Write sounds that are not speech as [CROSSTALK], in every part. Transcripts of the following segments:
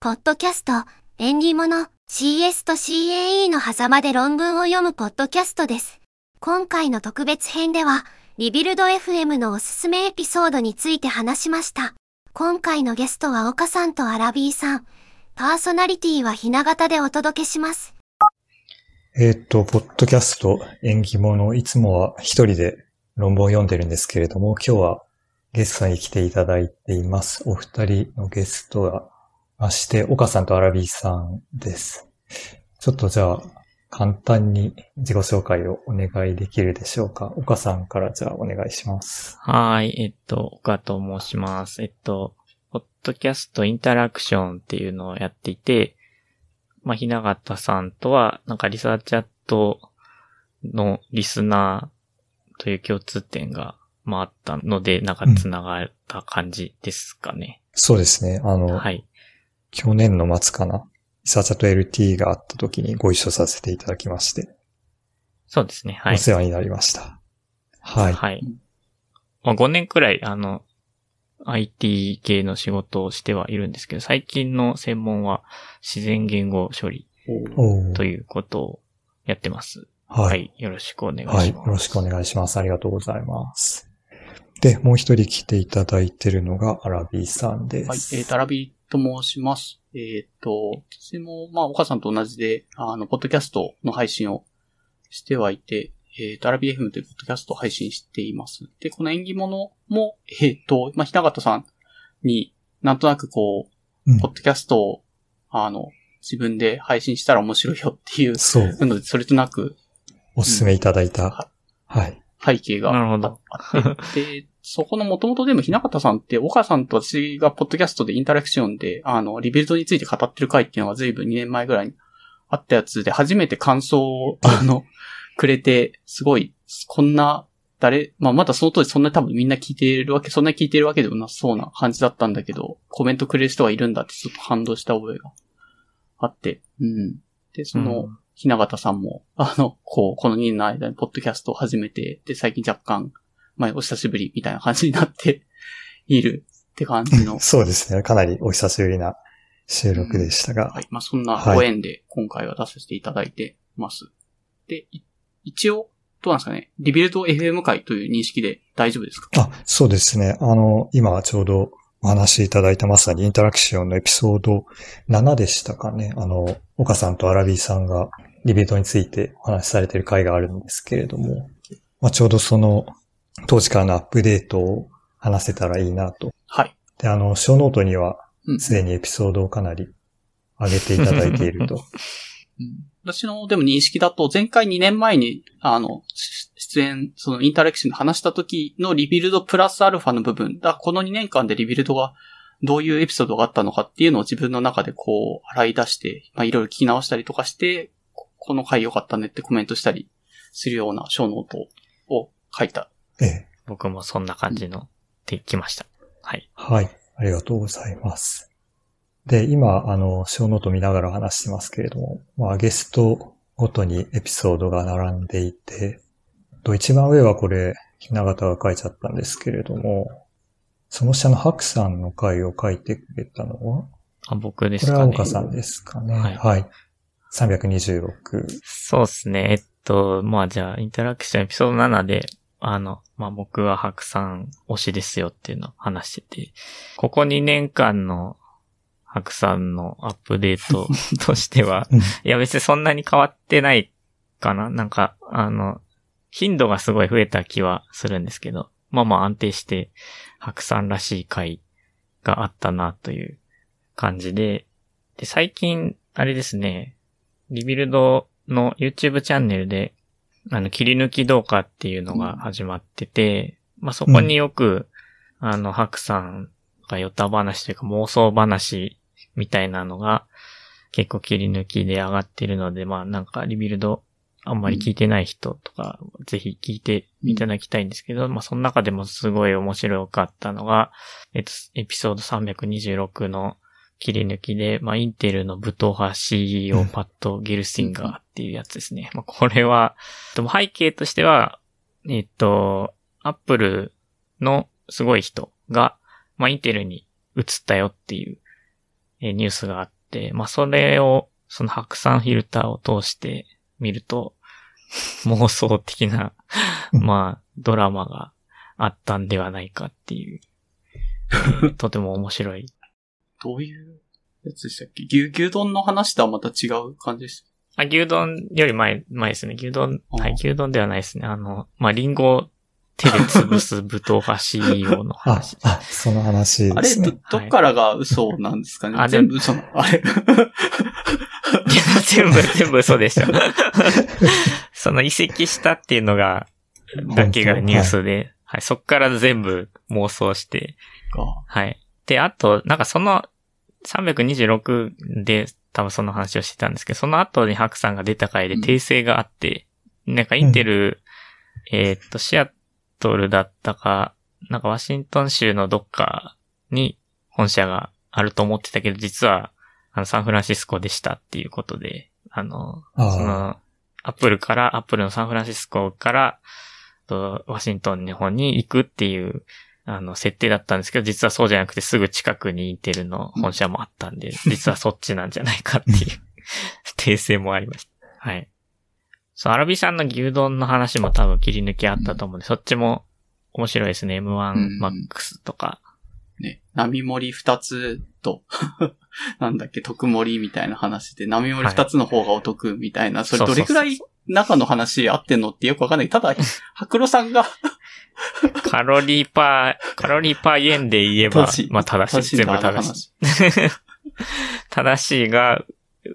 ポッドキャスト、演技物、CS と CAE の狭間で論文を読むポッドキャストです。今回の特別編では、リビルド FM のおすすめエピソードについて話しました。今回のゲストは岡さんとアラビーさん。パーソナリティはひな形でお届けします。えっ、と、ポッドキャスト、演技物、いつもは一人で論文を読んでるんですけれども、今日はゲストに来ていただいています。お二人のゲストがまして、岡さんとアラビーさんです。ちょっとじゃあ、簡単に自己紹介をお願いできるでしょうか。岡さんからじゃあお願いします。はい、えっと、岡と申します。えっと、ポッドキャスト Interaction っていうのをやっていて、まあ、ひながたさんとは、なんか Researchatのリスナーという共通点が、まあ、あったので、なんか繋がった感じですかね。うん、そうですね。あの、はい。去年の末かな。イサチャと LT があった時にご一緒させていただきまして。そうですね。はい。お世話になりました。はい。はい。まあ、5年くらい、あの、IT 系の仕事をしてはいるんですけど、最近の専門は自然言語処理ということをやってます。はい、はい。よろしくお願いします。はい。よろしくお願いします。ありがとうございます。で、もう一人来ていただいているのがアラビーさんです。はい。えー、アラビーと申します。えっ、ー、と、私も、まあ、岡さんと同じで、あの、ポッドキャストの配信をしてはいて、えっ、ー、と、アラビ FM というポッドキャストを配信しています。で、この演技物も、えっ、ー、と、まあ、ひながたさんになんとなくこう、うん、ポッドキャストを、あの、自分で配信したら面白いよっていう、そう。ので、それとなく、おすすめいただいた、うん、はい。背景があって、で、[LAUGHS] そこの元々でもひなかたさんって、岡さんと私がポッドキャストでインタラクションで、あの、リビルドについて語ってる回っていうのが随分2年前ぐらいにあったやつで、初めて感想を、あの、[LAUGHS] くれて、すごい、こんな、誰、まあ、まだその当時そんな多分みんな聞いているわけ、そんな聞いているわけでもなそうな感じだったんだけど、コメントくれる人がいるんだってちょっと感動した覚えがあって、うん。で、その、ひながたさんも、あの、こう、この2年の間にポッドキャストを始めて、で、最近若干、まあ、お久しぶりみたいな感じになっているって感じの。[LAUGHS] そうですね。かなりお久しぶりな収録でしたが。うん、はい。まあ、そんなご縁で今回は出させていただいてます。はい、で、一応、どうなんですかね。 Rebuild FM 会という認識で大丈夫ですか？あ、そうですね。あの、今ちょうどお話しいただいたまさに Interaction のエピソード7でしたかね。あの、岡さんとアラビーさんが Rebuild についてお話しされている回があるんですけれども、まあ、ちょうどその当時からのアップデートを話せたらいいなと。はい。で、あの、ショーノートには、すでにエピソードをかなり上げていただいていると。[LAUGHS] うん、私のでも認識だと、前回2年前に、あの、出演、その Interaction で話した時の Rebuild プラスアルファの部分、だこの2年間で Rebuild がどういうエピソードがあったのかっていうのを自分の中でこう、洗い出して、まあいろいろ聞き直したりとかして、この回良かったねってコメントしたりするようなショーノートを書いたええ。僕もそんな感じのできました。はい。はい。ありがとうございます。で、今、あの、ショーノート見ながら話してますけれども、まあ、ゲストごとにエピソードが並んでいて、と一番上はこれ、ひながたが書いちゃったんですけれども、その下のハクさんの回を書いてくれたのはあ、僕ですかね。これは岡さんですかね。はい。はい。326。そうですね。えっと、まあじゃあ、 Interaction エピソード7で、あの、まあ、僕は白山推しですよっていうのを話してて、ここ2年間の白山のアップデート [LAUGHS] としては、いや別にそんなに変わってないかな。なんか、あの、頻度がすごい増えた気はするんですけど、まあまあ安定して白山らしい回があったなという感じで、で、最近、あれですね、リビルドの YouTube チャンネルであの、切り抜き動画っていうのが始まってて、うん、まあ、そこによく、うん、あの、白さんがヨタ話というか妄想話みたいなのが結構切り抜きで上がってるので、まあ、なんかリビルドあんまり聞いてない人とか、ぜひ聞いていただきたいんですけど、まあ、その中でもすごい面白かったのが、えっと、エピソード326の切り抜きで、まあ、インテルの武闘派 CEO パッド・ゲルシンガーっていうやつですね。まあ、これは、でも背景としては、えっと、アップルのすごい人が、まあ、インテルに移ったよっていうえーニュースがあって、まあ、それを、その白山フィルターを通して見ると、妄想的な、うんまあ、ドラマがあったんではないかっていう、えーとても面白い。どういうやつでしたっけ？牛、牛丼の話とはまた違う感じでしあ、牛丼より前、前ですね。牛丼、はい、牛丼ではないですね。あの、まあ、リンゴを手で潰す武闘派 CEO のあ話。、あ、その話た。あれ、ですねど、。どっからが嘘なんですかね、あで全部嘘なのあれいや全部、全部嘘でした。その移籍したっていうのが、だけがニュースで、はい、そっから全部妄想して、かはい。で、あと、なんかその、326で多分その話をしてたんですけど、その後にハクさんが出た回で訂正があって、なんかインテル、えーっと、シアトルだったか、なんかワシントン州のどっかに本社があると思ってたけど、実は、あの、サンフランシスコでしたっていうことで、あの、あその、アップルから、アップルのサンフランシスコから、とワシントンの方に行くっていう、あの、設定だったんですけど、実はそうじゃなくてすぐ近くにインテルの本社もあったんで、実はそっちなんじゃないかっていう [LAUGHS] 訂正もありました。はい。そう、アラビさんの牛丼の話も多分切り抜きあったと思うんで、そっちも面白いですね。うん M1MAX とか。ね、波盛り二つと、[LAUGHS] なんだっけ、特盛りみたいな話で、波盛り二つの方がお得みたいな、それどれくらい中の話合ってんのってよくわかんない。ただ、白露さんが、[LAUGHS] カロリーパー、カロリーパー円で言えば正しい、まあ正しい。全部正しい。[LAUGHS] 正しいが、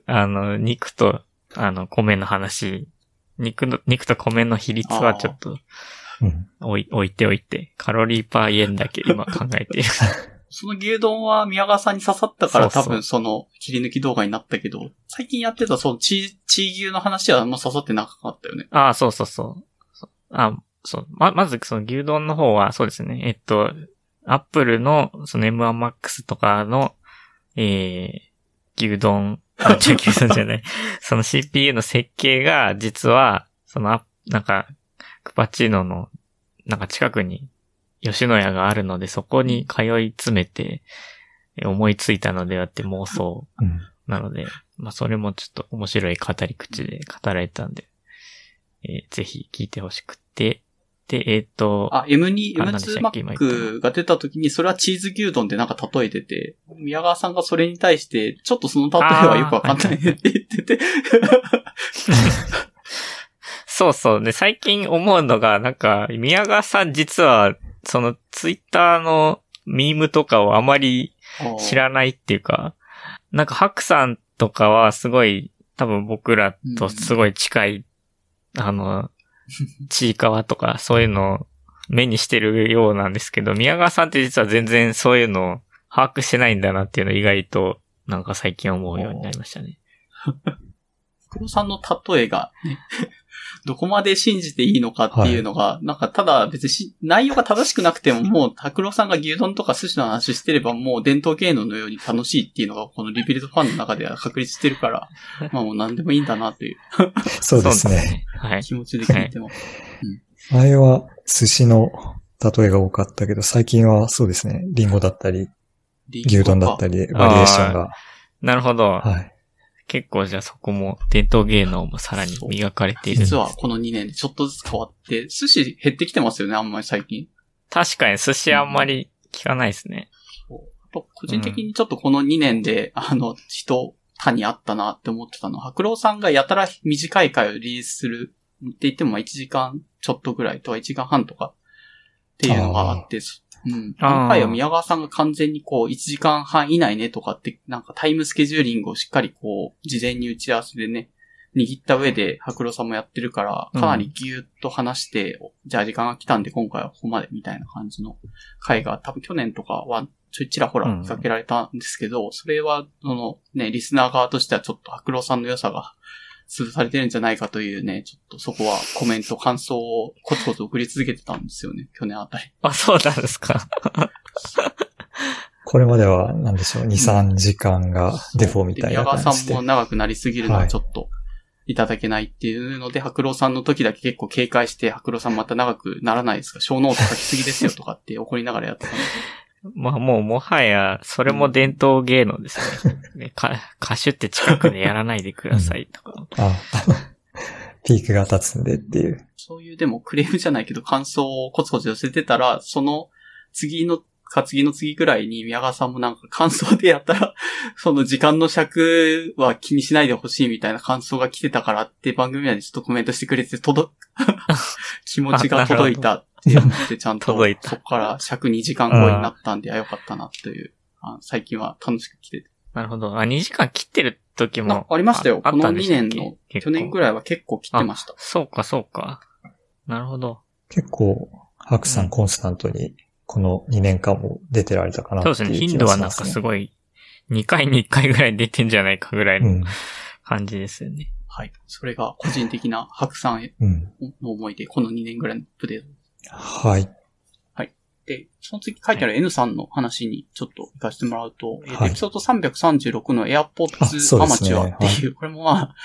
あの、肉と、あの、米の話、肉の、肉と米の比率はちょっとうん。置い置いておいて、カロリーパー円だけ今考えている。[LAUGHS] その牛丼は宮川さんに刺さったからそうそう多分その切り抜き動画になったけど、最近やってたそのチー、チー牛の話はあんま刺さってなかったよね。ああ、そうそうそう。あ、そう。ま、まず、その牛丼の方は、そうですね。えっと、アップルの、その M1MAX とかの、えー、牛丼、あ、違う牛丼じゃない。[LAUGHS] その CPU の設計が、実は、その、あなんか、クパチーノの、なんか近くに、吉野家があるので、そこに通い詰めて、え思いついたのではって妄想うん。なので、まあ、それもちょっと面白い語り口で語られたんで、えーぜひ聞いてほしくて、で、えっ、と、あ、M2、あ何でしたっけ今言った M2Mac が出た時に、それはチーズ牛丼でなんか例えてて、宮川さんがそれに対して、ちょっとその例えはよくわかんないねって言ってて、[LAUGHS] そうそう。で、最近思うのが、なんか、宮川さん実は、その、ツイッターのミームとかをあまり知らないっていうか、なんか、ハクさんとかはすごい、多分僕らとすごい近い、あの、ちいかわとか、そういうのを目にしてるようなんですけど、宮川さんって実は全然そういうのを把握してないんだなっていうのを意外と、なんか最近思うようになりましたね。[LAUGHS] 黒さんの例えが、ね、どこまで信じていいのかっていうのが、なんかただ別にし内容が正しくなくてももう、拓郎さんが牛丼とか寿司の話してればもう伝統芸能のように楽しいっていうのがこのリビルドファンの中では確立してるから、[LAUGHS] まあもう何でもいいんだなというそうですね。。はい。気持ちで聞いてます。前は寿司の例えが多かったけど、最近はそうですね。リンゴだったり、牛丼だったり。り、バリエーションが。なるほど。はい。結構じゃあそこも伝統芸能もさらに磨かれている。実はこの2年でちょっとずつ変わって、寿司減ってきてますよね、あんまり最近。確かに寿司あんまり聞かないですね。あと個人的にちょっとこの2年で、あの、人、他にあったなって思ってたのは、白郎さんがやたら短い回をリリースするって言ってもまあ1時間ちょっとぐらいとか1時間半とかっていうのがあって、うん。あーあの回は宮川さんが完全にこう1時間半以内ねとかって、なんかタイムスケジューリングをしっかりこう、事前に打ち合わせでね、握った上で白郎さんもやってるから、かなりぎゅーっと話して、じゃあ時間が来たんで今回はここまでみたいな感じの回が多分去年とかはちょいちらほら見かけられたんですけど、それは、そのね、リスナー側としてはちょっと白郎さんの良さが潰されてるんじゃないかというね、ちょっとそこはコメント、感想をコツコツ送り続けてたんですよね、去年あたり。あ、そうなんですか。[LAUGHS] これまでは、なんでしょう、2、3時間がデフォみたい宮な感じで川さんも。長くなりすぎるのはちょっといただけないっていうので、白郎さんの時だけ結構警戒して、白郎さんまた長くならないですか？ショーノート書きすぎですよとかって怒りながらやってたんでまあもうもはや、それも伝統芸能ですね。[LAUGHS] なんかカシュって近くでやらないでくださいとか。あ、ピークが立つんでっていう。そういうでもクレームじゃないけど感想をコツコツ寄せてたら、その次のか次の次くらいに宮川さんもなんか感想でやったら、[LAUGHS] その時間の尺は気にしないでほしいみたいな感想が来てたからって番組内でちょっとコメントしてくれて、届、[LAUGHS] 気持ちが届いたって思ってちゃんと、届いたそこから尺2時間後になったんで、あ、よかったなという、あ最近は楽しく来てて。なるほど。あ、2時間切ってる時あも。ありましたよ。あこの2あったんでしたっ年の、去年くらいは結構来てましたあ。そうか、そうか。なるほど。結構、ハクさうんんコンスタントに、この2年間も出てられたかなっていううそですね。頻気度はなんかすごい、2回に1回ぐらい出てんじゃないかぐらいうのん。感じですよね。はい。それが個人的な白さんへうん。の思いで、この2年ぐらいのアップデート。はい。で、その次書いてある N さんの話にちょっと行かせてもらうと、はいエピソード336の AirPods アマチュアっていう、これもまあ、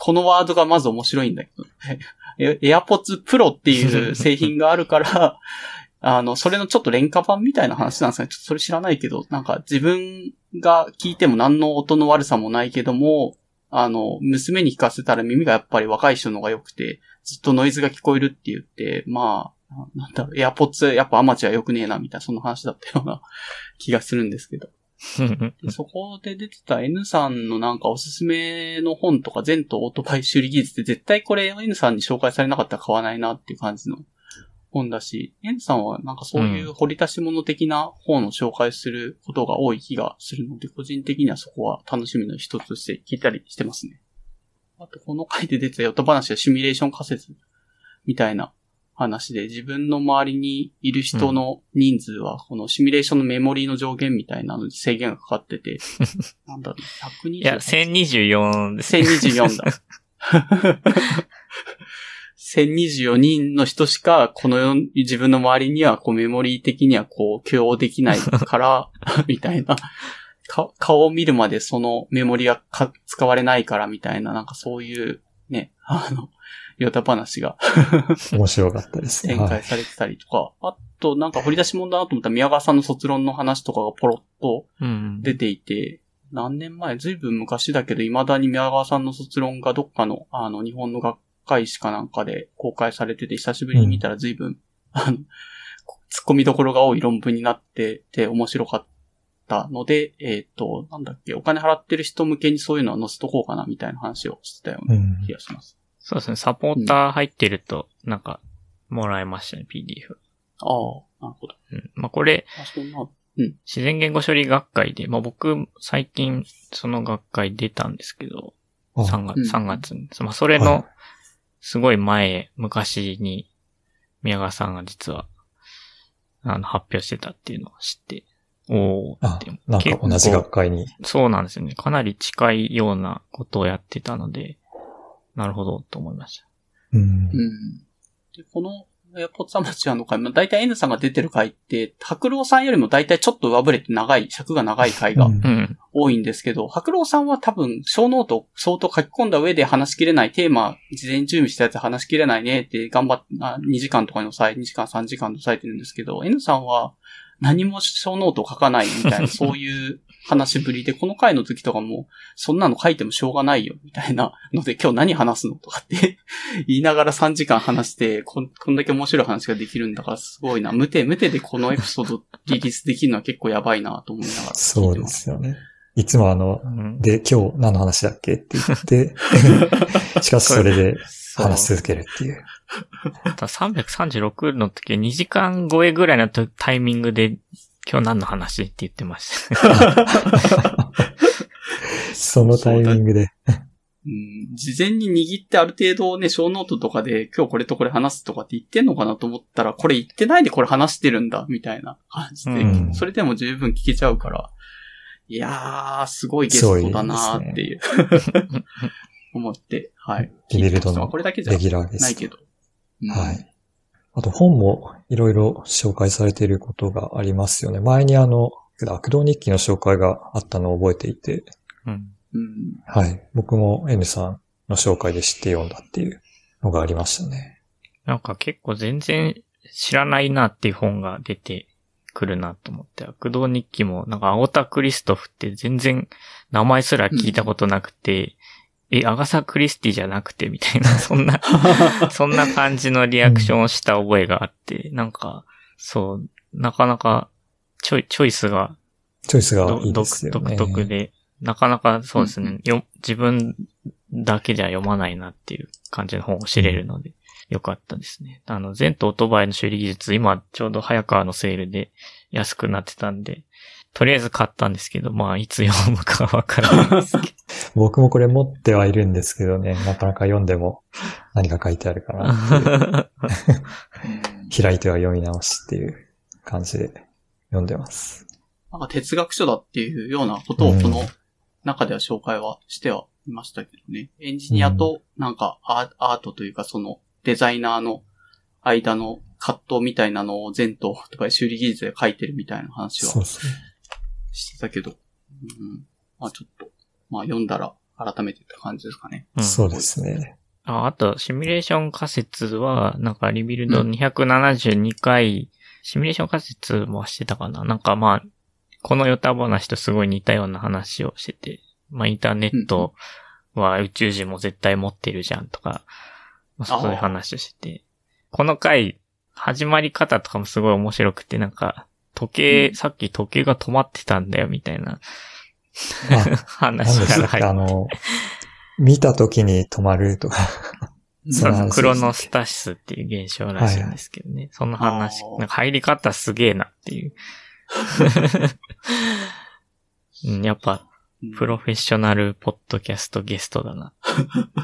このワードがまず面白いんだけど、[LAUGHS] え AirPods Pro っていう製品があるから、[LAUGHS] あの、それのちょっと廉価版みたいな話なんですかね。ちょっとそれ知らないけど、なんか自分が聞いても何の音の悪さもないけども、あの、娘に聞かせたら耳がやっぱり若い人の方が良くて、ずっとノイズが聞こえるって言って、まあ、なんだろう、エアポッツやっぱアマチュア良くねえな、みたいな、そんな話だったような [LAUGHS] 気がするんですけど。[LAUGHS] でそこで出てた N さんのなんかおすすめの本とか、全とオートバイ修理技術って絶対これ N さんに紹介されなかったら買わないなっていう感じの本だし、N さんはなんかそういう掘り出し物的な本を紹介することが多い気がするので、個人的にはそこは楽しみの一つとして聞いたりしてますね。あと、この回で出てたヨタ話はシミュレーション仮説みたいな話で、自分の周りにいる人の人数は、このシミュレーションのメモリーの上限みたいなのに制限がかかってて、[LAUGHS] なんだろう、120いや、1024ですね。1024だ。1024人の人しか、この世、自分の周りには、こう、メモリー的には、こう、許容できないから、[LAUGHS] みたいな。か顔を見るまでそのメモリがか使われないから、みたいな、なんかそういう、ね、あの、ヨタ話が面白かったですね。はい展開。されてたりとか、あと、なんか掘り出し物だなと思ったら宮川さんの卒論の話とかがポロッとうん。出ていて、何年前、ずいぶん昔だけど、未だに宮川さんの卒論がどっかの、あの、日本の学会誌かなんかで公開されてて、久しぶりに見たらずいぶん、あの、突っ込みどころが多い論文になってて面白かったので、えっ、と、なんだっけ、お金払ってる人向けにそういうのは載せとこうかな、みたいな話をしてたよううなん気がします。そうですね。サポーター入ってると、なんか、もらえましたね、PDF。ああ、なるほど。うん。まあ、これ、あ、そんな、自然言語処理学会で、まあ、僕、最近、その学会出たんですけど、あ3うん月、3月に。まあ、それはの、すごい前、昔に、宮川さんが実は、あの、発表してたっていうのを知って、おーあって、なんか同じ学会に。そうなんですよね。かなり近いようなことをやってたので、なるほど、と思いました。うんう。ん。で、この、エアポッツアマチュアの回、まあ、大体 N さんが出てる回って、白郎さんよりも大体ちょっと上振れて長い、尺が長い回がうんうん。多いんですけど、白郎さんは多分、ショーノートを相当書き込んだ上で話しきれないテーマ、事前に準備したやつ話しきれないねって頑張って、あ2時間とかに抑え、2時間3時間で抑えてるんですけど、N さんは何も小ノートを書かないみたいな、[LAUGHS] そういう話ぶりで、この回の時とかも、そんなの書いてもしょうがないよ、みたいなので、今日何話すのとかって [LAUGHS] 言いながら3時間話して、こんこんだけ面白い話ができるんだからすごいな。無手、無手でこのエピソードリリースできるのは結構やばいなと思いながら聞そうてます。すよね。いつもあのう、ん、で、今日何の話だっけって言って、[LAUGHS] しかしそれで話し続けるっていう。ただ336の時2時間超えぐらいのタイミングで、今日何の話って言ってました。そのタイミングで。うん事前に握ってある程度ね、小ノートとかで今日これとこれ話すとかって言ってんのかなと思ったら、これ言ってないでこれ話してるんだ、みたいな感じで、うんそれでも十分聞けちゃうから、いやー、すごいゲストだなーっていう、[LAUGHS] 思って、はい。リビルドのまあこれだけじゃレギュラーです。ないけど。うんはい。あと本もいろいろ紹介されていることがありますよね。前にあの、悪道日記の紹介があったのを覚えていて、うん。うん。はい。僕も N さんの紹介で知って読んだっていうのがありましたね。なんか結構全然知らないなっていう本が出て来るなと思って、悪道日記も、なんか、青田クリストフって全然名前すら聞いたことなくて、え、アガサ・クリスティじゃなくてみたいな、[LAUGHS] そんな、[LAUGHS] そんな感じのリアクションをした覚えがあって、なんか、そう、なかなか、チョイ、チョイスがチョイスがどいいですよね。独特で、なかなかそうですね、よ自分だけじゃ読まないなっていう感じの本を知れるので、よかったですね。あの、全とオートバイの修理技術、今ちょうど早川のセールで安くなってたんで、とりあえず買ったんですけど、まあ、いつ読むかわからないですけ [LAUGHS] 僕もこれ持ってはいるんですけどね、なかなか読んでも何が書いてあるかな。[LAUGHS] 開いては読み直しっていう感じで読んでます。なんか哲学書だっていうようなことをこの中では紹介はしてはいましたけどね。エンジニアとなんかアーアートというかそのデザイナーの間の葛藤みたいなのを前ととか修理技術で書いてるみたいな話は。してたけど。うん、まあちょっと、まあ読んだら改めてって感じですかね。うんそうですね。ああと、シミュレーション仮説は、なんかリビルド272回、シミュレーション仮説もしてたかななんかまあ、このヨタ話とすごい似たような話をしてて、まあインターネットは宇宙人も絶対持ってるじゃんとか、まあ、そういう話をしてて、この回、始まり方とかもすごい面白くて、なんか、時計、うんさっき時計が止まってたんだよみたいな [LAUGHS] 話から入っあの、見た時に止まるとか。そそうう話でしたっけクロノスタシスっていう現象らしいんですけどね。その話なんか入り方すげえなっていう。[LAUGHS] うんやっぱ、うんプロフェッショナルポッドキャストゲストだな、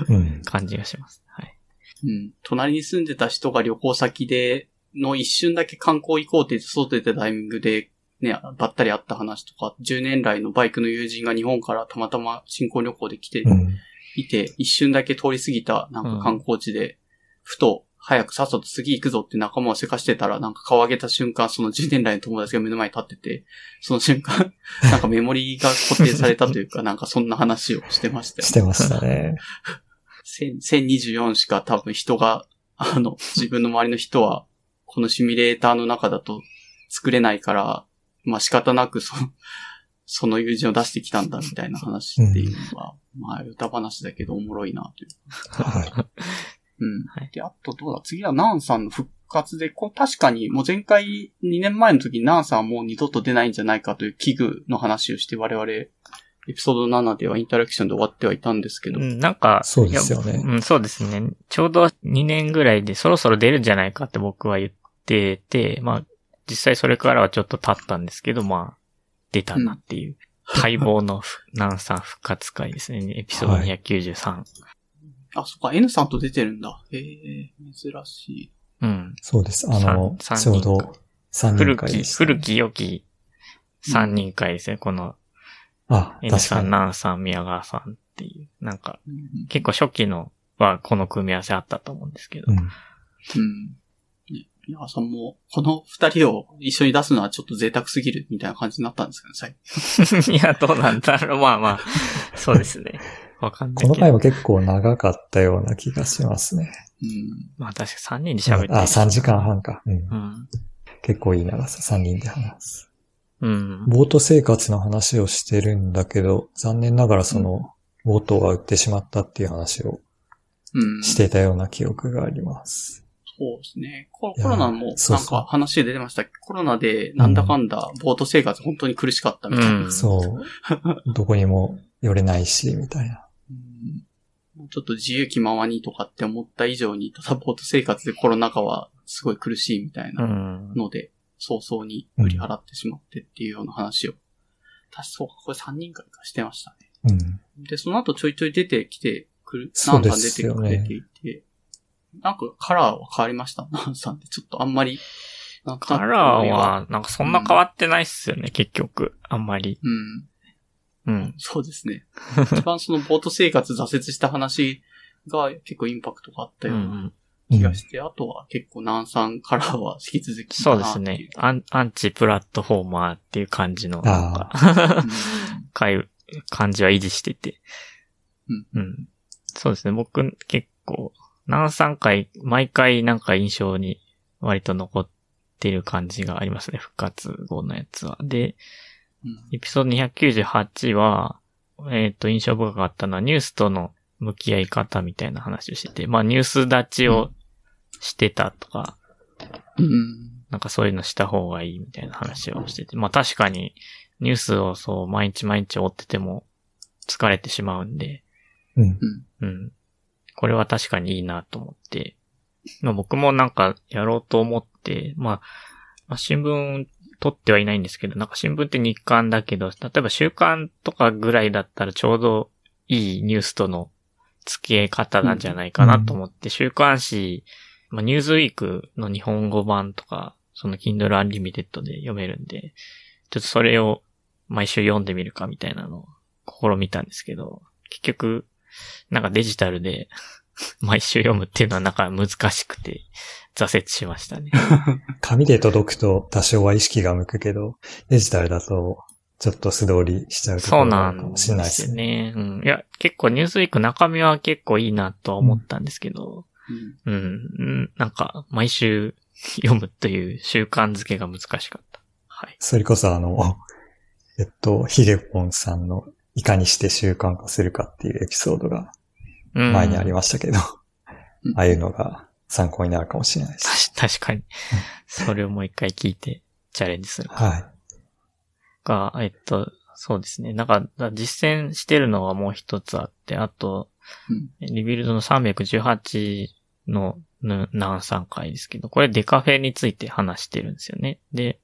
うん。感じがします。はい。うん。隣に住んでた人が旅行先で、の一瞬だけ観光行こうって言って外出たタイミングで、ね、ばったり会った話とか、10年来のバイクの友人が日本からたまたま新婚旅行で来てうん。いて、一瞬だけ通り過ぎたなんか観光地で、ふと、早くさっさと次行くぞって仲間をせかしてたら、なんか顔上げた瞬間、その10年来の友達が目の前に立ってて、その瞬間、[LAUGHS] なんかメモリーが固定されたというか、なんかそんな話をしてましたよし。てましたね。[LAUGHS] 1000 1024しか多分人が、あの、自分の周りの人は、このシミュレーターの中だと作れないから、まあ仕方なくその、[LAUGHS] その友人を出してきたんだみたいな話っていうのは、まあ歌話だけどおもろいなという。はうん。はい。で、あとどうだ？次はナンさんの復活で、こ確かにもう前回2年前の時にナンさんはもう二度と出ないんじゃないかという危惧の話をして我々、エピソード7ではインタラクションで終わってはいたんですけど、うん、なんか、そうですよね。うん、そうですね。ちょうど2年ぐらいでそろそろ出るんじゃないかって僕は言ってて、まあ、実際それからはちょっと経ったんですけど、まあ、出たなっていう。待望のふ南さん復活会ですね。[LAUGHS] エピソード293。あ、そっか、N さんと出てるんだ。へえ、珍しい。うん。そうです。あの、ちょうど3人古き、会でした、古き良き3人会ですね。この、あ、N さん、確かに。南さん、宮川さんっていう。なんか、うん。結構初期のはこの組み合わせあったと思うんですけど。うん。うん。ね宮川さんも、この二人を一緒に出すのはちょっと贅沢すぎるみたいな感じになったんですかね、最近。[LAUGHS] いや、どうなんだろう。まあまあ、そうですね。わかんない。この回も結構長かったような気がしますね。うん。まあ確か3人で喋ってる。あ、3時間半か。うん。うん。結構いい長さ、3人で話す。うん。ボート生活の話をしてるんだけど、残念ながらその、ボートが売ってしまったっていう話をうん。していたような記憶があります。そうですね。コロナもなんか話で出てました。コロナでなんだかんだボート生活本当に苦しかったみたいな。うんそう。[LAUGHS] どこにも寄れないし、みたいな。ちょっと自由気ままにとかって思った以上に、ただボート生活でコロナ禍はすごい苦しいみたいうなんので、早々に売り払ってしまってっていうような話を。確かそうか、これ3人会かしてましたね。うん。で、その後ちょいちょい出てきてくる、そうでナンさん出てくれていて、なんかカラーは変わりました、[LAUGHS] ナンさんって。ちょっとあんまり、カラーは、なんかそんな変わってないっすよね、結局。あんまり。うん。うん。そうですね。一番そのボート生活挫折した話が結構インパクトがあったうんうようなんう気んがして、あとは結構南産カラーは引き続きそうですね。アンアンチプラットフォーマーっていう感じの、あなんか、[LAUGHS] かい感じは維持してて。うん。うん。そうですね。僕結構、何三回、毎回なんか印象に割と残ってる感じがありますね、復活後のやつは。で、うんエピソード298は、えっ、と、印象深かったのはニュースとの向き合い方みたいな話をしてて、まあニュース立ちをしてたとか、うん。なんかそういうのした方がいいみたいな話をしてて、まあ確かにニュースをそう毎日毎日追ってても疲れてしまうんで、うん。うん。これは確かにいいなと思って、まあ僕もなんかやろうと思って、まあ、まあ新聞取ってはいないんですけど、なんか新聞って日刊だけど、例えば週刊とかぐらいだったらちょうどいいニュースとの付き合い方なんじゃないかなと思って、週刊誌、まあニューズウィークの日本語版とか、その Kindle Unlimited で読めるんで、ちょっとそれを毎週読んでみるかみたいなのを試みたんですけど、結局、なんかデジタルで [LAUGHS] 毎週読むっていうのはなんか難しくて挫折しましたね。[LAUGHS] 紙で届くと多少は意識が向くけど、デジタルだとちょっと素通りしちゃうとこそうろがあなんでるかもしれないですすね。ね。うん。いや、結構ニュースウィーク中身は結構いいなとは思ったんですけど、うんうん、うんなんか毎週読むという習慣づけが難しかった。はい。それこそあの、えっと、ヒゲポンさんのいかにして習慣化するかっていうエピソードがうん前にありましたけど、うんああいうのが参考になるかもしれないです。確確かに。それをもう一回聞いてチャレンジするはい。が、えっと、そうですね。なんか、実践してるのはもう一つあって、あと、うんリビルドの318のぬ何3回ですけど、これデカフェについて話してるんですよね。で、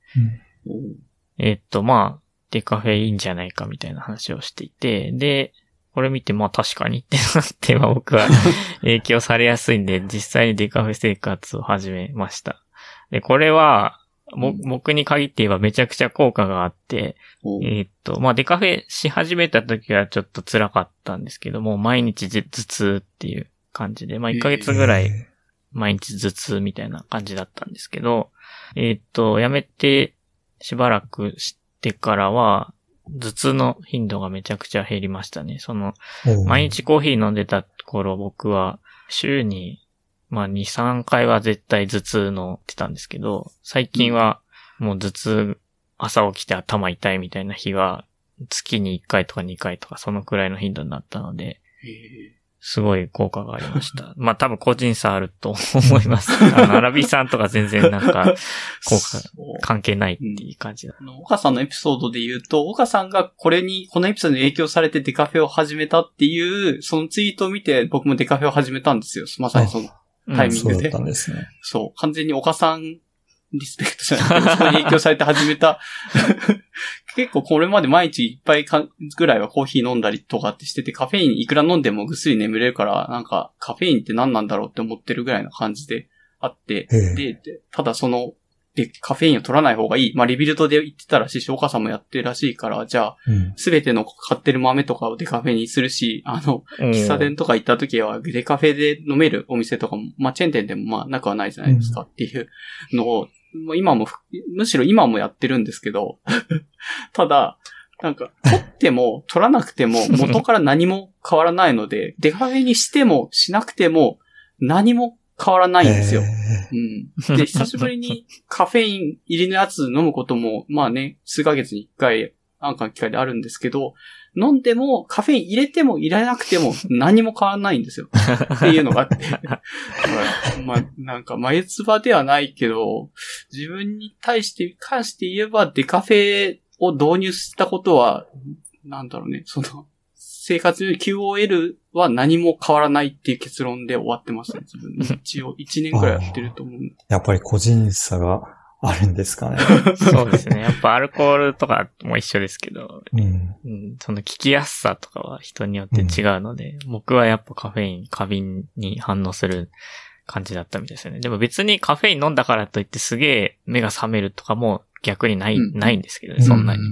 おうえっと、まあ、デカフェいいんじゃないかみたいな話をしていて、で、これ見て、まあ確かにってなって、まあ僕は [LAUGHS] 影響されやすいんで、実際にデカフェ生活を始めました。で、これは、もうん。僕に限って言えばめちゃくちゃ効果があって、えーっと、まあ、デカフェし始めた時はちょっと辛かったんですけども、毎日頭痛っていう感じで、まあ、1ヶ月ぐらいえ毎日頭痛みたいな感じだったんですけど、えーっと、やめてしばらくしてからは、頭痛の頻度がめちゃくちゃ減りましたね。その、毎日コーヒー飲んでた頃僕は週に、まあ2、3回は絶対頭痛のってたんですけど、最近はもう頭痛、朝起きて頭痛いみたいな日は月に1回とか2回とかそのくらいの頻度になったので、すごい効果がありました。[LAUGHS] まあ多分個人差あると思います。[LAUGHS] あの、アラビさんとか全然なんか [LAUGHS] 効果そう関係ないっていう感じだ。あの、岡さんのエピソードで言うと、岡さんがこれに、このエピソードに影響されてデカフェを始めたっていう、そのツイートを見て僕もデカフェを始めたんですよ。まさにその、タイミングでそうだったんですね。そう、完全に岡さんリスペクトじゃないけど、そこに影響されて始めた。[LAUGHS] 結構これまで毎日いっぱいかぐらいはコーヒー飲んだりとかってしてて、カフェインいくら飲んでもぐっすり眠れるから、なんかカフェインって何なんだろうって思ってるぐらいな感じであって、ええで、でただその、で、カフェインを取らない方がいい。まあ、 Rebuild で言ってたらしいし、岡さんもやってるらしいから、じゃあ、うん。すべての買ってる豆とかをデカフェにするし、あの、うん喫茶店とか行った時は、デカフェで飲めるお店とかも、まあ、チェーン店でもまあ、なくはないじゃないですかっていうのを、まあ今も、むしろ今もやってるんですけど、[LAUGHS] ただ、なんか、取っても取らなくても [LAUGHS] 元から何も変わらないので、デカフェにしてもしなくても何も変わらないんですよ。えうん。で、久しぶりにカフェイン入りのやつ飲むことも、まあね、数ヶ月に一回、なんかの機会であるんですけど、飲んでも、カフェイン入れても入れなくても何も変わらないんですよ。っていうのがあって。[LAUGHS] まあ、なんか、眉唾ではないけど、自分に対して、関して言えば、デカフェを導入したことは、なんだろうね、その、生活に QOL は何も変わらないっていう結論で終わってますね、自分。一応、1年くらいやってると思う。[LAUGHS] やっぱり個人差があるんですかね。[LAUGHS] そうですね。やっぱアルコールとかも一緒ですけど、うん。うん、その聞きやすさとかは人によって違うので、僕はやっぱカフェイン、過敏に反応する感じだったみたいですよね。でも別にカフェイン飲んだからといってすげえ目が覚めるとかも逆にない、うんないんですけどね、そんなに。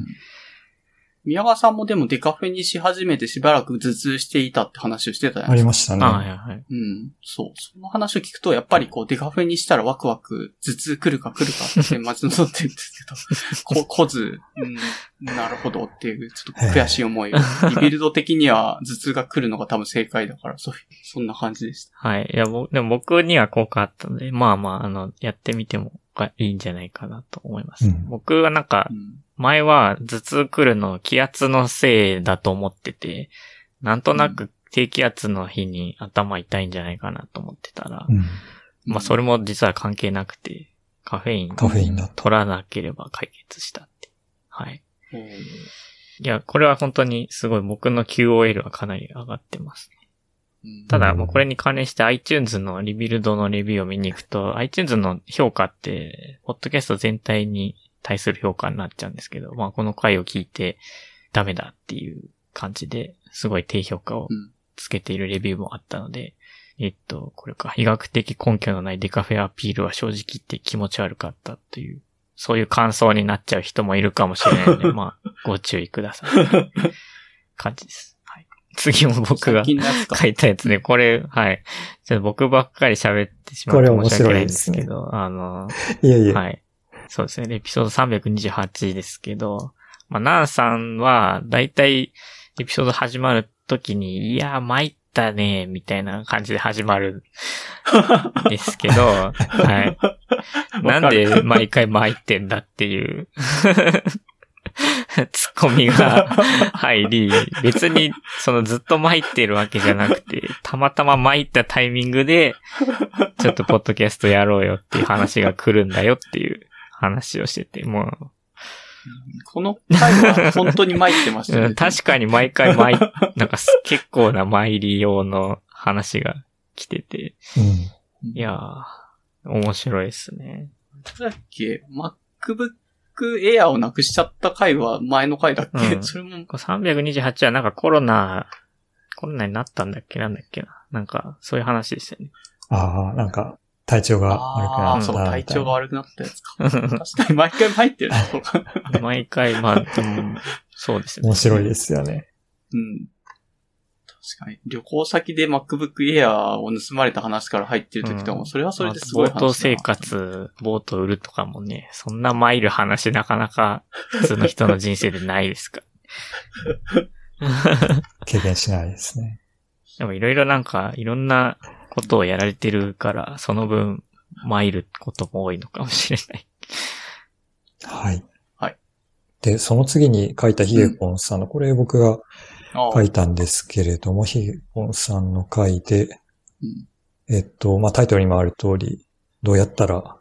う宮川さんもでもデカフェにし始めてしばらく頭痛していたって話をしてたじゃなあいですか。りましたね。あはいはいはい。うん。そう。その話を聞くと、やっぱりこう、デカフェにしたらワクワク、頭痛来るか来るかって待ち望んでるんですけど、[LAUGHS] こ、こず、うん、なるほどっていう、ちょっと悔しい思いが。リビルド的には頭痛が来るのが多分正解だから、そういう、そんな感じでした。はい。いや、僕、でも僕には効果あったので、まあまあ、あの、やってみてもがいいんじゃないかなと思います。うん僕はなんかう、ん。前は頭痛来るの気圧のせいだと思ってて、なんとなく低気圧の日に頭痛いんじゃないかなと思ってたら、うん。まあそれも実は関係なくて、カフェインカフェインだった。取らなければ解決したって。はい。うんいや、これは本当にすごい僕の QOL はかなり上がってます。ただ、うんもうこれに関連して iTunes のリビルドのレビューを見に行くと、iTunes の評価って、ポッドキャスト全体に対する評価になっちゃうんですけど、まあこの回を聞いてダメだっていう感じで、すごい低評価をうんつけているレビューもあったので、えっと、これか、医学的根拠のないデカフェアピールは正直言って気持ち悪かったという、そういう感想になっちゃう人もいるかもしれないので、[LAUGHS] まあ、ご注意ください。感じです。はい。次も僕が。書いたやつで、これ、はい。ちょっと僕ばっかり喋ってしまってこれ面申し訳ないんですけど、あの、いえいえ。はい。そうですね。エピソード328ですけど、まあ、ナンさんは、だいたいエピソード始まるときに、いやー、参ったね、みたいな感じで始まるん [LAUGHS] ですけど、はい。[LAUGHS] なんで毎回参ってんだっていう、[LAUGHS] ツッコミが入り、別にそのずっと参ってるわけじゃなくて、たまたま参ったタイミングで、ちょっとポッドキャストやろうよっていう話が来るんだよっていう話をしてて、もう、この回は本当に参ってましたね。うん確かに毎回参、なんかす結構な参り用の話が来てて、うん。いやー、面白いですね。だっけ ?MacBook Air をなくしちゃった回は前の回だっけ、うんそれも、これ328はなんかコロナ、コロナになったんだっけな？んだっけななんか、そういう話でしたよね。ああ、なんか、体調が悪くああ、なったそう、体調が悪悪くなったやつか。確かに毎回入ってる。[LAUGHS] 毎回、まあ、そうですね。面白いですよね。うん。確かに。旅行先で MacBook Air を盗まれた話から入ってる時とかも、うんそれはそれですごい話だな。ボート生活、ボート売るとかもね、そんな参る話なかなか普通の人の人生でないですか経験しないですね。でもいろいろなんか、いろんなことをやられてるから、その分、参ることも多いのかもしれない。はい。はい。で、その次に書いたヒゲポンさんの、これ僕がああ書いたんですけれども、ヒゲポンさんの回で、うんえっと、まあ、タイトルにもある通り、どうやったら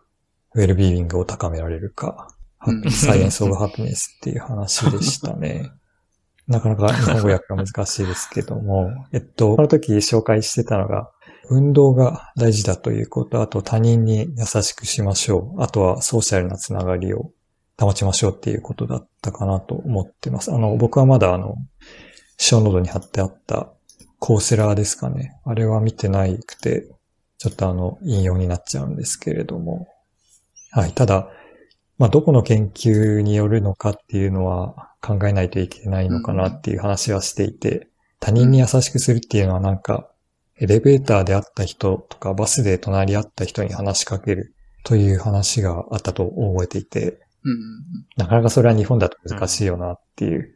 ウェルビーイングを高められるか、うんサイエンスオブハピネスっていう話でしたね。[LAUGHS] なかなか日本語訳が難しいですけども、えっと、この時紹介してたのが、運動が大事だということ、あと他人に優しくしましょう。あとはソーシャルなつながりを保ちましょうっていうことだったかなと思ってます。あの、僕はまだあの、小ノードに貼ってあったコーセラーですかね。あれは見てないくて、ちょっとあの、引用になっちゃうんですけれども。はい。ただ、まあ、どこの研究によるのかっていうのは考えないといけないのかなっていう話はしていて、他人に優しくするっていうのはなんか、エレベーターで会った人とかバスで隣り合った人に話しかけるという話があったと覚えていて、なかなかそれは日本だと難しいよなっていう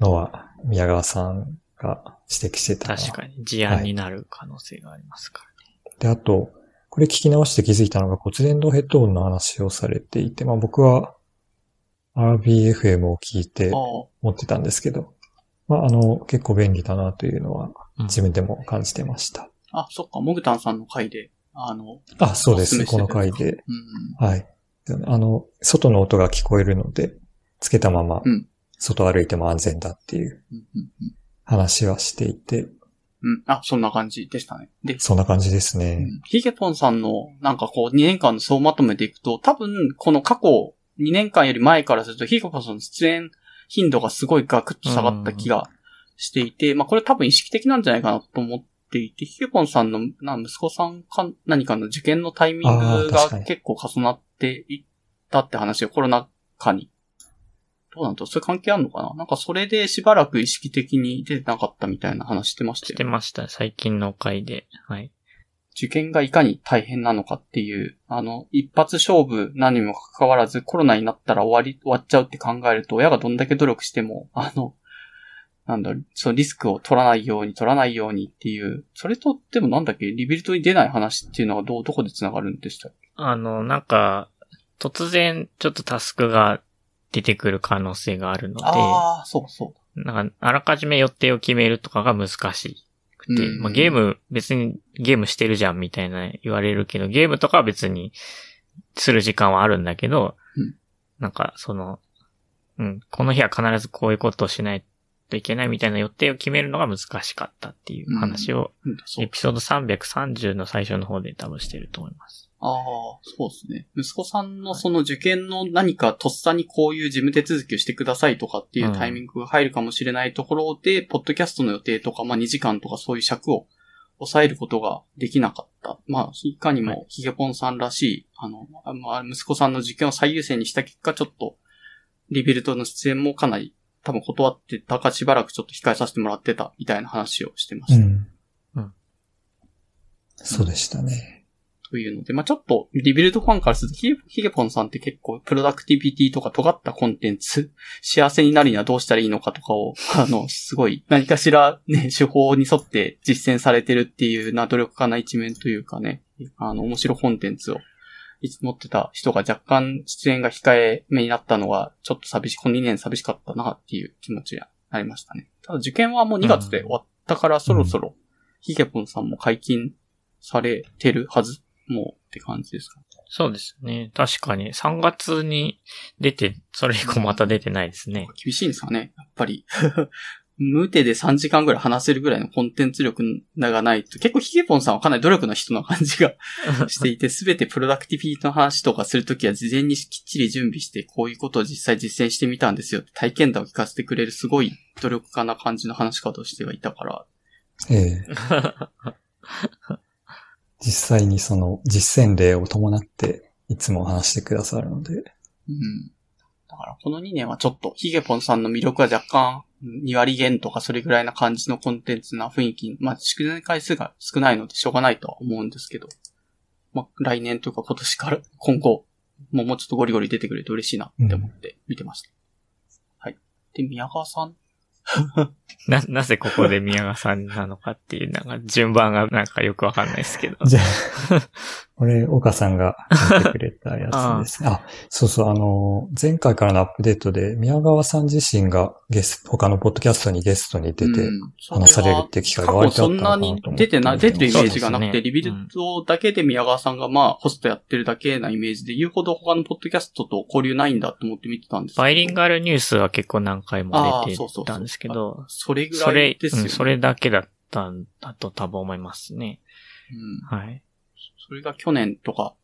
のは、宮川さんが指摘してたな確かに、事案になる可能性がありますからね。で、あと、これ聞き直して気づいたのが骨伝導ヘッドホンの話をされていて、まあ僕は RBFM を聞いてあ持ってたんですけど、まああの、結構便利だなというのはうん自分でも感じてました。あ、あ、そっか、モグタンさんの回で、あの、あ、そうです。おすこの回で。うんはい。あの、外の音が聞こえるので、つけたままうん、外歩いても安全だっていう話はしていて、うん。あ、そんな感じでしたね。で、そんな感じですね。うんヒゲポンさんの、なんかこう、2年間の総まとめでいくと、多分、この過去2年間より前からすると、ヒゲポンさんの出演頻度がすごいガクッと下がった気がしていて、まあこれ多分意識的なんじゃないかなと思っていて、ヒゲポンさんの、な息子さんか、何かの受験のタイミングが結構重なっていったって話がコロナ禍に。どうなんだそれ関係あるのかな？なんかそれでしばらく意識的に出てなかったみたいな話してましたしよね。てました、最近の回で。はい。受験がいかに大変なのかっていう、あの、一発勝負何にもかかわらずコロナになったら終わり、終わっちゃうって考えると、親がどんだけ努力しても、あの、なんだ、そのリスクを取らないように、取らないようにっていう、それと、でもなんだっけ、リビルトに出ない話っていうのはどう、どこで繋がるんでしたっけ？あの、なんか、突然ちょっとタスクが出てくる可能性があるので、ああ、そうそう。なんか、あらかじめ予定を決めるとかが難しくて、うんまあ、ゲーム、別にゲームしてるじゃんみたいな言われるけど、ゲームとかは別にする時間はあるんだけど、うんなんか、その、うん、この日は必ずこういうことをしないといけないみたいな予定を決めるのが難しかったっていう話を、エピソード330の最初の方で多分してると思います。ああ、そうですね。息子さんのその受験の何かとっさにこういう事務手続きをしてくださいとかっていうタイミングが入るかもしれないところで、ポッドキャストの予定とか、まあ2時間とかそういう尺を抑えることができなかった。まあ、いかにはもヒゲポンさんらしい、あの、あまあ、息子さんの受験を最優先にした結果、ちょっと、リビルドの出演もかなり多分断ってたかしばらくちょっと控えさせてもらってたみたいな話をしてました。うん。うんそうでしたね。というので、まあ、ちょっと、リビルドファンからすると、ヒゲヒゲポンさんって結構、プロダクティビティとか尖ったコンテンツ、[LAUGHS] 幸せになるにはどうしたらいいのかとかを、[LAUGHS] あの、すごい、何かしらね、手法に沿って実践されてるっていうな、努力家な一面というかね、あの、面白コンテンツを、いつ持ってた人が若干出演が控えめになったのが、ちょっと寂し、この2年寂しかったなっていう気持ちになりましたね。ただ受験はもう2月で終わったから、そろそろ、ヒゲポンさんも解禁されてるはずもうって感じですか？そうですね。確かに。3月に出て、それ以降また出てないですね。厳しいんですかね？やっぱり。[LAUGHS] 無手で3時間ぐらい話せるぐらいのコンテンツ力がないと、結構ヒゲポンさんはかなり努力の人な感じが [LAUGHS] していて、すべてプロダクティビティの話とかするときは事前にきっちり準備して、こういうことを実際実践してみたんですよって体験談を聞かせてくれるすごい努力家な感じの話し方をしてはいたから、ええ [LAUGHS] 実際にその実践例を伴っていつも話してくださるので、うん。だからこの2年はちょっとヒゲポンさんの魅力は若干2割減とかそれぐらいな感じのコンテンツな雰囲気、まあ、宿題回数が少ないのでしょうがないとは思うんですけど、まあ、来年というか今年から今後、もうもうちょっとゴリゴリ出てくれると嬉しいなって思って見てました。はい。で、宮川さん [LAUGHS] な、なぜここで宮川さんなのかっていう、なんか順番がなんかよくわかんないですけど。じゃ、これ、岡さんが見てくれたやつです。[LAUGHS] ね。あそうそう、あの、前回からのアップデートで、宮川さん自身がゲスト、他のポッドキャストにゲストに出て、うん。話されるっていう機会が過割とあ去そんなったのかなと思ってに出てない、出てるイメージがなくて、ねリビルドだけで宮川さんがまあ、ホストやってるだけなイメージで、言うほど他のポッドキャストと交流ないんだと思って見てたんですバイリンガルニュースは結構何回も出てたんですけど、それぐらいそれ、ですよ、ねうん、それだけだったんだと多分思いますね。うん。はい。それが去年とか、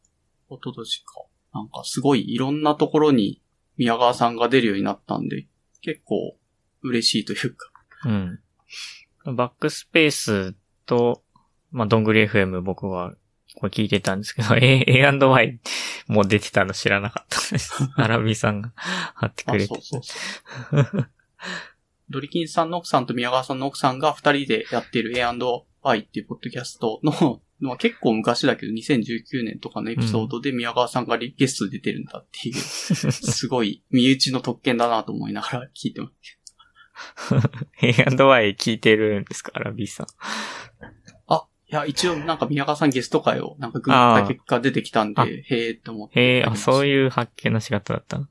一昨年か。なんかすごいいろんなところに宮川さんが出るようになったんで、結構嬉しいというか。うん。バックスペースと、まあ、どんぐり FM 僕はこれ聞いてたんですけど、A- A&Y も出てたの知らなかったです。[LAUGHS] アラビーさんが貼ってくあ、れてそう。そうそう。ドリキンさんの奥さんと宮川さんの奥さんが二人でやっている A&Y っていうポッドキャストの、まあ、結構昔だけど2019年とかのエピソードで宮川さんがリゲストで出てるんだっていう、[LAUGHS] すごい身内の特権だなと思いながら聞いてます。[LAUGHS] A&Y 聞いてるんですか？アラビーさん。あ、いや、一応なんか宮川さんゲスト会をなんかググった結果出てきたんあで、へえって思って。へえ、あ、そうう。いう発見の仕方だったの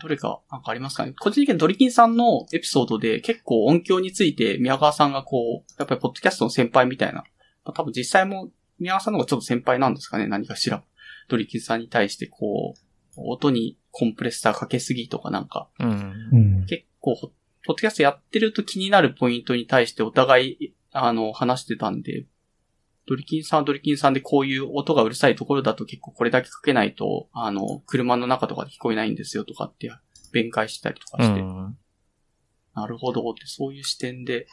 どれかなんかありますかね？個人的にドリキンさんのエピソードで結構音響について宮川さんがこう、やっぱりポッドキャストの先輩みたいな。まあ多分実際も宮川さんの方がちょっと先輩なんですかね何かしら。ドリキンさんに対してこう、音にコンプレッサーかけすぎとかなんか、うん。うん。結構、ポッドキャストやってると気になるポイントに対してお互い、あの、話してたんで、ドリキンさんはドリキンさんでこういう音がうるさいところだと結構これだけかけないと、あの、車の中とかで聞こえないんですよとかって弁解したりとかうして、ん。なるほどってそういう視点で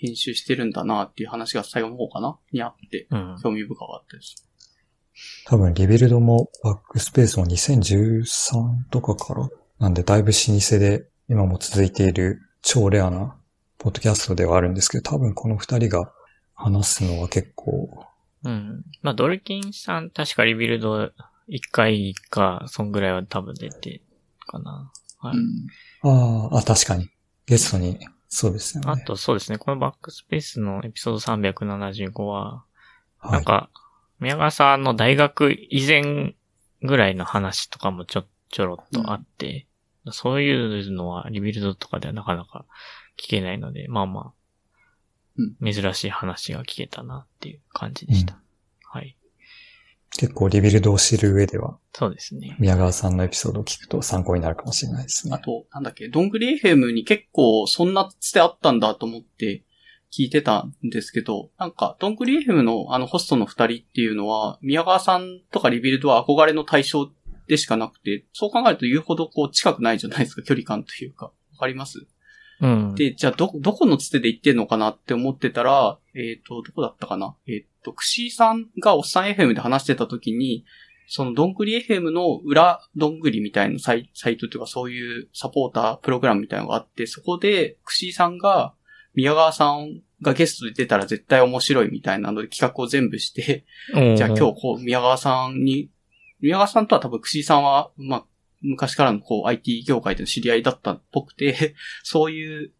編集してるんだなっていう話が最後の方かなにあって、うん。興味深かったです。多分リビルドもバックスペースも2013とかから、なんでだいぶ老舗で今も続いている超レアなポッドキャストではあるんですけど、多分この二人が話すのは結構、うん。まあ、ドルキンさん、確かリビルド1回か、そんぐらいは多分出て、かな。はい。うん。ああ、あ、確かに。ゲストに、そうですよね。あと、そうですね。このバックスペースのエピソード375は、はい、なんか、宮川さんの大学以前ぐらいの話とかもちょ、ちょろっとあって、そういうのは Rebuild とかではなかなか聞けないので、まあまあ、珍しい話が聞けたなっていう感じでした。はい。結構 Rebuild を知る上では、そうですね。宮川さんのエピソードを聞くと参考になるかもしれないですね。あと、なんだっけ、どんぐり FM に結構そんなつてあったんだと思って聞いてたんですけど、なんか、どんぐり FM のあのホストの二人っていうのは、宮川さんとか Rebuild は憧れの対象でしかなくて、そう考えると言うほどこう近くないじゃないですか、距離感というか。わかります？うん。で、じゃあ、ど、どこのつてで行ってんのかなって思ってたら、えっ、と、どこだったかな？えっ、と、くしーさんがおっさん FM で話してた時に、そのどんぐり FM の裏どんぐりみたいなサイサイトというかそういうサポータープログラムみたいなのがあって、そこでくしーさんが宮川さんがゲストで出たら絶対面白いみたいなので企画を全部して、じゃあ今日こう宮川さんに、宮川さんとは多分くしーさんは、まあ、昔からのこう IT 業界での知り合いだったっぽくて、そういう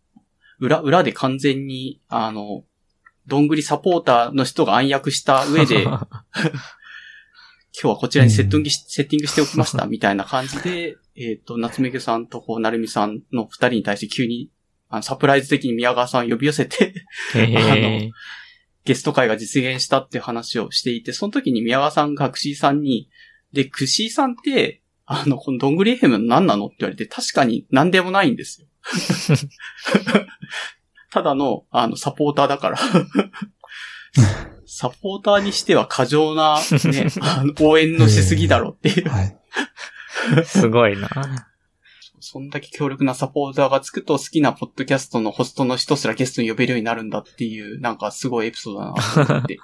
裏、裏で完全に、あの、どんぐりサポーターの人が暗躍した上で、[LAUGHS] 今日はこちらにセットングし、セッティングしておきました、[LAUGHS] みたいな感じで、えっ、と、夏目ぐさんとこう、なるみさんの二人に対して急に、あのサプライズ的に宮川さんを呼び寄せて、へー [LAUGHS] ゲスト会が実現したっていう話をしていて、その時に宮川さんがクシーさんに、で、クシーさんって、あの、このどんぐり FM の何なのって言われて、確かに何でもないんですよ。ただの、あの、サポーターだから。サポーターにしては過剰な、ね、あ [LAUGHS] の応援のしすぎだろっていう。はい。すごいな。そんだけ強力なサポーターがつくと好きなポッドキャストのホストの人すらゲストに呼べるようになるんだっていう、なんかすごいエピソードだなと思って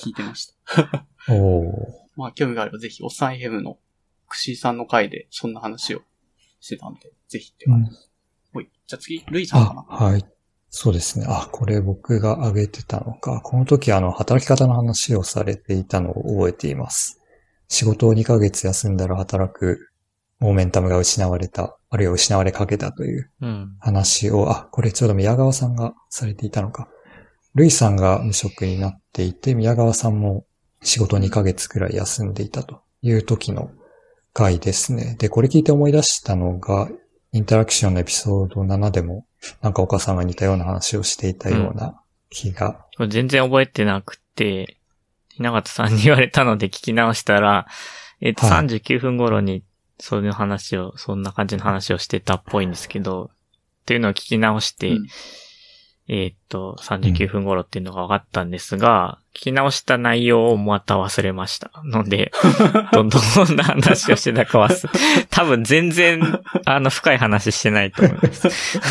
聞いてました。おー。[LAUGHS] まあ、興味があればぜひ、おっさん FM のくしーさんの回でそんな話をしてたんで、ぜひって感じです。ほい。じゃあ次、ルイさんかあ、な。はい。そうですね。あ、これ僕が挙げてたのか。この時あの、働き方の話をされていたのを覚えています。仕事を2ヶ月休んだら働くモーメンタムが失われた、あるいは失われかけたといううん。話を、あ、これちょうど宮川さんがされていたのか。ルイさんが無職になっていて、宮川さんも仕事2ヶ月くらい休んでいたという時の回ですね。で、これ聞いて思い出したのが、インタラクションのエピソード7でも、なんか岡さんが似たような話をしていたような気が。これ全然覚えてなくて、ひながたさんに言われたので聞き直したら、えっ、と、はい。39分頃に、そういう話を、そんな感じの話をしてたっぽいんですけど、っていうのを聞き直して、うんえっと、39分頃っていうのが分かったんですが、聞き直した内容をまた忘れました。ので、ど、[LAUGHS] どんな話をしてたか忘れ、多分全然、あの、深い話してないと思います。[LAUGHS]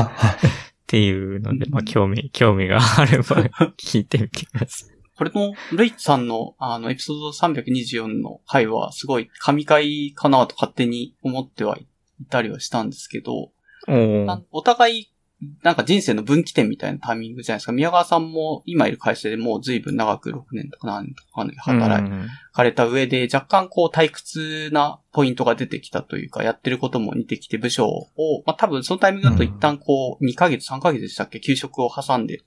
っていうので、まあ、興味、興味があれば聞いてみてください。これの、ルイさんの、あの、エピソード324の回は、すごい、神回かなと勝手に思ってはいたりはしたんですけど、お互い、なんか人生の分岐点みたいなタイミングじゃないですか。宮川さんも今いる会社でもう随分長く6年とか何年とか働うんかれた上で、若干こう退屈なポイントが出てきたというか、やってることも似てきて部署を、まあ多分そのタイミングだと一旦こう2ヶ月、3ヶ月でしたっけ？休職を挟んで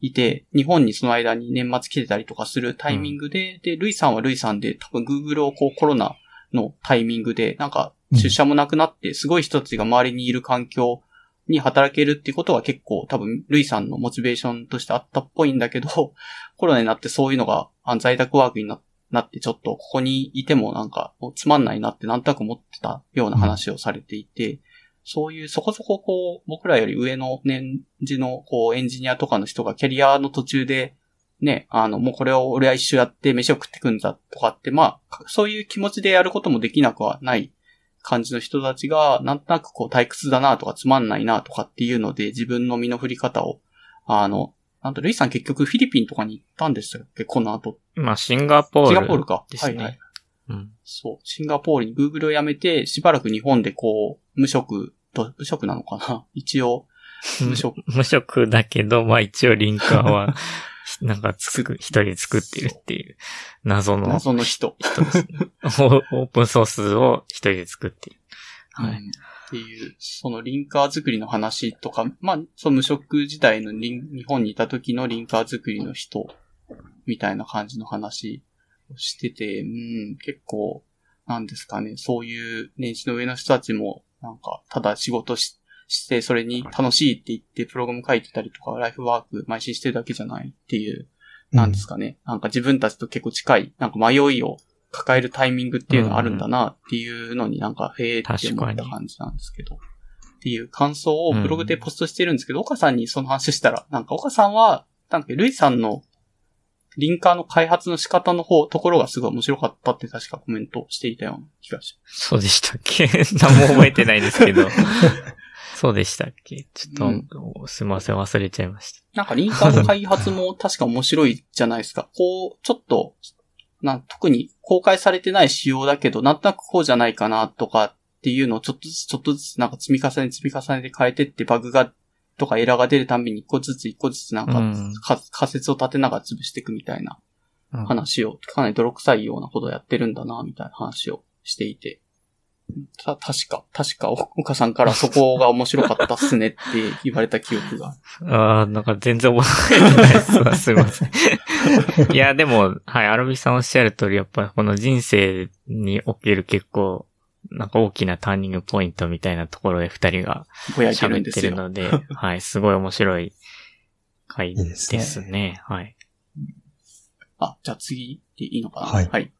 いて、日本にその間に年末来てたりとかするタイミングで、で、ルイさんはルイさんで多分 Google をこうコロナのタイミングで、なんか出社もなくなって、すごい人たちが周りにいる環境に働けるっていうことは結構多分、ルイさんのモチベーションとしてあったっぽいんだけど、[LAUGHS] コロナになってそういうのが在宅ワークになってちょっとここにいてもなんかつまんないなってなんとなく思ってたような話をされていて、そういうそこそここう僕らより上の年次のこうエンジニアとかの人がキャリアの途中でね、あのもうこれを俺は一生やって飯を食ってくんだとかってまあそういう気持ちでやることもできなくはない感じの人たちが、なんとなくこう退屈だなとかつまんないなとかっていうので、自分の身の振り方を、あの、なんと、ルイさん結局フィリピンとかに行ったんでしたっけこの後。まあ、シンガポール。シンガポールか。ですね。はいはい。うん。そう。シンガポールに Google を辞めて、しばらく日本でこう、無職と、無職なのかな [LAUGHS] 一応、無職。[LAUGHS] 無職だけど、まあ一応リンカーは、[LAUGHS] なんかつく、一人作ってるっていう謎の謎の人。人ですね。[LAUGHS] オープンソースを一人で作ってる。はい。うんっていう、そのリンカー作りの話とか、まあ、その無職時代の日本にいた時のリンカー作りの人、みたいな感じの話してて、うん、結構、なんですかね、そういう年次の上の人たちも、なんか、ただ仕事しして、それに楽しいって言ってプログラム書いてたりとか、ライフワーク邁進してるだけじゃないっていう、なんですかね。なんか自分たちと結構近い、なんか迷いを抱えるタイミングっていうのがあるんだなっていうのになんか、へえって思った感じなんですけど。っていう感想をブログでポストしてるんですけど、岡さんにその話したら、なんか岡さんは、なんかルイさんのリンカーの開発の仕方の方、ところがすごい面白かったって確かコメントしていたような気がします。そうでしたっけ？[LAUGHS] 何も覚えてないですけど。そうでしたっけ？ちょっと、すみません、忘れちゃいました。なんかリンカーの開発も確か面白いじゃないですか。こう、ちょっと、なん特に公開されてない仕様だけど、なんとなくこうじゃないかなとかっていうのをちょっとずつちょっとずつなんか積み重ね積み重ねて変えてってバグが、とかエラーが出るたんびに一個ずつ一個ずつなんか、うんか仮説を立てながら潰していくみたいなうん話を、かなり泥臭いようなことをやってるんだな、みたいな話をしていて。た、確か、確か、お岡さんからそこが面白かったっすねって言われた記憶が。ああ、なんか全然覚えてないですわ。すいません。[LAUGHS] いや、でも、はい、アルビさんおっしゃる通り、やっぱこの人生における結構、なんか大きなターニングポイントみたいなところで二人が喋って。るので、はい、すごい面白い回いいですねですね。はい。あ、じゃあ次でいいのかな？はいはい。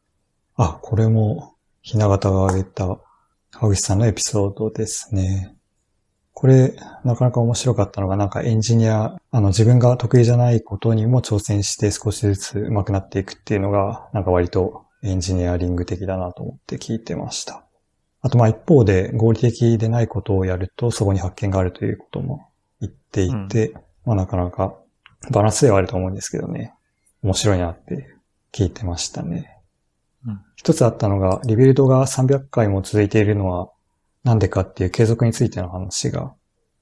あ、これも、ひな形が挙げた、川口さんのエピソードですね。これ、なかなか面白かったのが、なんかエンジニア、あの、自分が得意じゃないことにも挑戦して少しずつ上手くなっていくっていうのが、なんか割とエンジニアリング的だなと思って聞いてました。あと、まあ一方で合理的でないことをやると、そこに発見があるということも言っていて、まあなかなかバランスではあると思うんですけどね。面白いなって聞いてましたね。一つあったのが、リビルドが300回も続いているのはなんでかっていう継続についての話が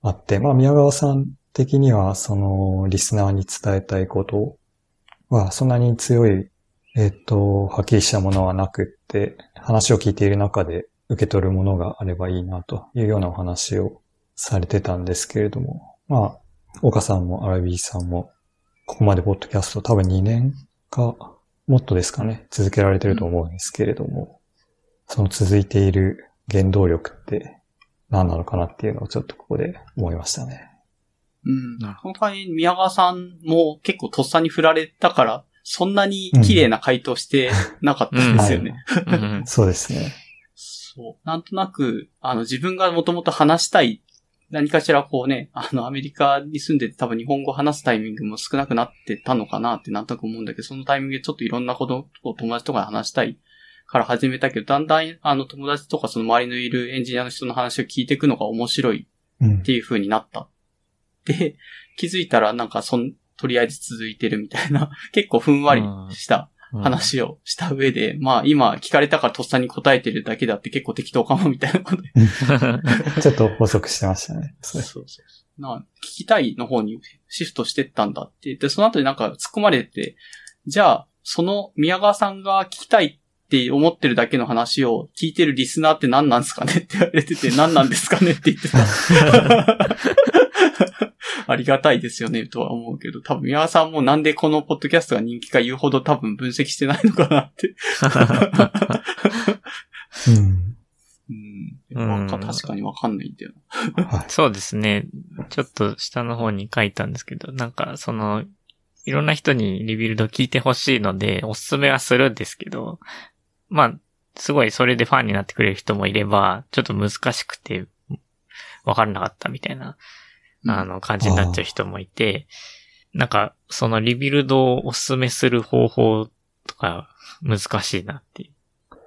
あって、まあ宮川さん的にはそのリスナーに伝えたいことはそんなに強い、えっ、と、はっきりしたものはなくって、話を聞いている中で受け取るものがあればいいなというようなお話をされてたんですけれども、まあ、岡さんもアラビーさんもここまでポッドキャスト多分2年か、もっとですかね、続けられてると思うんですけれども、その続いている原動力って何なのかなっていうのをちょっとここで思いましたね。うんなる。本当に宮川さんも結構とっさに振られたから、そんなに綺麗な回答して [LAUGHS] なかったんですよね。うん。そうですね。そう。なん。となく、あの、自分がもともと話したい、何かしらこうね、あの、アメリカに住んでて多分日本語を話すタイミングも少なくなってたのかなってなんとなく思うんだけど、そのタイミングでちょっといろんなことを友達とかで話したいから始めたけど、だんだん、あの、友達とかその周りのいるエンジニアの人の話を聞いていくのが面白いうんっていう風になった。で、気づいたらなんかそん、とりあえず続いてるみたいな、[LAUGHS] 結構ふんわりした。うん話をした上で、まあ今聞かれたからとっさに答えてるだけだって結構適当かもみたいなことで。[LAUGHS] ちょっと補足してましたね。そそううそうそう。な聞きたいの方にシフトしてったんだって言って、その後になんか突っ込まれて、じゃあ、その宮川さんが聞きたいって思ってるだけの話を聞いてるリスナーって何なんですかねって言われてて、何なんですかねって言ってた。[LAUGHS] [LAUGHS] ありがたいですよね、とは思うけど、多分宮川さんもなんでこのポッドキャストが人気か言うほど多分分析してないのかなって。うん。うん。確かにわかんないんだよはい。そうですね。ちょっと下の方に書いたんですけど、なんかその、いろんな人に Rebuild 聞いてほしいので、おすすめはするんですけど、まあ、すごいそれでファンになってくれる人もいれば、ちょっと難しくて、わからなかったみたいな、な。あの、感じになっちゃう人もいて、なんか、その Rebuild をおすすめする方法とか、難しいなってい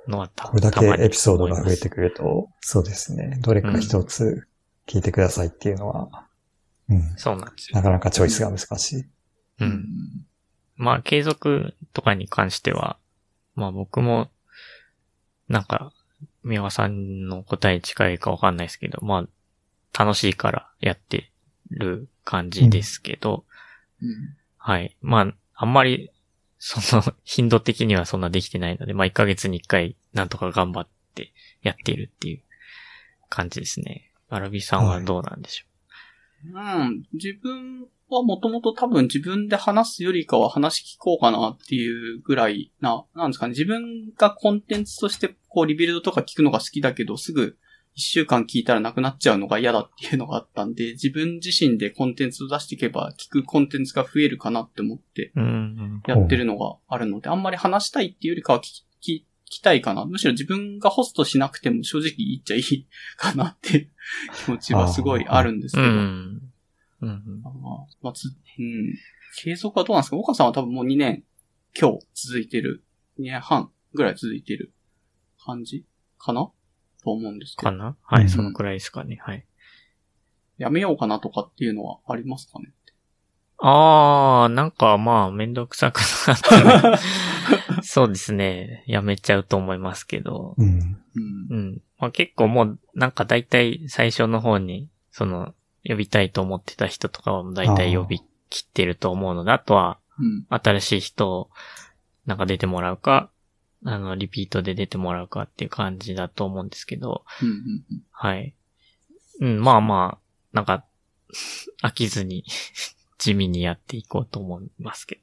うのはたこれだけエピソードが増えてくると、そうですね。どれか一つ聞いてくださいっていうのは、うん。そうなんですよ。なかなかチョイスが難しい。う。うんん。まあ、継続とかに関しては、まあ僕も、なんか、宮川さんの答えに近いかわかんないですけど、まあ、楽しいからやってる感じですけど、うん。はい。まあ、あんまり、その、頻度的にはそんなできてないので、まあ1ヶ月に1回、なんとか頑張ってやっているっていう感じですね。アラビさんはどうなんでしょう？うん。自分はもともと多分自分で話すよりかは話聞こうかなっていうぐらいな、なんですかね、自分がコンテンツとしてこうリビルドとか聞くのが好きだけど、すぐ一週間聞いたらなくなっちゃうのが嫌だっていうのがあったんで、[LAUGHS] 自分自身でコンテンツを出していけば聞くコンテンツが増えるかなって思ってうん。やってるのがあるので、あんまり話したいっていうよりかは聞き、聞きたいかな。むしろ自分がホストしなくても正直言っちゃいいかなって [LAUGHS] 気持ちはすごいあるんですけうど。ん。うん。あまあ、つ、うん。継続はどうなんですか？岡さんは多分もう2年、今日続いてる、2年半ぐらい続いてる感じかな？と思うんですけど。かな？はい、うんそのくらいですかね。はい。やめようかなとかっていうのはありますかね？あー、なんかまあ、めんどくさくなったら [LAUGHS] そうですね。やめちゃうと思いますけど。うん。うんう。ん。まあ結構もう、なんか大体最初の方に、その、呼びたいと思ってた人とかは大体呼び切ってると思うので、あとは、うん。新しい人を、なんか出てもらうか、あの、リピートで出てもらうかっていう感じだと思うんですけど、うん。うん。はい。うん、まあまあ、なんか、[LAUGHS] 飽きずに、[LAUGHS] 地味にやっていこうと思いますけ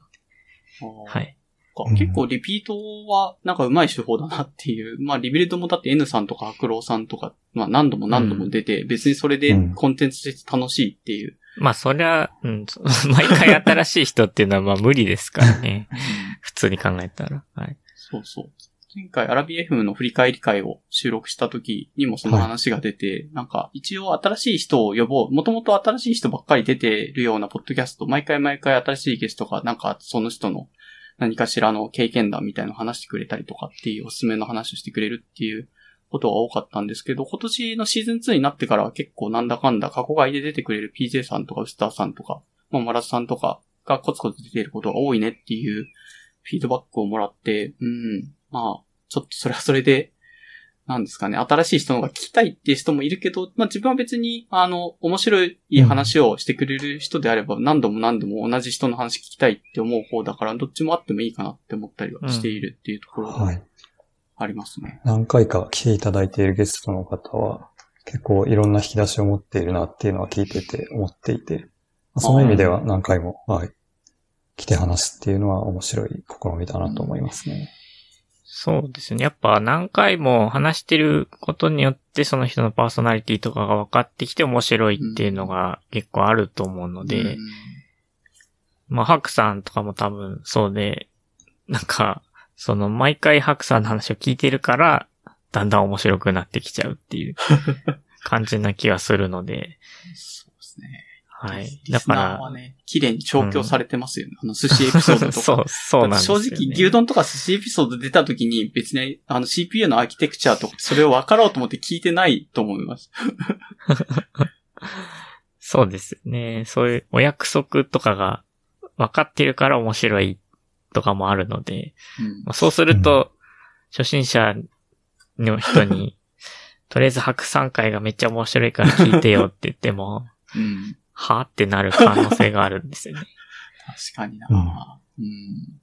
ど。うん。はい。か結構リピートはなんか上手い手法だなっていう。まあリビルドもだって N さんとか白郎さんとか、まあ何度も何度も出て、別にそれでコンテンツとして楽しいっていう。まあそりゃ、うん、そ毎回新しい人っていうのはまあ無理ですからね。[LAUGHS] 普通に考えたら。はい。そうそう。前回アラビ FM の振り返り会を収録した時にもその話が出て、なんか一応新しい人を呼ぼう。もともと新しい人ばっかり出てるようなポッドキャスト、毎回毎回新しいゲストがなんかその人の何かしらの経験談みたいなのを話してくれたりとかっていうおすすめの話をしてくれるっていうことが多かったんですけど、今年のシーズン2になってからは結構なんだかんだ過去外で出てくれる PJ さんとかウスターさんとか、まあ、マラスさんとかがコツコツ出ていることが多いねっていうフィードバックをもらって、うん、まあ、ちょっとそれはそれで、なんですかね、新しい人の方が聞きたいっていう人もいるけど、まあ自分は別に、あの、面白い話をしてくれる人であれば、何度も何度も同じ人の話聞きたいって思う方だから、どっちもあってもいいかなって思ったりはしているっていうところがはい。ありますね。何回か来ていただいているゲストの方は、結構いろんな引き出しを持っているなっていうのは聞いてて思っていて、まあその意味では何回も、はい、来て話すっていうのは面白い試みだなと思いますね。そうですね。やっぱ何回も話してることによってその人のパーソナリティとかが分かってきて面白いっていうのが結構あると思うので、うんまあ、ハクさんとかも多分そうで、なんか、その毎回ハクさんの話を聞いてるから、だんだん面白くなってきちゃうっていう感じな気がするので、[LAUGHS] そうですね。はい。リだからは、ね、綺麗に調教されてますよね。あの、寿司エピソードとか。[LAUGHS] そう、そうなんですよ、ね。正直、牛丼とか寿司エピソード出た時に別に、あの CPU のアーキテクチャとか、それを分かろうと思って聞いてないと思います。[LAUGHS] そうですね。そういうお約束とかが分かってるから面白いとかもあるので、うんまあ、そうすると、初心者の人に、[LAUGHS] とりあえず白山会がめっちゃ面白いから聞いてよって言っても、うん。はってなる可能性があるんですよね。確かにな、うんうん。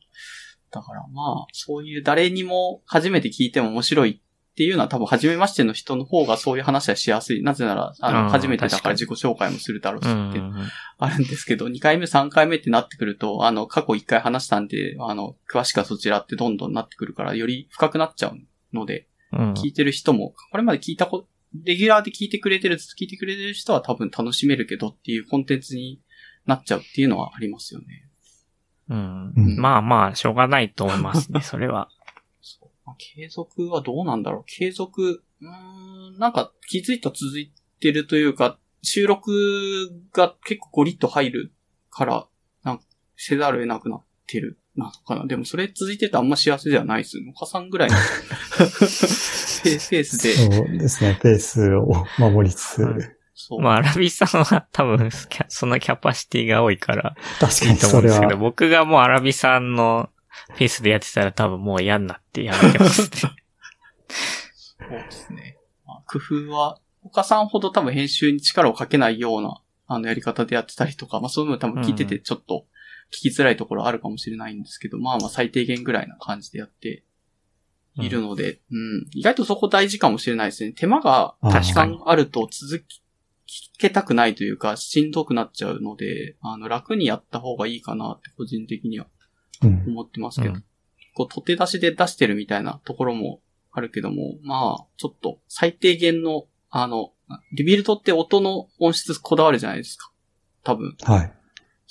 だからまあ、そういう誰にも初めて聞いても面白いっていうのは多分初めましての人の方がそういう話はしやすい。なぜなら、あの、うん初めてだからに自己紹介もするだろうしってうん。あるんですけど、2回目、3回目ってなってくると、あの、過去1回話したんで、あの、詳しくはそちらってどんどんなってくるから、より深くなっちゃうので、うん。聞いてる人も、これまで聞いたこ、レギュラーで聞いてくれてる、ずっと聞いてくれてる人は多分楽しめるけどっていうコンテンツになっちゃうっていうのはありますよね。うん。うん。まあまあ、しょうがないと思いますね、それは。[LAUGHS] そう。まあ継続はどうなんだろう。継続、うーん、なんか気づいたら続いてるというか、収録が結構ゴリッと入るから、なんかせざるを得なくなってるなのかな。でもそれ続いてるとあんま幸せではないです。野家さんぐらいの [LAUGHS] ペーペースで、そうですね、ペースを守りつつ、はいそう。まあ、アラビさんは多分、そのキャパシティが多いから、確かいいと思にそうれんですけど、は、僕がもうアラビさんのペースでやってたら多分もう嫌になってやめてますね。[LAUGHS] [LAUGHS] そうですね。まあ、工夫は、他さんほど多分編集に力をかけないような、あのやり方でやってたりとか、まあそういうの多分聞いててちょっと聞きづらいところあるかもしれないんですけど、まあまあ最低限ぐらいな感じでやっているので、うん、意外とそこ大事かもしれないですね。手間があーたくさんあると続きけたくないというか、しんどくなっちゃうので、あの、楽にやった方がいいかなって個人的にはうん。思ってますけど、うんこう、取って出しで出してるみたいなところもあるけども、まあ、ちょっと最低限の、あの、リビルドって音の音質こだわるじゃないですか。多分。はい。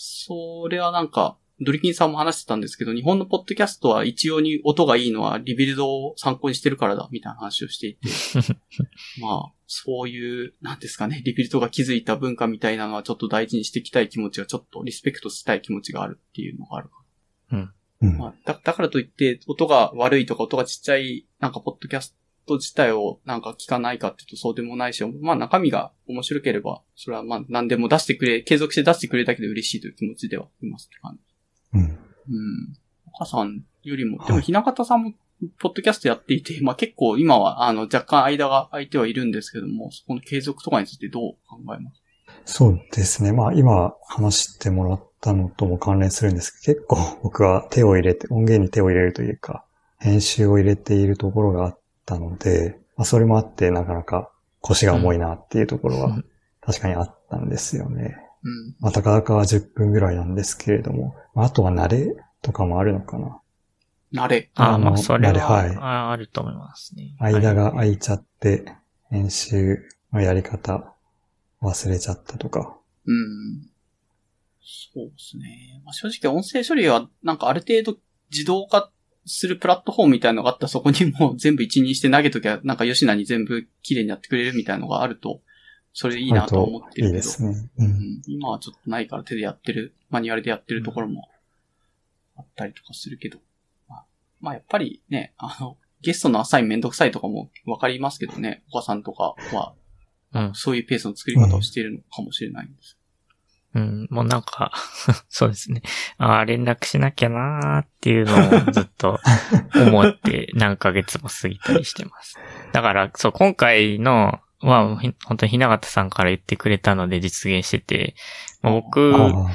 それはなんか、ドリキンさんも話してたんですけど、日本のポッドキャストは一様に音がいいのは Rebuild を参考にしてるからだ、みたいな話をしていて。[LAUGHS] まあ、そういう、なんですかね、 Rebuild が築いた文化みたいなのはちょっと大事にしていきたい気持ちがちょっとリスペクトしたい気持ちがあるっていうのがあるかうん。まあ、だだからといって、音が悪いとか音がちっちゃい、なんか、ポッドキャスト自体をなんか聞かないかっていうとそうでもないし、まあ中身が面白ければ、それはまあ何でも出してくれ、継続して出してくれるだけで嬉しいという気持ちではいますって感じ。うん。うん。お母さんよりも、はいでもひなかたさんも、ポッドキャストやっていて、まあ結構今は、あの、若干間が空いてはいるんですけども、そこの継続とかについてどう考えます？そうですね。まあ今話してもらったのとも関連するんですけど、結構僕は手を入れて、音源に手を入れるというか、編集を入れているところがあったので、まあそれもあってなかなか腰が重いなっていうところはうん確かにあったんですよね。うん。まあたかだかは10分ぐらいなんですけれども、まああとは慣れとかもあるのかな。慣れ。ああ、まあ、それは、はいああると思いますね。間がはい空いちゃって、編集のやり方忘れちゃったとか。うん。そうですね。まあ、正直音声処理はなんかある程度自動化するプラットフォームみたいなのがあったらそこにもう全部一任して投げときゃなんか吉名に全部綺麗にやってくれるみたいなのがあると、それでいいなと思ってるけど。いいですね。う。うん、今はちょっとないから手でやってる、マニュアルでやってるところもあったりとかするけど。まあ、まあ、やっぱりね、あの、ゲストのアサインめん。どくさいとかもわかりますけどね、お母さん。とかはうん。そういうペースの作り方をしているのかもしれないん。です。うん、もうなんか、[LAUGHS] そうですね。ああ、連絡しなきゃなーっていうのをずっと思って [LAUGHS] 何ヶ月も過ぎたりしてます。だから、そう、今回のは、ひ本当にひながたさんから言ってくれたので実現してて、まあ僕あ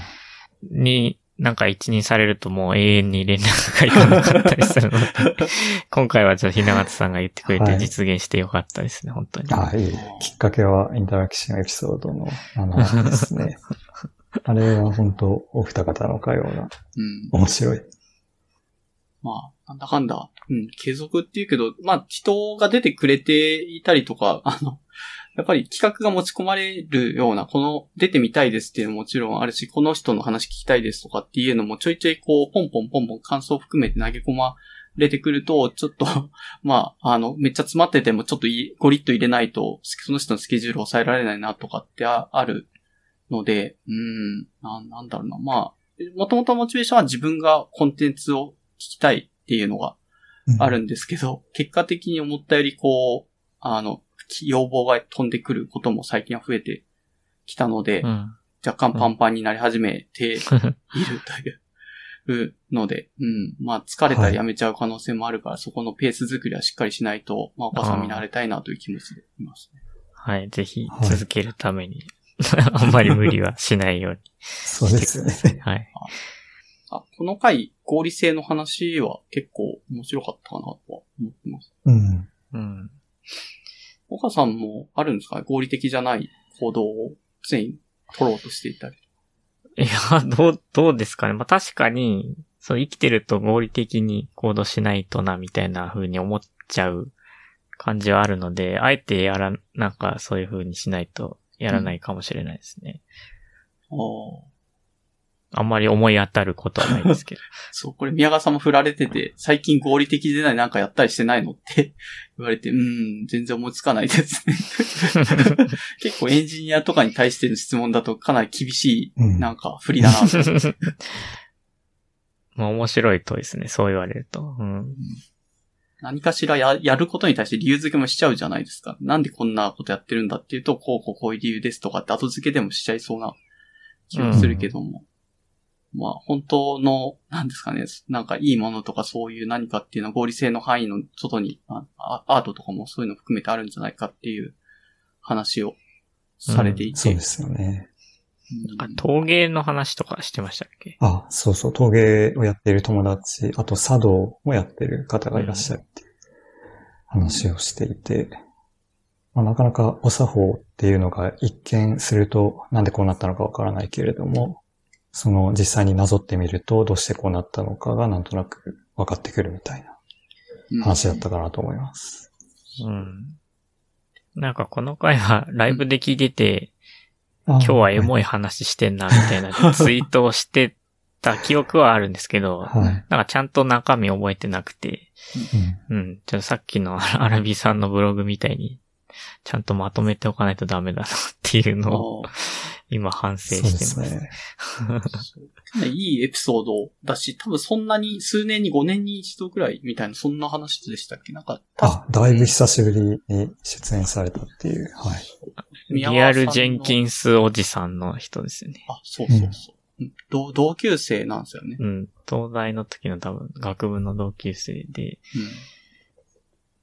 になんか一任されるともう永遠に連絡がいかなかったりするので、[LAUGHS] 今回はちょっとひながたさんが言ってくれてはい実現してよかったですね、本当に。あ、ああいい。きっかけはインタラクションエピソードの7ですね。あれは本当お二方の会話がうん。面白い。まあ、なんだかんだ、うん、継続っていうけど、まあ、人が出てくれていたりとか、[LAUGHS] あの、やっぱり企画が持ち込まれるような、この出てみたいですっていうのももちろんあるし、この人の話聞きたいですとかっていうのもちょいちょいこう、ポンポンポンポン感想を含めて投げ込まれてくると、ちょっと、[LAUGHS] まあ、あの、めっちゃ詰まっててもちょっといゴリッと入れないと、その人のスケジュールを抑えられないなとかってああるので、うん、ななんだろうな。まあ、もともとモチベーションは自分がコンテンツを聞きたいっていうのがうんあるんですけど、結果的に思ったよりこう、あの、要望が飛んでくることも最近は増えてきたので、うん。若干パンパンになり始めているというので、うん。まあ疲れたらやめちゃう可能性もあるから、そこのペース作りはしっかりしないと、まあお母さん見慣れたいなという気持ちでいますね。はい、ぜひはい続けるために、[LAUGHS] あんまり無理はしないようにそうですよね。はい。あ、この回、合理性の話は結構面白かったかなとは思ってます。うん。うん。岡さんもあるんですか？合理的じゃない行動を常に取ろうとしていたり。いや、どう、どうですかね？まあ、確かに、そう、生きてると合理的に行動しないとな、みたいな風に思っちゃう感じはあるので、あえてやら、なんかそういう風にしないとやらないかもしれないですね。ああ。あんまり思い当たることはないですけど。[LAUGHS] そう、これ宮川さんも振られてて、最近合理的でないなんかやったりしてないのって [LAUGHS] 言われて、うーん、全然思いつかないですね。[LAUGHS] 結構エンジニアとかに対しての質問だとかなり厳しい、うんなんか振りだなと思って。まあ面白いとですね、そう言われると。うん。何かしらややることに対して理由付けもしちゃうじゃないですか。なんでこんなことやってるんだっていうと、こうこうこういう理由ですとかって後付けでもしちゃいそうな気がするけども。まあ本当の、なんですかね、なんかいいものとかそういう何かっていうのは合理性の範囲の外に、アートとかもそういうの含めてあるんじゃないかっていう話をされていて。そうですよね。うんなん。か陶芸の話とかしてましたっけ？あ、そうそう、陶芸をやっている友達、あと茶道もやってる方がいらっしゃるっていう話をしていて、まあ、なかなかお作法っていうのが一見するとなんでこうなったのかわからないけれども、その実際になぞってみるとどうしてこうなったのかがなんとなく分かってくるみたいなうん。話だったかなと思います。うん。なんかこの回はライブで聞いてて、今今日はエい。モい話してんな、みたいなツイートをしてた記憶はあるんですけど、はい。なんかちゃんと中身覚えてなくて、うんうん。ちょっとさっきのアラビさんのブログみたいに、ちゃんとまとめておかないとダメだなっていうのをあ今反省してます。すね。いいエピソードだし、多分そんなに数年に5年に一度ぐらいみたいな、そんな話でしたっけ？なんか、たあ、だいぶ久しぶりに出演されたっていう。はい。リアルジェンキンスおじさんの人ですよね。あ、そうそうそう。うん同同級生なんですよね。うん。東大の時の多分学部の同級生で、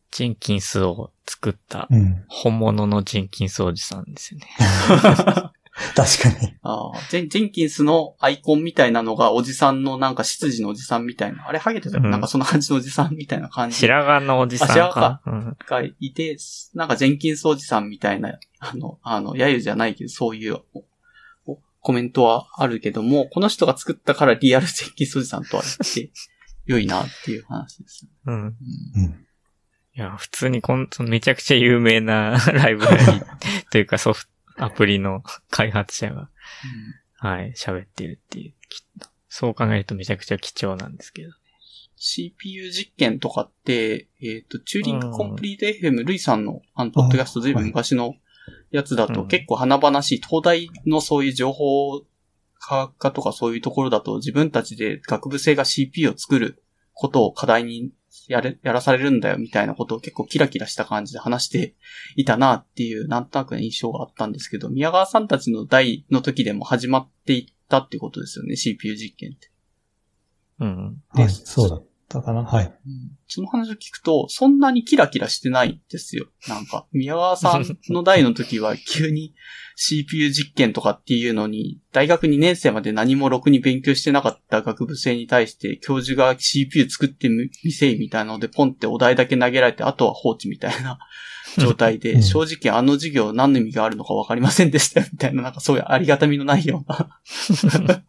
ジェンキンスを作ったうん。本物のジェンキンスおじさんですよね。[LAUGHS] [LAUGHS] 確かに。ああジェン、ジェンキンスのアイコンみたいなのがおじさんのなんか執事のおじさんみたいな。あれハゲてたよ、うんなんかそんな感じのおじさんみたいな感じ白髪のおじさんあ白髪か。うん。がいて、なんかジェンキンスおじさんみたいな、あの、あの、揶揄じゃないけど、そういうおおコメントはあるけども、この人が作ったからリアルジェンキンスおじさんとは言って良いなっていう話です。うん。うんうん。いや、普通にこん、そのめちゃくちゃ有名な [LAUGHS] ライブラリというかソフト、アプリの [LAUGHS] 開発者が、はい、喋ってるっていう。きそう考えるとめちゃくちゃ貴重なんですけど。CPU 実験とかって、えっ、と、チューリングコンプリート FM、ルイさんの、あの、ポッドキャストずいぶん昔のやつだうんと結構華々しい、東大のそういう情報科学科とかそういうところだと自分たちで学部生が CPU を作ることを課題にやれ、やらされるんだよみたいなことを結構キラキラした感じで話していたなっていう、なんとなくの印象があったんですけど、宮川さんたちの代の時でも始まっていったってことですよね、CPU 実験って。うん。はい。でそうだったかな。はい。うんその話を聞くと、そんなにキラキラしてないんですよ。なんか、宮川さんの代の時は急に CPU 実験とかっていうのに、大学2年生まで何もろくに勉強してなかった学部生に対して、教授が CPU 作ってみみせいみたいなので、ポンってお題だけ投げられて、あとは放置みたいな [LAUGHS] 状態で、うん正直あの授業何の意味があるのかわかりませんでしたよ、みたいな、なんかそういうありがたみのないような [LAUGHS]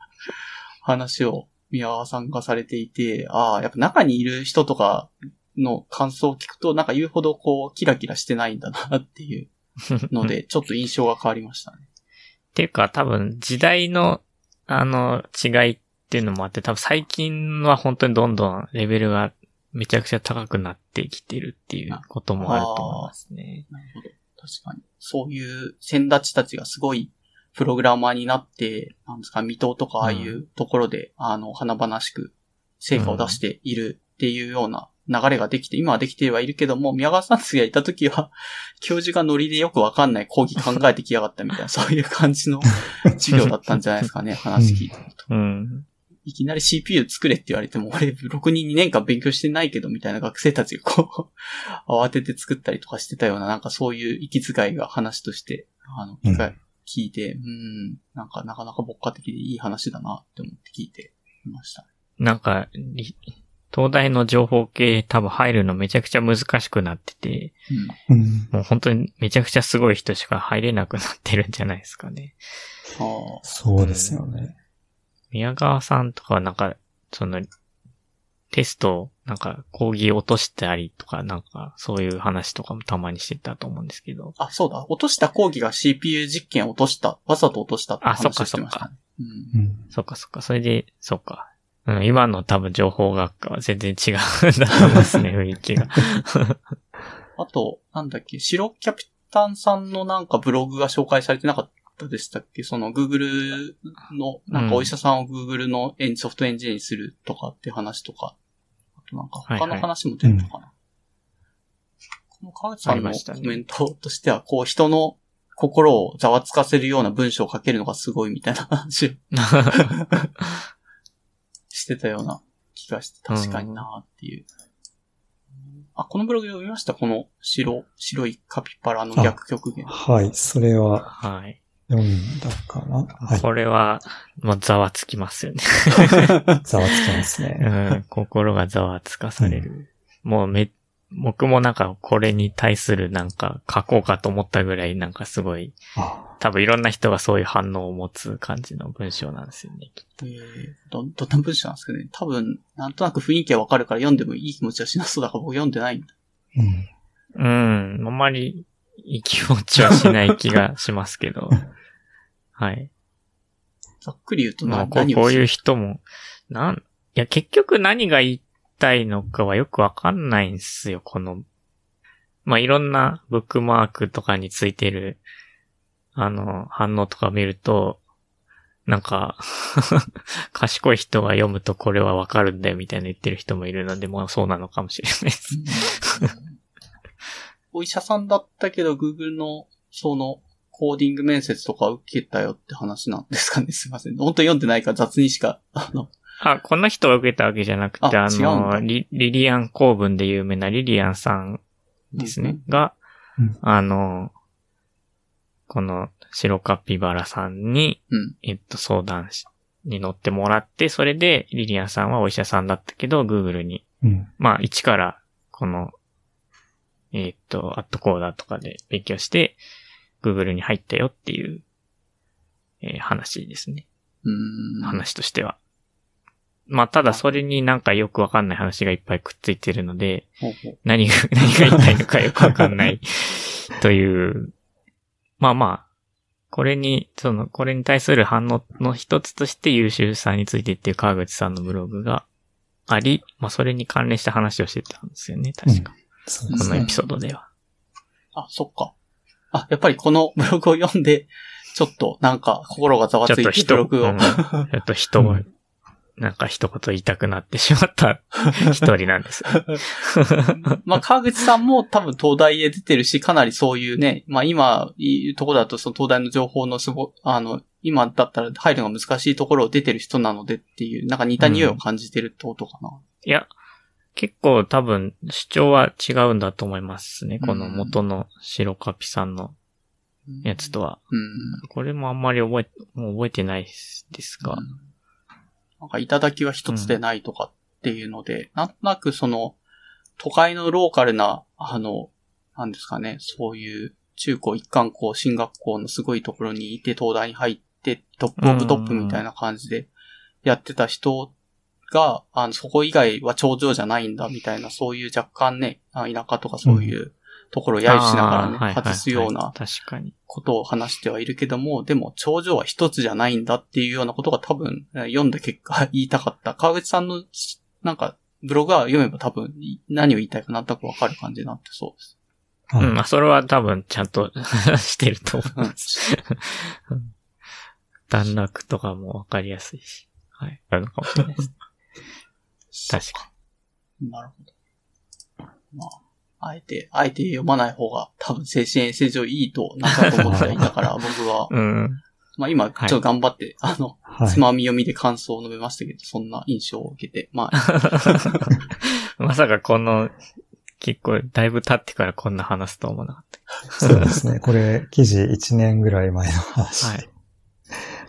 話を宮川さんがされていて、ああ、やっぱ中にいる人とかの感想を聞くと、なんか言うほどこう、キラキラしてないんだなっていう [LAUGHS] ので、ちょっと印象が変わりましたね。っていうか多分時代の、あの、違いっていうのもあって、多分最近は本当にどんどんレベルがめちゃくちゃ高くなってきてるっていうこともあると思いますね。なるほど。確かに。そういう先立ちたちがすごいプログラマーになって、なんですか、未踏とかああいうところで、あの、華々しく成果を出しているっていうような流れができて、今はできてはいるけども、宮川さんたちがいた時は、[LAUGHS] 教授がノリでよくわかんない講義考えてきやがったみたいな、[LAUGHS] そういう感じの授業だったんじゃないですかね、[LAUGHS] 話聞いてると。うん。いきなり CPU 作れって言われても、俺、ろくに2年間勉強してないけど、みたいな学生たちがこう、慌てて作ったりとかしてたような、なんかそういう息遣いが話として、あの、うん聞いて、うん、なんかなかなか牧歌的でいい話だなって思って聞いていました。なんか、り東大の情報系多分入るのめちゃくちゃ難しくなってて、うん。うん。もう本当にめちゃくちゃすごい人しか入れなくなってるんじゃないですかね。ああ、そうですよね。宮川さんとかはなんか、その、テスト、なんか講義落としたりとか、なんかそういう話とかもたまにしてたと思うんですけど。あ、そうだ。落とした講義が CPU 実験を落とした。わざと落としたってあそっか話をしてましたね。うんうん。そっかそっか、それで、そっか。うん、今の多分情報学科は全然違うんだと思いますね、[LAUGHS] 雰囲気が。[LAUGHS] あと、なんだっけ、白キャピタンさんのなんかブログが紹介されてなかったでしたっけ？その Google の、なんかお医者さんを Google のエンソフトエンジニアにするとかって話とか、あとなんか他の話も出るのかな、この川内さんのコメントとしては、こう人の心をざわつかせるような文章を書けるのがすごいみたいな話を [LAUGHS] してたような気がして、確かになっていう。あ、このブログ読みました？この白、白いカピバラの逆極限。はい。それははい。読んだかな？はい。これは、もうざわつきますよね。[LAUGHS] ざわつきますうね。ん、心がざわつかされる。もうめ、僕もなんかこれに対するなんか書こうかと思ったぐらいなんかすごい、あ多分いろんな人がそういう反応を持つ感じの文章なんですよね。えー、ど、どんな文章なんですかね？多分、なんとなく雰囲気はわかるから読んでもいい気持ちはしなそうだから僕読んでないんだ。うん。うん、あんまりいい気持ちはしない気がしますけど。[LAUGHS] はい。ざっくり言うとなまあ、こうこういう人も、なん、いや、結局何が言いたいのかはよくわかんないんですよ、この、まあ、いろんなブックマークとかについてる、あの、反応とか見ると、なんか、[LAUGHS] 賢い人が読むとこれはわかるんだよみたいな言ってる人もいるので、もうそうなのかもしれないです。お医者さんだったけど、Google の、その、コーディング面接とか受けたよって話なんですかね？[LAUGHS] すいません。本当に読んでないから雑にしか、あの、あ、この人が受けたわけじゃなくて、あの、リリリアン公文で有名なリリアンさんですね。が、うんあの、この白カピバラさんに、うん。えっと、相談しに乗ってもらって、それでリリアンさんはお医者さんだったけど、Google に、うん。まあ、一から、この、えっと、アットコーダーとかで勉強して、Google に入ったよっていう、えー話ですね。うーん。話としては。まあ、ただそれになんかよくわかんない話がいっぱいくっついてるので、何が、[LAUGHS] 何が言いたいのかよくわかんない [LAUGHS] という。まあまあ、これに、その、これに対する反応の一つとして優秀さについてっていう川口さんのブログがあり、まあそれに関連した話をしてたんですよね、確か。そうですねこのエピ。ソードでは。あ、そっか。あ、やっぱりこのブログを読んで、ちょっとなんか心がざわついてブログを。うんちょっと人を、うんなんか一言言いたくなってしまった [LAUGHS] 一人なんです。[LAUGHS] まあ、川口さんも多分東大へ出てるし、かなりそういうね、まあ今言うところだとその東大の情報のすご、あの、今だったら入るのが難しいところを出てる人なのでっていう、なんか似た匂いを感じてるってことかな。いや、結構多分主張は違うんだと思いますね。このうん元の白カピさんのやつとは。うん。これもあんまり覚え、もう覚えてないですが。なんか、いただきは一つでないとかっていうので、なんとなくその、都会のローカルな、あの、なんですかね、そういう中高一貫校、進学校のすごいところにいて、東大に入って、トップオブトップみたいな感じでやってた人が、あの、そこ以外は頂上じゃないんだ、みたいな、そういう若干ね、あ田舎とかそういうところを揶揄しながらね、あーはいはいはい外すような確かに。ことを話してはいるけども、でも頂上は一つじゃないんだっていうようなことが多分えー読んだ結果言いたかった。川口さんのなんかブログは読めば多分何を言いたいかなんとなくわかる感じになってそうです。はいうん、まあそれは多分ちゃんと [LAUGHS] してると思い [LAUGHS] うんます。段落とかもわかりやすいし。はい。あるのかもしれないです。確かなるほど。まあ、あえて、あえて読まない方が多分精神衛生上いいと、なんかと思ってはいたから、[LAUGHS] 僕は。に。うん。まあ今、ちょっと頑張って、あの、はいつ。まみ読みで感想を述べましたけど、そんな印象を受けて、まあ、[LAUGHS] まさかこの、結構だいぶ経ってからこんな話すと思わなかっそうですね。これ、記事1年ぐらい前の話た。はで。い。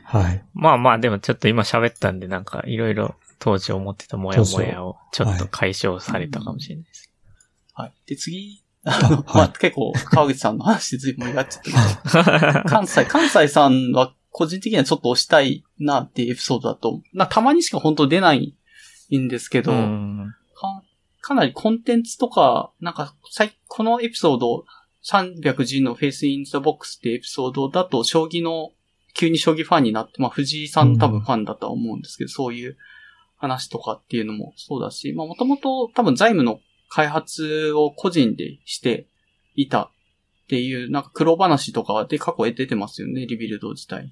はい。まあまあでもちょっと今喋ったんでなんかいろいろ当時思ってたモヤモヤをちょっと解消されたかもしれないです。はい。で、次、あの、まあ、結構、川口さんの話で随分盛り上がっちゃったけど、[LAUGHS] 関西、関西さんは個人的にはちょっと押したいなっていうエピソードだと、な、たまにしか本当出ないんですけど、うん。かかなりコンテンツとか、なんか、最このエピソード、310の Face in the Box っていうエピソードだと、将棋の、急に将棋ファンになって、まあ、藤井さん多分ファンだとは思うんですけど、そういう話とかっていうのもそうだし、まあ、もともと多分財務の開発を個人でしていたっていう、なんか黒話とかで過去へ出てますよね、リビルド自体。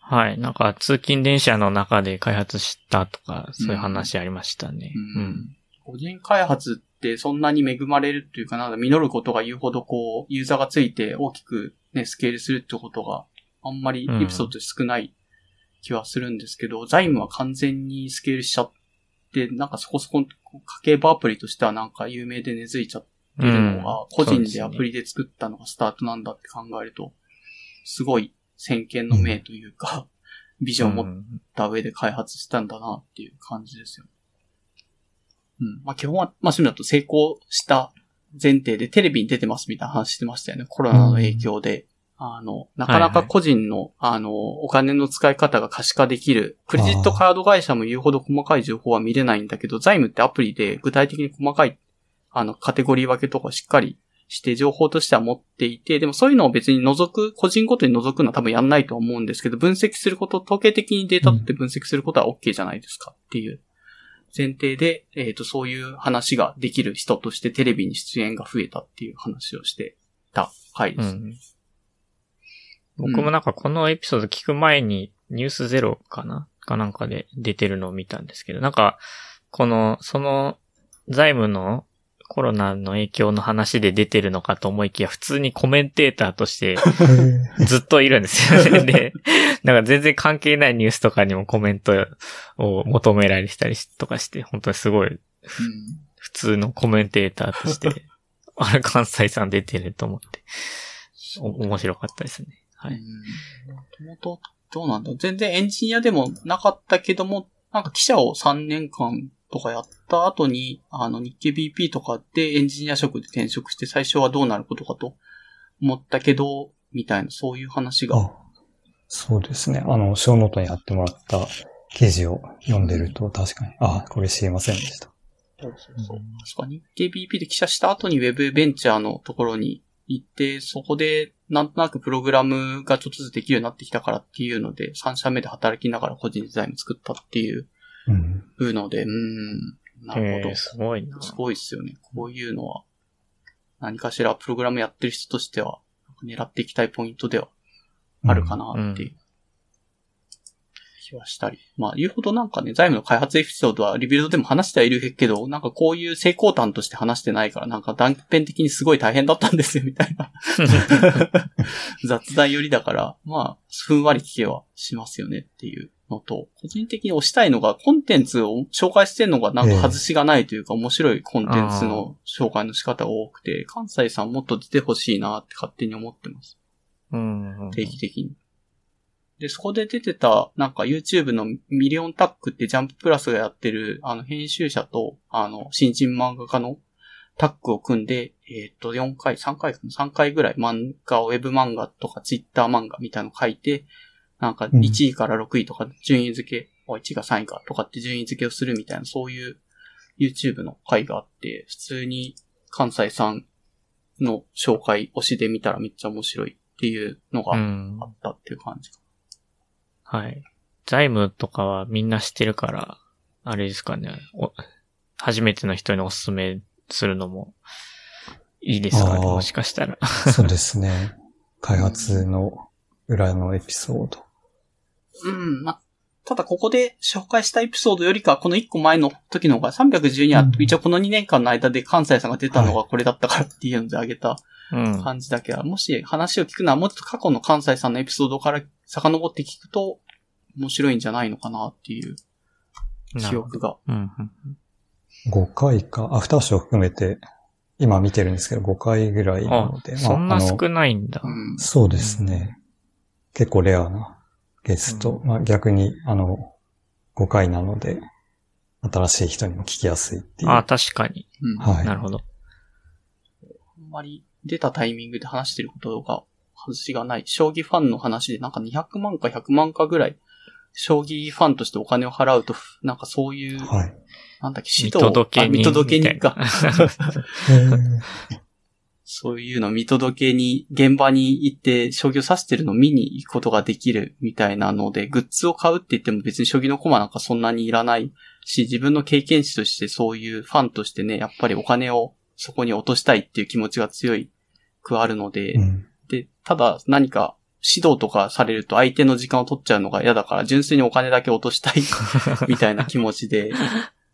はい。なんか通勤電車の中で開発したとか、そういう話ありましたね。ううんん。個人開発ってそんなに恵まれるっていうかなんか実ることが言うほどこう、ユーザーがついて大きくね、スケールするってことがあんまりエピソードで少ない気はするんですけど、財務は完全にスケールしちゃって、なんかそこそこ家計簿アプリとしてはなんか有名で根付いちゃってるのが、個人でアプリで作ったのがスタートなんだって考えると、すごい先見の明というか、[LAUGHS] ビジョンを持った上で開発したんだなっていう感じですよ。うん。まあ基本は、まあそういうのだと成功した前提でテレビに出てますみたいな話してましたよね。コロナの影響で。あの、なかなか個人の、あの、お金の使い方が可視化できる。クレジットカード会社も言うほど細かい情報は見れないんだけど、財務ってアプリで具体的に細かい、あの、カテゴリー分けとかしっかりして情報としては持っていて、でもそういうのを別に除く、個人ごとに除くのは多分やんないと思うんですけど、分析すること、統計的にデータって分析することは OK じゃないですかっていう前提で、えっ、と、そういう話ができる人としてテレビに出演が増えたっていう話をしてた回です。うん。僕もなんかこのエピソード聞く前にニュースゼロかな？かなんかで出てるのを見たんですけど、なんか、この、その財務のコロナの影響の話で出てるのかと思いきや、普通にコメンテーターとして [LAUGHS] ずっといるんですよね。[LAUGHS] で、なんか全然関係ないニュースとかにもコメントを求められたりとかして、本当にすごいうん普通のコメンテーターとして、[LAUGHS] あれ関西さん出てると思って、お面白かったですね。はい。もともと、どうなんだ全然エンジニアでもなかったけども、なんか記者を3年間とかやった後に、あの日経 BP とかでエンジニア職で転職して最初はどうなることかと思ったけど、みたいなそういう話が。あそうですね。あの、小ノートに貼ってもらった記事を読んでると確かに、あ、これ知りませんでした。そうそうそう。確かに日経 BP で記者した後に Web ベンチャーのところに行って、そこでなんとなくプログラムがちょっとずつできるようになってきたからっていうので、3社目で働きながら個人デザイン作ったっていううん。ので、うーん、なるほどえー、。すごいな。すごいですよね。こういうのは、何かしらプログラムやってる人としては、狙っていきたいポイントではあるかなっていう気はしたり。まあ、言うほどなんかね、財務の開発エピソードはリビルドでも話してはいるけど、なんかこういう成功談として話してないから、なんか断片的にすごい大変だったんですよ、みたいな。[LAUGHS] 雑談寄りだから、まあ、ふんわり聞けはしますよねっていうのと、個人的に推したいのが、コンテンツを紹介してるのがなんか外しがないというか、面白いコンテンツの紹介の仕方が多くて、関西さんもっと出てほしいなって勝手に思ってます。うん。定期的に。で、そこで出てた、なんか YouTube のミリオンタックってジャンププラスがやってる、あの、編集者と、あの、新人漫画家のタッグを組んで、えっ、と、4回、3回かな、3回ぐらい漫画を、ウェブ漫画とかツイッター漫画みたいなの書いて、なんかうん1位から6位とか順位付け、あ1位が3位かとかって順位付けをするみたいな、そういう YouTube の回があって、普通に関西さんの紹介、推しで見たらめっちゃ面白いっていうのがうんあ。ったっていう感じか。はい。財務とかはみんな知ってるから、あれですかね。お初めての人におすすめするのもいいですかね、もしかしたら。そうですね。[LAUGHS] 開発の裏のエピソード。うん、ま、ただここで紹介したエピソードよりか、この1個前の時の方が312は、うん一応この2年間の間で関西さんが出たのがこれだったからっていうのであげたうん。感じだけど、もし話を聞くのはもうちょっと過去の関西さんのエピソードから遡って聞くと面白いんじゃないのかなっていう記憶が。うんうん。5回か、アフターショー含めて、今見てるんですけど、5回ぐらいなあので、、そんな少ないんだ。うんそうですね。結構レアなゲスト。うんまあ逆に、あの、5回なので、新しい人にも聞きやすいっていう。あ、確かに。うんはいなるほど。あんまり出たタイミングで話してることが外しがない。将棋ファンの話でなんか200万か100万かぐらい、将棋ファンとしてお金を払うと、なんかそういう、はい。なんだっけ、指見導届け人。あ見届け人か。[LAUGHS] そういうの見届けに、現場に行って将棋を指してるのを見に行くことができるみたいなので、グッズを買うって言っても別に将棋の駒なんかそんなにいらないし、自分の経験値としてそういうファンとしてね、やっぱりお金をそこに落としたいっていう気持ちが強いくあるので、うんで、ただ何か指導とかされると相手の時間を取っちゃうのが嫌だから、純粋にお金だけ落としたい [LAUGHS] みたいな気持ちで、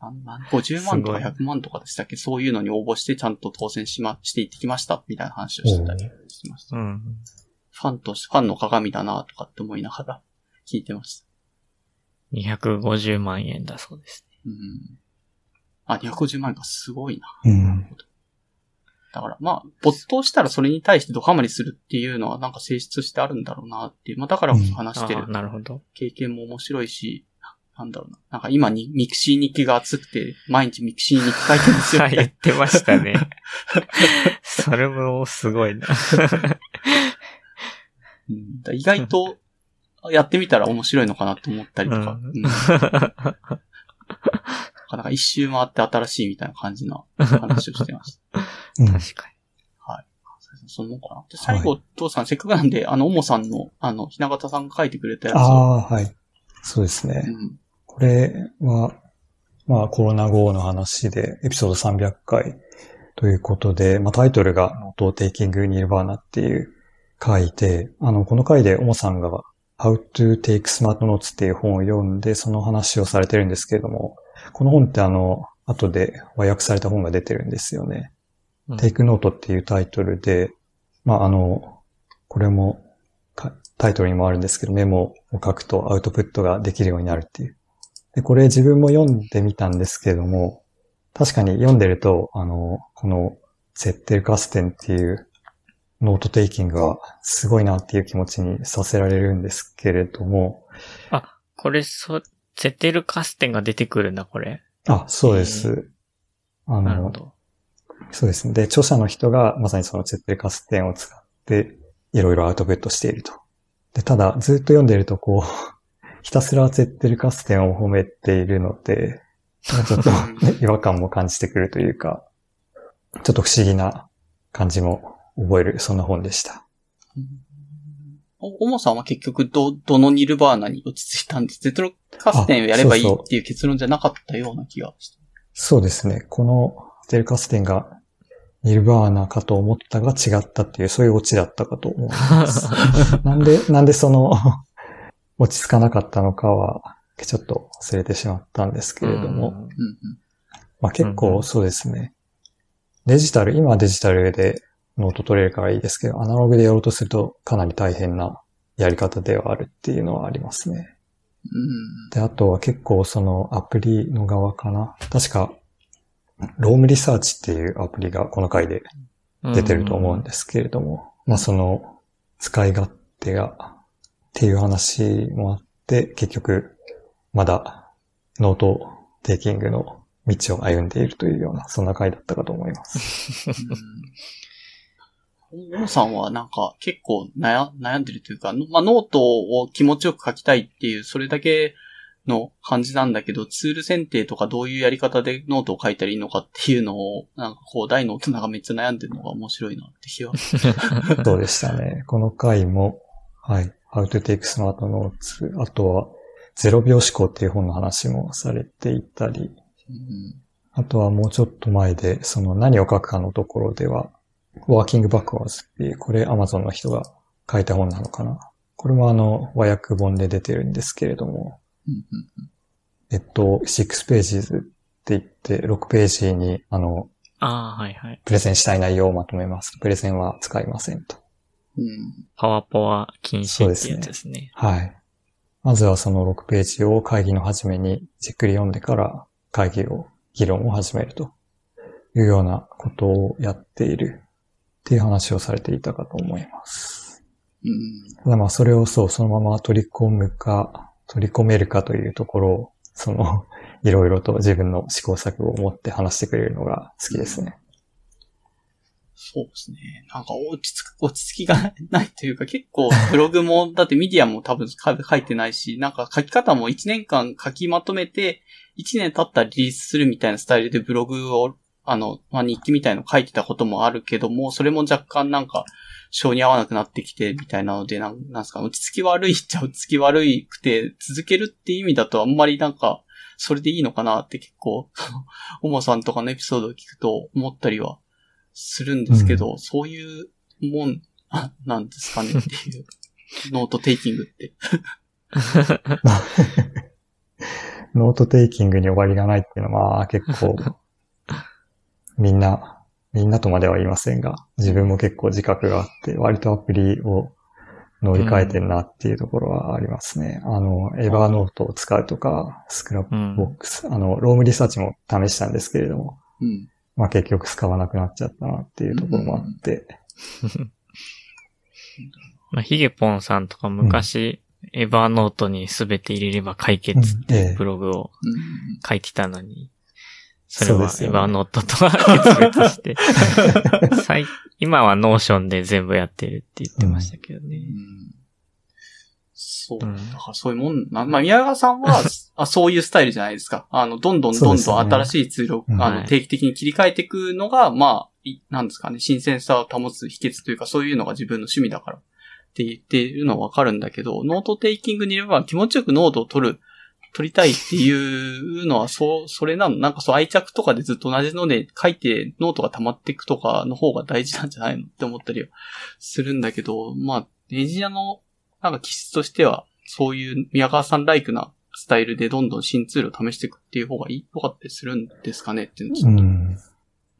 なんなん50万とかすごい100万とかでしたっけ？そういうのに応募してちゃんと当選しま、していってきましたみたいな話をしてたりしました。うん。ファンとして、ファンの鏡だなとかって思いながら聞いてました。250万円だそうです。うん。あ、250万円かすごいな。うん。だからまあ、没頭したらそれに対してドハマりするっていうのはなんか性質としてあるんだろうなっていう。まあだから話してるなるほど。経験も面白いし、なんだろうな。なんか今に mixi 日記が熱くて、毎日 mixi 日記書いてるんですよ、はい、言ってましたね。それもすごいな。[LAUGHS] うん、だ意外と、やってみたら面白いのかなと思ったりとか。うんうんなかなか一周回って新しいみたいな感じの [LAUGHS] 話をしてました。うん確かそのもんかな。で最後、父さん、せっかくなんで、あの、おもさんの、あの、ひながたさんが書いてくれたやつあを。あ、はい。そうですね。うん。これは、まあコロナ後の話で、エピソード300回ということで、まあタイトルが、 Note Taking Nirvana っていう回で、あの、この回でオモさんが How to Take Smart Notes っていう本を読んで、その話をされてるんですけれども、この本ってあの、後で和訳された本が出てるんですよね。に。テイクノートっていうタイトルで、まあ、あの、これもかタイトルにもあるんですけど、メモを書くとアウトプットができるようになるっていう。で、これ自分も読んでみたんですけれども、確かに読んでると、あの、このZettelkasten っていう note taking はすごいなっていう気持ちにさせられるんですけれども、これ、そ、 Zettelkasten が出てくるんだ、これ。あ、そうです。あの、なるほど。そうですね。で、著者の人がまさにその Zettelkasten を使っていろいろアウトプットしていると。で、ただずっと読んでいるとこう、[LAUGHS] ひたすら Zettelkasten を褒めているので、ちょっと [LAUGHS] 違和感も感じてくるというか、ちょっと不思議な感じも覚える、そんな本でした。お、おもさんは結局、ど、どのニルバーナに落ち着いたんです？ゼトロカステンをやればいいっていう結論じゃなかったような気がして。そうですね。このチェッテルカステンがニルバーナかと思ったが違ったっていう、そういうオチだったかと思います。[LAUGHS] なんで、なんでその、落ち着かなかったのかは、ちょっと忘れてしまったんですけれども、うんうんうん。まあ結構そうですね。デジタル、今はデジタルでノート取れるからいいですけど、アナログでやろうとするとかなり大変なやり方ではあるっていうのはありますね。うん。で、あとは結構そのアプリの側かな。確か、 Roam Research っていうアプリがこの回で出てると思うんですけれども、まあその使い勝手がっていう話もあって、結局まだ note taking の道を歩んでいるというような、そんな回だったかと思います。うん。おもさんはなんか結構悩悩んでるというか、のまあ、ノートを気持ちよく書きたいっていう、それだけの感じなんだけど、ツール選定とかどういうやり方でノートを書いたらいいのかっていうのを、なんかこう、大の大人がめっちゃ悩んでるのが面白いなって気は。[LAUGHS] そうでしたね。この回も、はい。How to take smart notes。あとは、0秒思考っていう本の話もされていたり、うんあとはもうちょっと前で、その何を書くかのところでは、Working Backwards っていう、これ Amazon の人が書いた本なのかな。これもあの、和訳本で出てるんですけれども、うんうんえっと、6ページズって言って、6ページに、あの、ああ、はいはい。プレゼンしたい内容をまとめます。プレゼンは使いませんと。うんパワポは禁止ってやつですね。はい。まずはその6ページを会議の始めにじっくり読んでから会議を、議論を始めるというようなことをやっているっていう話をされていたかと思います。うんただまあそれをそう、そのまま取り込むか、取り込めるかというところを、その、[LAUGHS] いろいろと自分の試行錯誤を持って話してくれるのが好きですね。そうですね。なんか落ち着く、落ち着きがないというか結構ブログも、だってメディアも多分書書いてないし、なんか書き方も1年間書きまとめて、1年経ったらリリースするみたいなスタイルでブログを、あの、まあ、日記みたいの書いてたこともあるけども、それも若干なんか、性に合わなくなってきて、みたいなので、なんなんすか、落ち着き悪いっちゃ落ち着き悪くて、続けるっていう意味だとあんまりなんか、それでいいのかなって結構、[LAUGHS] おもさんとかのエピソードを聞くと思ったりはするんですけど、そういうもんあなんですかねっていう。 note taking って。[LAUGHS] [LAUGHS] note taking に終わりがないっていうのは、まあ結構、みんな、みんなとまでは言いませんが、自分も結構自覚があって、割とアプリを乗り換えてんなっていうところはありますね。あの、 Evernote を使うとか、 Scrap box、あの、 Roam Research も試したんですけれども、うん。まあ結局使わなくなっちゃったなっていうところもあって、[LAUGHS] まあ、 higepon さんとか昔、 Evernote に全て入れれば解決っていうブログをうん。書いてたのに、それは Evernote とは決別して、[LAUGHS] 最近は Notion で全部やってるって言ってましたけどね。うん。そう。うん。だからそういうもんな、まあ、宮川さんは、[LAUGHS] あそういうスタイルじゃないですか。あの、どんどんどんどん新しいツールを、うん。あの、はい。定期的に切り替えていくのが、まあ、いいんですかね、新鮮さを保つ秘訣というか、そういうのが自分の趣味だからって言ってるのはわかるんだけど、 note taking にいれば気持ちよくノートを取る、取りたいっていうのは、そう、それなの。なんかそう愛着とかでずっと同じので書いてノートが溜まっていくとかの方が大事なんじゃないのって思ったりはするんだけど、まあ、エンジニアのなんか気質としては、そういう宮川さんライクなスタイルでどんどん新ツールを試していくっていう方がいいとかってするんですかねっていうのをちょっとうん。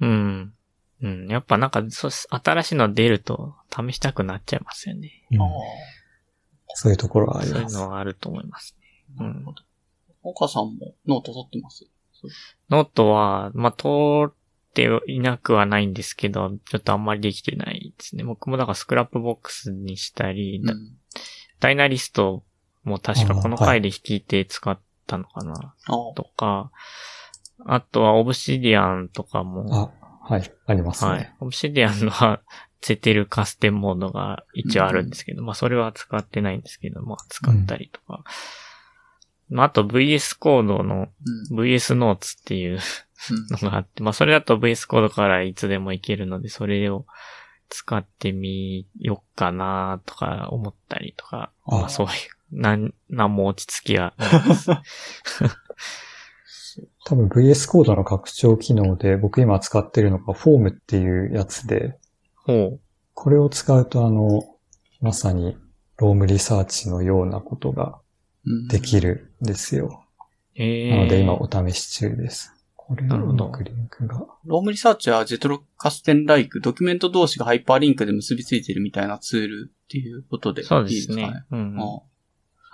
うん。うん。やっぱなんか、そう新しいの出ると試したくなっちゃいますよね。うんそういうところがありそういうます。のはあると思いますね。なるほど。岡さんもノート取ってます？ノートは、まあ、取っていなくはないんですけど、ちょっとあんまりできてないですね。僕もだから Scrapbox にしたり、だうん。 Dynalist も確かこの回で聞いて使ったのかな、ああとか、あとは Obsidian とかも、あ、はい、ありますね。はい。 Obsidian のは、 Zettelkasten モードが一応あるんですけど、まあそれは使ってないんですけど、まあ使ったりとか。まああと VS コードのうん。VS ノーツっていうのがあって、まあそれだと VS コードからいつでもいけるので、それを使ってみよっかなとか思ったりとか、あまあそういう、なん、なんも落ち着きはないです。[LAUGHS] [LAUGHS] 多分 VS コードの拡張機能で僕今使ってるのがフォームっていうやつで、ほこれを使うとあの、まさに Roam Research のようなことがうんできるんですよ。う。ええー。なので今お試し中です。これのリンクが。 Roam Research は Zettelkasten ライク、ドキュメント同士がハイパーリンクで結びついてるみたいなツールっていうことでいいそうでかね。ですすね。うん。あ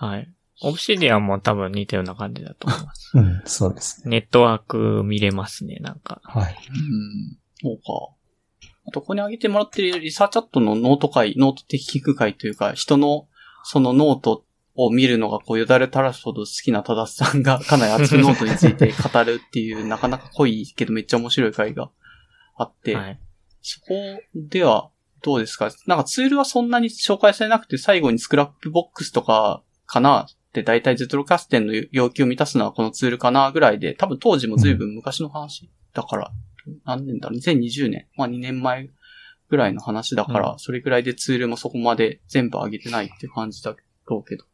はい。 Obsidian も多分似たような感じだと思います。[LAUGHS] うん、そうですね。ネットワーク見れますね、なんか。はい。うん。そうか。あと、ここに挙げてもらってる Researchatのノート回、ノート的聞く回というか、人のそのノートを見るのがこうよだれ垂らすほど好きな多田さんがかなり熱くノートについて語るっていう、なかなか濃いけどめっちゃ面白い回があって、はい。そこではどうですか？なんかツールはそんなに紹介されなくて最後に Scrapbox とかかなって大体 Zettelkasten の要求を満たすのはこのツールかなぐらいで、多分当時も随分昔の話だから、何年だろう ?2020 年。まあ2年前ぐらいの話だから、うそれぐらいでツールもそこまで全部上げてないって感じだろうけど。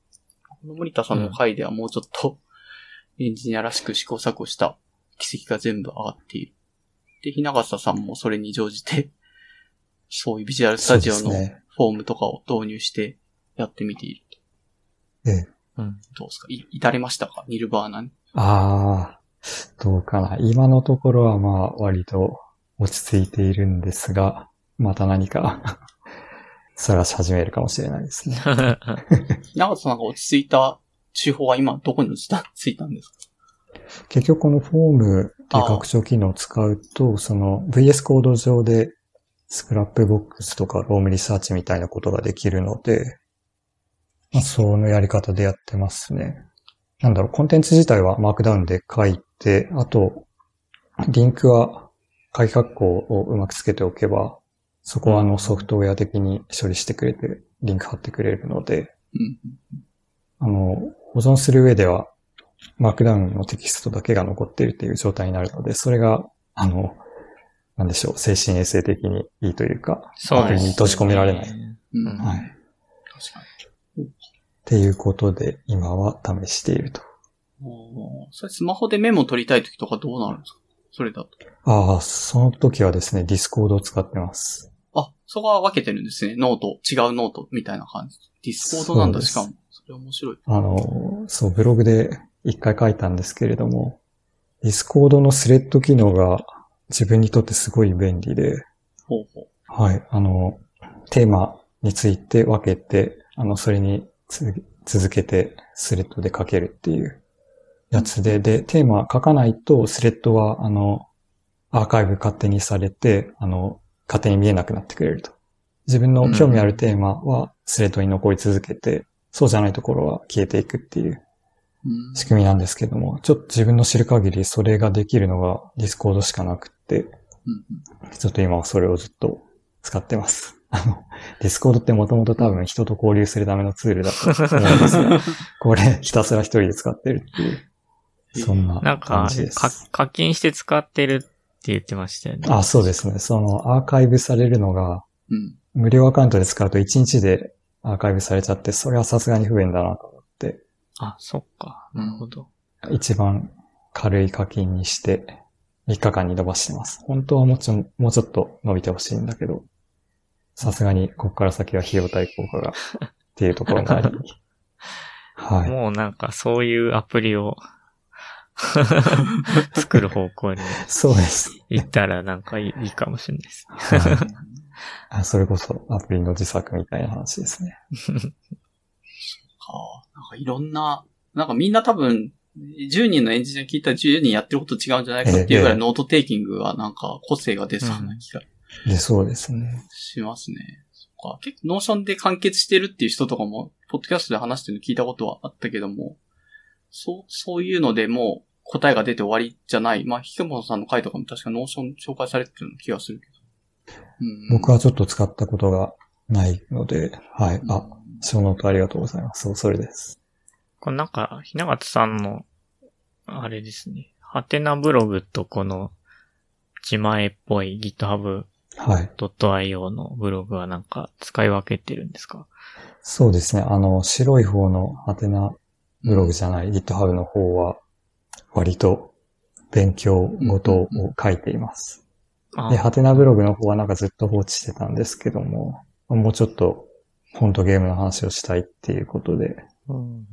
この森田さんの回ではもうちょっと [LAUGHS] エンジニアらしく試行錯誤した軌跡が全部上がっている。で、ひながささんもそれに乗じて、[LAUGHS] そういうビジュアルスタジオのフォームとかを導入してやってみている。ええ。うん。どうですか？い至れましたか？ニルバーナに。ああ、どうかな。今のところはまあ割と落ち着いているんですが、また何か探し始めるかもしれないですね。[LAUGHS] 長田さんなんか落ち着いた手法は今どこに落ちた、ついたんですか？結局この Foam っていう拡張機能を使うと、その VS コード上で Scrapbox とか Roam Research みたいなことができるので、まあ、そのやり方でやってますね。なんだろう、コンテンツ自体はマークダウンで書いて、あと、リンクは鍵括弧をうまくつけておけば、そこはあのソフトウェア的に処理してくれて、リンク貼ってくれるので、うん。あの、保存する上では、マークダウンのテキストだけが残っているという状態になるので、それが、あの、なんでしょう、精神衛生的にいいというか、そうです、アプリに閉じ込められない。うん。うんはい。っ確かに。ていうことで、今は試していると。それスマホでメモ取りたい時とかどうなるんですか？それだと。ああ、その時はですね、 Discord を使ってます。あ、そこは分けてるんですね。ノート、違うノートみたいな感じ。 Discord なんだ、しかも。それ面白い。あの、そう、ブログで一回書いたんですけれども、 Discord のスレッド機能が自分にとってすごい便利で、ほうほう。はい。あの、テーマについて分けて、あの、それにつ続けてスレッドで書けるっていうやつで、で、テーマ書かないとスレッドは、あの、アーカイブ勝手にされて、あの、勝手に見えなくなってくれると。自分の興味あるテーマはスレッドに残り続けて、そうじゃないところは消えていくっていううん仕組みなんですけども、ちょっと自分の知る限りそれができるのが Discord しかなくって、うんちょっと今はそれをずっと使ってます。[LAUGHS] あの、 Discord ってもともと多分人と交流するためのツールだと思うんですが、[LAUGHS] これひたすら一人で使ってるっていう、そんななんか感じで、かす。課金して使ってるって言ってましたよね。あ、そうですね。そのアーカイブされるのが、うん。無料アカウントで使うと1日でアーカイブされちゃって、それはさすがに不便だなと思って、あ、そっか。なるほど。一番軽い課金にして、3日間に伸ばしてます。本当はもうちょ、もうちょっと伸びてほしいんだけど、さすがにここから先は費用対効果がっていうところもあり、[LAUGHS] はい。もうなんかそういうアプリを [LAUGHS] 作る方向にそうです。行ったらなんかいいいいかもしれないです。はいあそれこそアプリの自作みたいな話ですね。[LAUGHS] かなんかいろんな、なんかみんな多分、10人のエンジニア聞いたら10人やってること違うんじゃないかっていうぐらい note taking はなんか個性が出そうな気がで、そうですね。しますね。そっか。結構 Notion で完結してるっていう人とかも、ポッドキャストで話してるの聞いたことはあったけども、そう、そういうのでもう答えが出て終わりじゃない。まあ、ひけもさんの回とかも確か Notion 紹介されてるような気がするけど。うん、僕はちょっと使ったことがないので、はい。あ、ショーノートありがとうございます。そう、それです。これなんか、ひながつさんの、あれですね。ハテナブログとこの、自前っぽい GitHub.io はい。のブログはなんか使い分けてるんですか？そうですね。あの、白い方のハテナブログじゃない GitHub の方は、割と勉強ごとを書いています。あで、ハテナブログの方はなんかずっと放置してたんですけども、もうちょっと本とゲームの話をしたいっていうことで、うんうん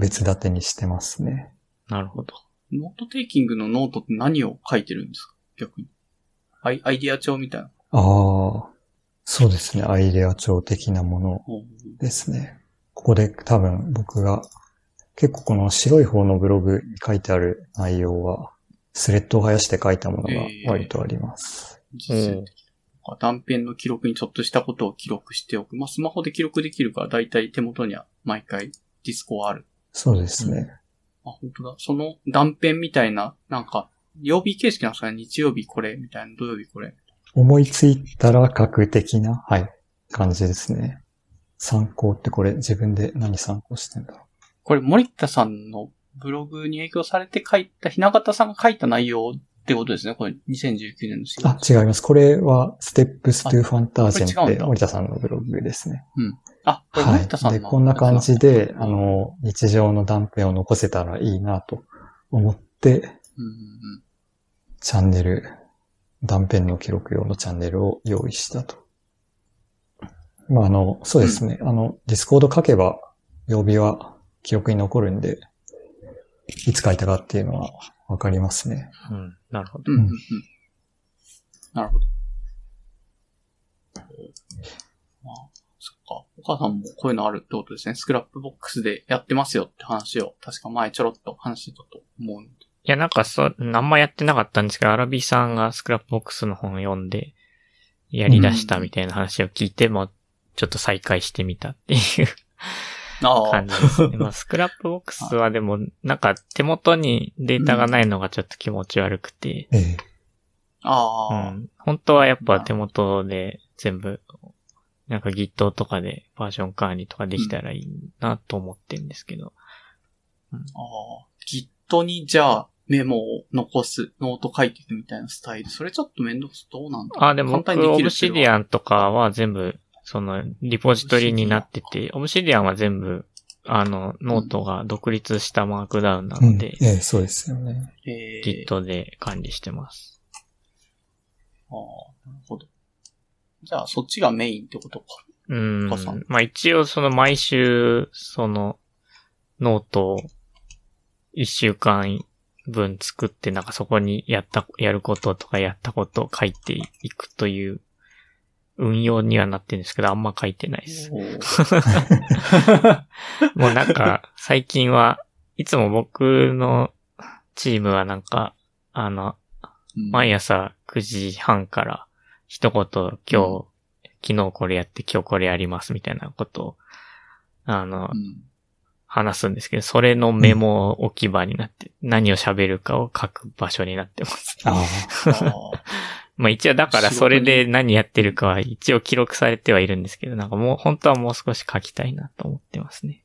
別立てにしてますね。なるほど。 note taking のノートって何を書いてるんですか？逆に。アイアイディア帳みたいな。ああ、そうですね。アイデア帳的なものですね。ここで多分僕が結構この白い方のブログに書いてある内容はスレッドを生やして書いたものが割とあります。実践的な。断片の記録にちょっとしたことを記録しておく。まあ、スマホで記録できるから、だいたい手元には毎回ディスコはある。そうですね。あ、本当だ。その断片みたいな、なんか、曜日形式なんですかね日曜日これ、みたいな、土曜日これ。思いついたら書く的な、はい、感じですね。参考ってこれ自分で何参考してんだろこれ、森田さんのブログに影響されて書いた、ひながたさんが書いた内容ってことですね。これ、2019年の4う。あ、月。違います。これは Steps to Fantasia これ違うんだって森田さんのブログですね。あ、これはい。で、森田さんの。こんな感じで、あの、日常の断片を残せたらいいなと思って、うんうんうん。チャンネル、断片の記録用のチャンネルを用意したと。まあ、あの、そうですね。あの、 Discord 書けば、曜日は記録に残るんで、いつ書いたかっていうのはわかりますね。うん。なるほど。うんうんうん。なるほど。まあ、そっか。お母さんもこういうのあるってことですね。 Scrapbox でやってますよって話を、確か前ちょろっと話してたと思うんで。いや、なんかそう、あんまやってなかったんですけど、アラビさんがスクラップボックスの本を読んで、やり出したみたいな話を聞いても、ちょっと再開してみたっていう感。じですね。まあ、[LAUGHS] スクラップボックスはでも、なんか手元にデータがないのがちょっと気持ち悪くて、ええ。ああ、うん。本当はやっぱ手元で全部、なんか Git とかでバージョン管理とかできたらいいなと思ってるんですけど。ああ。Git にじゃあメモを残す、ノート書いていくみたいなスタイル。それちょっとめんどくさどうなんだあ、でも僕、オブシディアンとかは全部、その、リポジトリになってて、 Obsidian は全部、あの、ノートが独立した Markdown なうんので、ええ、そうですよね。えー、Git で管理してます。ああ、なるほど。じゃあ、そっちがメインってことか。うん。まあ一応その毎週、その、ノートを一週間分作って、なんかそこにやった、やることとかやったことを書いていくという運用にはなってるんですけど、あんま書いてないです。[LAUGHS] もうなんか、最近はいつも僕のチームはなんか、あの、うん毎朝9時半から一言今日、昨日これやって今日これやりますみたいなことをあの、うん。話すんですけど、それのメモ置き場になって、何を喋るかを書く場所になってます。あ [LAUGHS] まあ一応だからそれで何やってるかは一応記録されてはいるんですけど、なんかもう本当はもう少し書きたいなと思ってますね。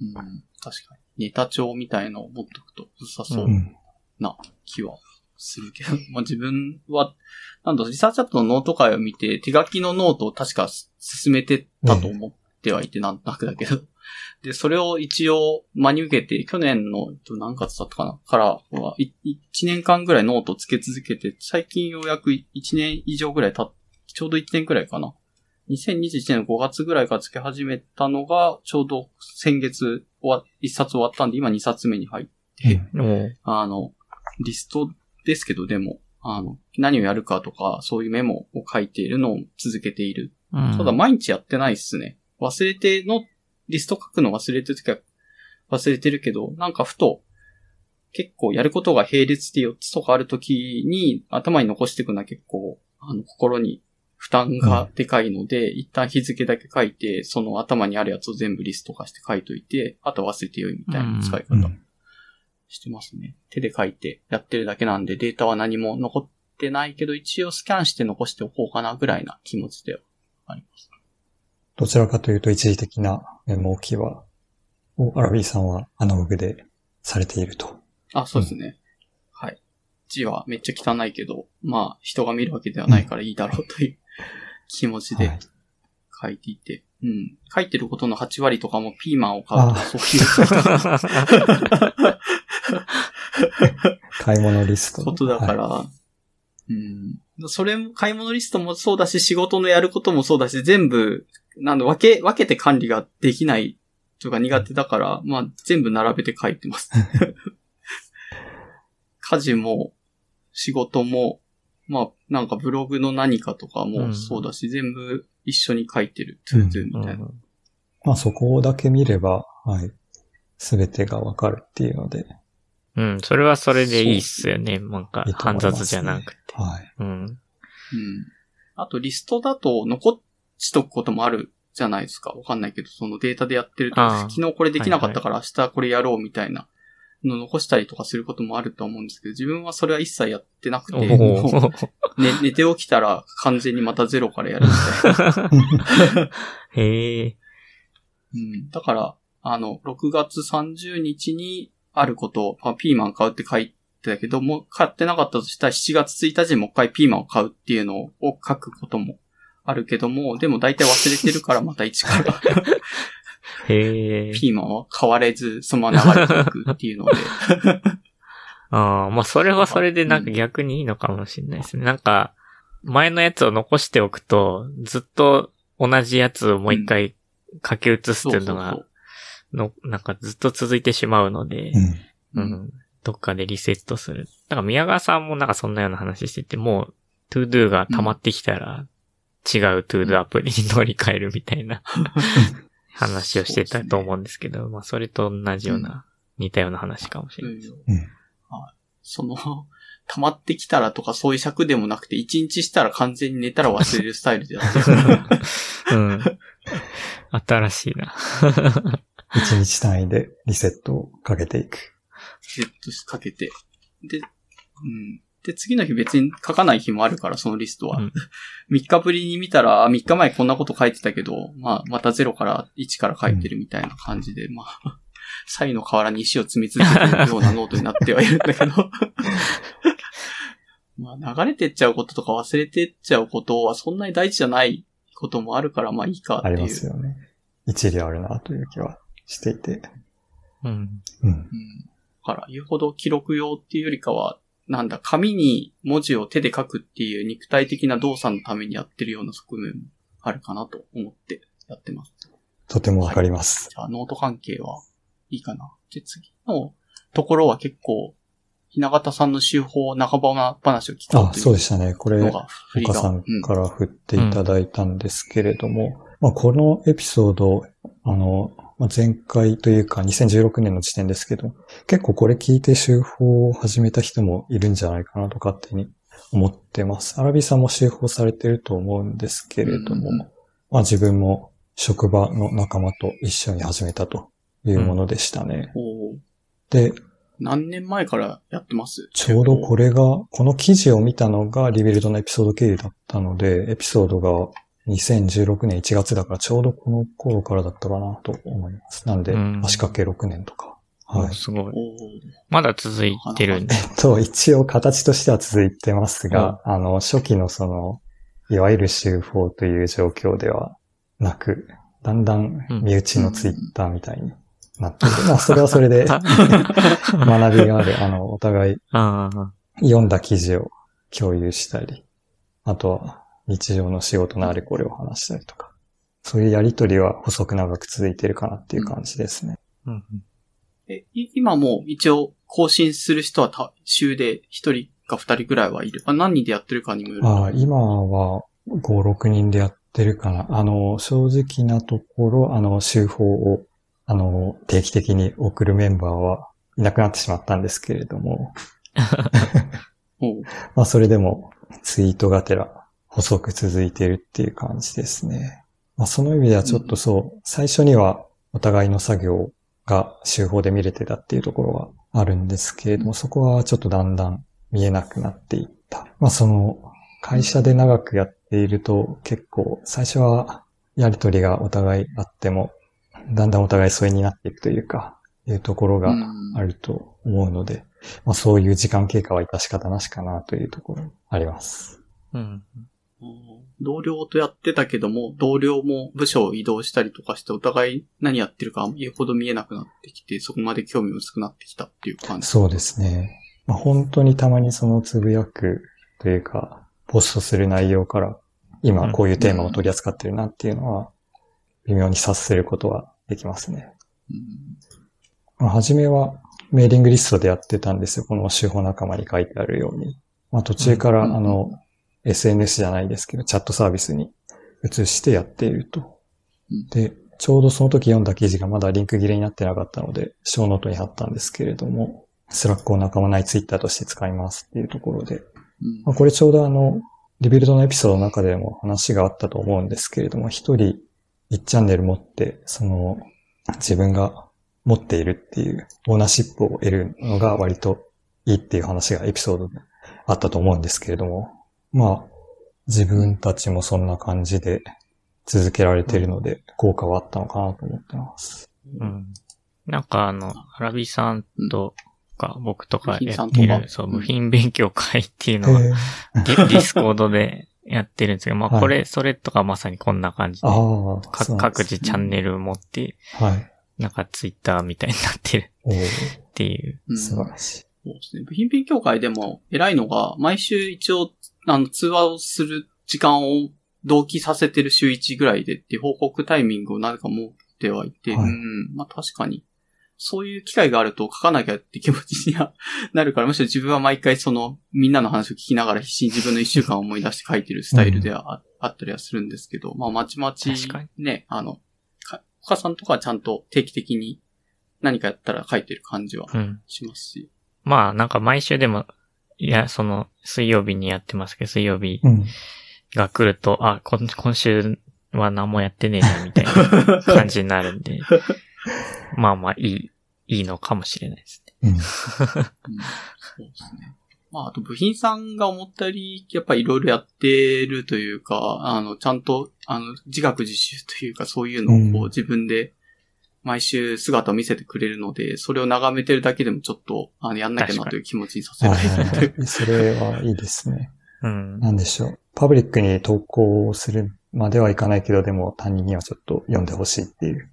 うん。確かに。ネタ帳みたいのを持っとくと良さそううん。な気はするけど、まあ自分は、なんだ、 Researchat のノート回を見て、手書きのノートを確か進めてたと思ってはいて、なんとなくだけど。で、それを一応真に受けて、去年の、えっと何月だったかなからは、い1年間ぐらいノートをつけ続けて、最近ようやく1年以上ぐらい経っちょうど1年ぐらいかな。2021年の5月ぐらいからつけ始めたのが、ちょうど先月終わ、1冊終わったんで、今2冊目に入って、あの、リストですけど、でも、あの、何をやるかとか、そういうメモを書いているのを続けている。うんただ、毎日やってないっすね。忘れての、リスト書くの忘れてるときは忘れてるけど、なんかふと、結構やることが並列で4つとかあるときに、頭に残していくのは結構、あの、心に負担がでかいので、一旦日付だけ書いて、その頭にあるやつを全部リスト化して書いといて、あと忘れてよいみたいな使い方。うん。してますね。手で書いてやってるだけなんでデータは何も残ってないけど、一応スキャンして残しておこうかなぐらいな気持ちではあります。どちらかというと一時的なメモ置き場をアラビーさんはアナログでされていると。あ、そうですね。はい。字はめっちゃ汚いけど、まあ人が見るわけではないからいいだろうという [LAUGHS] 気持ちではい。書いていて。うん。書いてることの8割とかもピーマンを買うとかあそういう買い物リスト。ことだから、はうん。それも、買い物リストもそうだし、仕事のやることもそうだし、全部、なんだ、分け、分けて管理ができないとか苦手だから、まあ、全部並べて書いてます。[LAUGHS] 家事も、仕事も、まあ、なんかブログの何かとかもそうだし、全部一緒に書いてる、 ToDo みたいな。まあそこだけ見れば、はい。すべてがわかるっていうので、うん、それはそれでいいっすよね。なんか煩雑じゃなくて。はい。うん。うん。あと、リストだと残しとくこともあるじゃないですか。わかんないけど、そのデータでやってると、昨日これできなかったから明日これやろうみたいなの残したりとかすることもあると思うんですけど、自分はそれは一切やってなくて、おもう [LAUGHS] 寝て起きたら完全にまたゼロからやるみたいな。へえ。うん。だから、あの、6月30日にあることを、まあ、ピーマン買うって書いてたけども、買ってなかったとしたら7月1日にもう一回ピーマンを買うっていうのを書くこともあるけども、でも大体忘れてるから [LAUGHS] また一からへえ。ピーマンは買われず、そのまま流れていくっていうので。[LAUGHS] ああ、まあそれはそれでなんか逆にいいのかもしれないですね。なんか、前のやつを残しておくと、ずっと同じやつをもう一回書き写すっていうのが、の、なんかずっと続いてしまうので、うん。うん。どっかでリセットする。なんか宮川さんもなんかそんなような話してて、もう、 ToDo が溜まってきたら、違うトゥードゥアプリに [LAUGHS] 乗り換えるみたいな話をしてたと思うんですけど、まあそれと同じような、似たような話かもしれない。うん。はいその、溜まってきたらとかそういう尺でもなくて、一日したら完全に寝たら忘れるスタイルでやってる。うん。新しいな。[LAUGHS] 一日単位でリセットをかけていく。セットかけて。で、うん。で、次の日別に書かない日もあるから、そのリストは。うん [LAUGHS] 3日ぶりに見たら、あ3日前こんなこと書いてたけど、まあ、また0から1から書いてるみたいな感じで、まあ、[LAUGHS] 賽の河原に石を積み続けてるようなノートになってはいるんだけど。[LAUGHS] まあ、流れてっちゃうこととか忘れてっちゃうことはそんなに大事じゃないこともあるから、まあいいかっていう。ありますよね。一理あるなという気はしていて。うん。うん。うん。だから、言うほど記録用っていうよりかは、なんだ、紙に文字を手で書くっていう肉体的な動作のためにやってるような側面もあるかなと思ってやってます。とてもわかります。じゃあ、ノート関係はいいかな。で、次のところは結構、ひながたさんの手法、仲間話を聞こうあ、そうでしたね。これ。岡さんうんから振っていただいたんですけれども、まあ、このエピソード、あの、まあ、前回というか2016年の時点ですけど、結構これ聞いて手法を始めた人もいるんじゃないかなと勝手に思ってます。アラビさんも手法されてると思うんですけれども、うんまあ自分も職場の仲間と一緒に始めたというものでしたね。おーで、何年前からやってます？ちょうどこれが、この記事を見たのがリビルドのエピソード経由だったので、エピソードが2016年1月だからちょうどこの頃からだったかなと思います。なんで、うん足掛け6年とか。はい。すごい。まだ続いてるんで。えっと、一応形としては続いてますが、あの、初期のその、いわゆる週報という状況ではなく、だんだん身内のツイッターみたいになってる。まあ、それはそれで [LAUGHS] 学びがある。あの、お互い読んだ記事を共有したり、あとは日常の仕事のあれこれを話したりとか、そういうやりとりは細く長く続いてるかなっていう感じですね。うんえ、い今も一応更新する人はた週で一人か二人ぐらいはいる。あ何人でやってるかにもよる。ああ今は5、6人でやってるかな。あの、正直なところ、あの、週報を、あの、定期的に送るメンバーはいなくなってしまったんですけれども、[LAUGHS] [LAUGHS] まあ、それでもツイートがてら細く続いているっていう感じですね。まあ、その意味ではちょっとそう、最初にはお互いの作業が週報で見れてたっていうところはあるんですけれども、そこはちょっとだんだん見えなくなっていった。まあ、その、会社で長くやっていると結構最初はやりとりがお互いあっても、だんだんお互い疎遠になっていくというか、いうところがあると思うので、まあそういう時間経過は致し方なしかなというところあります。うん。うん同僚とやってたけども、同僚も部署を移動したりとかして、お互い何やってるか言うほど見えなくなってきて、そこまで興味薄くなってきたっていう感じ。そうですね。まあ本当にたまにそのつぶやくというか、ポストする内容から、今こういうテーマを取り扱ってるなっていうのは、微妙に察することはできますね。うんまあ、初めはメーリングリストでやってたんですよ。この手法仲間に書いてあるように。まあ途中から、うんあの、SNS じゃないですけど、チャットサービスに移してやっていると。うん。で、ちょうどその時読んだ記事がまだリンク切れになってなかったので、ショーノートに貼ったんですけれども、 Slack を仲間内ツイッターとして使いますっていうところで、うん。まあ、これちょうどあの、Rebuild のエピソードの中でも話があったと思うんですけれども、一人一チャンネル持って、その、自分が持っているっていうオーナーシップを得るのが割といいっていう話がエピソードであったと思うんですけれども、まあ、自分たちもそんな感じで続けられているので、効果はあったのかなと思ってます。うん。なんかあの、アラビさんとか、僕とかやさんとかってる、そう、うん部品勉強会っていうのは、 Discord でやってるんですけど、まあはいこれ、それとかまさにこんな感じで、です各自チャンネル持って、はい。なんかツイッターみたいになってるっていう。うん素晴らしい。そうですね。部品勉強会でも偉いのが、毎週一応、あの、通話をする時間を同期させてる週1ぐらいでって報告タイミングをなぜか持ってはいて、はいうん、まあ確かに。そういう機会があると書かなきゃって気持ちにはなるから、むしろ自分は毎回その、みんなの話を聞きながら必死に自分の一週間を思い出して書いてるスタイルではあ,、あったりはするんですけど、まあまちまちね、あの、か他さんとかはちゃんと定期的に何かやったら書いてる感じはうん。しますし。まあなんか毎週でも、いや、その、水曜日にやってますけど、水曜日うん。が来ると、あ、今今週は何もやってねえな、みたいな [LAUGHS] 感じになるんで、まあまあいい、いいのかもしれないですね。うん。[LAUGHS] うんそうですね。まあ、あと部品さんが思ったより、やっぱりいろいろやってるというか、あの、ちゃんと、あの、自学自習というか、そういうのをこうんう自分で毎週姿を見せてくれるので、それを眺めてるだけでもちょっと、あの、やんなきゃなという気持ちにさせられるという。はいそれはいいですね。うん。なんでしょう。パブリックに投稿するまではいかないけど、でも他人にはちょっと読んでほしいっていう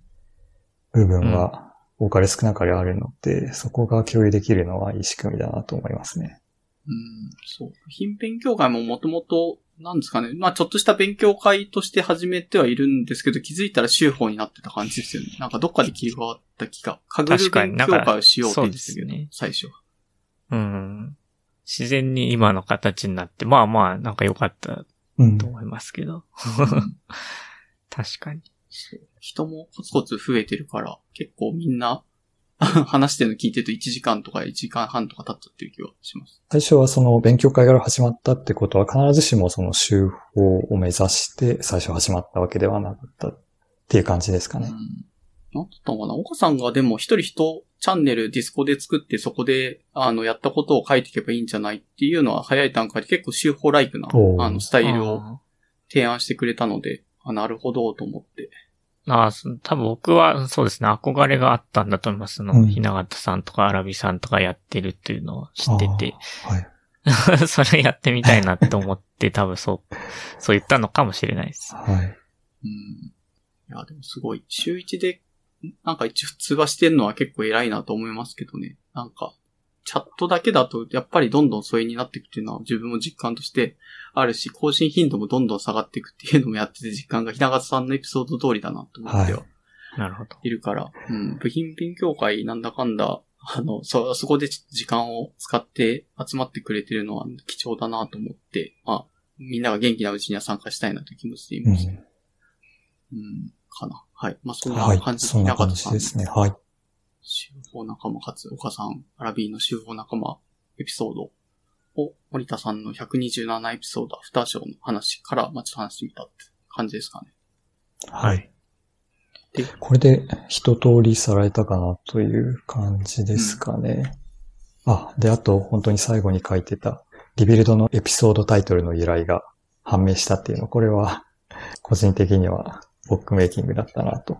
部分は多かれ少なかれあるので、そこが共有できるのはいい仕組みだなと思いますね。うん、そう。部品勉強会ももともと、なんですかね。まあ、ちょっとした勉強会として始めてはいるんですけど、気づいたら週報になってた感じですよね。なんかどっかで切り替わった気が。かぐる確かに勉強会をしようって言ってですね最初は。うん。自然に今の形になって、まあまあ、なんか良かったうんと。思いますけど。うん [LAUGHS] 確かに。人もコツコツ増えてるから、結構みんな [LAUGHS] 話してるの聞いてると1時間とか1時間半とか経ったっていう気はします。最初はその勉強会から始まったってことは必ずしもその週報を目指して最初始まったわけではなかったっっていう感じですかね。うん。なんだったのかな岡さんがでも一人一チャンネルディスコで作ってそこで、あの、やったことを書いていけばいいんじゃないっていうのは早い段階で結構手法ライクな、あの、スタイルをあ提案してくれたので、あ、なるほど、と思って。ーあー、そ多分僕はそうですね、憧れがあったんだと思います。その、うんひながたさんとかアラビさんとかやってるっていうのを知ってて。[LAUGHS] それやってみたいなって思って多分そう、そう言ったのかもしれないです。はい。うん。いや、でもすごい。週一で、なんか一応通話してるのは結構偉いなと思いますけどね。なんか、チャットだけだと、やっぱりどんどん疎遠になっていくっていうのは自分も実感としてあるし、更新頻度もどんどん下がっていくっていうのもやってて実感が、ひながたさんのエピソード通りだなと思ってはなるほど。いるから、うん、部品勉強会なんだかんだ、あの、そ、そこで時間を使って集まってくれてるのは貴重だなと思って、まあ、みんなが元気なうちには参加したいなという気持ちでいうます。ん。うん、かな。はい。まあ、そんはない感。じで、そんな感中田さですね。はい。集合仲間かつ、岡さん、アラビーの集合仲間エピソードを、森田さんの127エピソード、アフターショーの話から、まあ、ちょっと話してみたって感じですかね。はい。で、これで一通りさらえたかなという感じですかね。あ、で、あと本当に最後に書いてた Rebuild のエピソードタイトルの由来が判明したっていうの、これは個人的にはエポックメイキングだったなと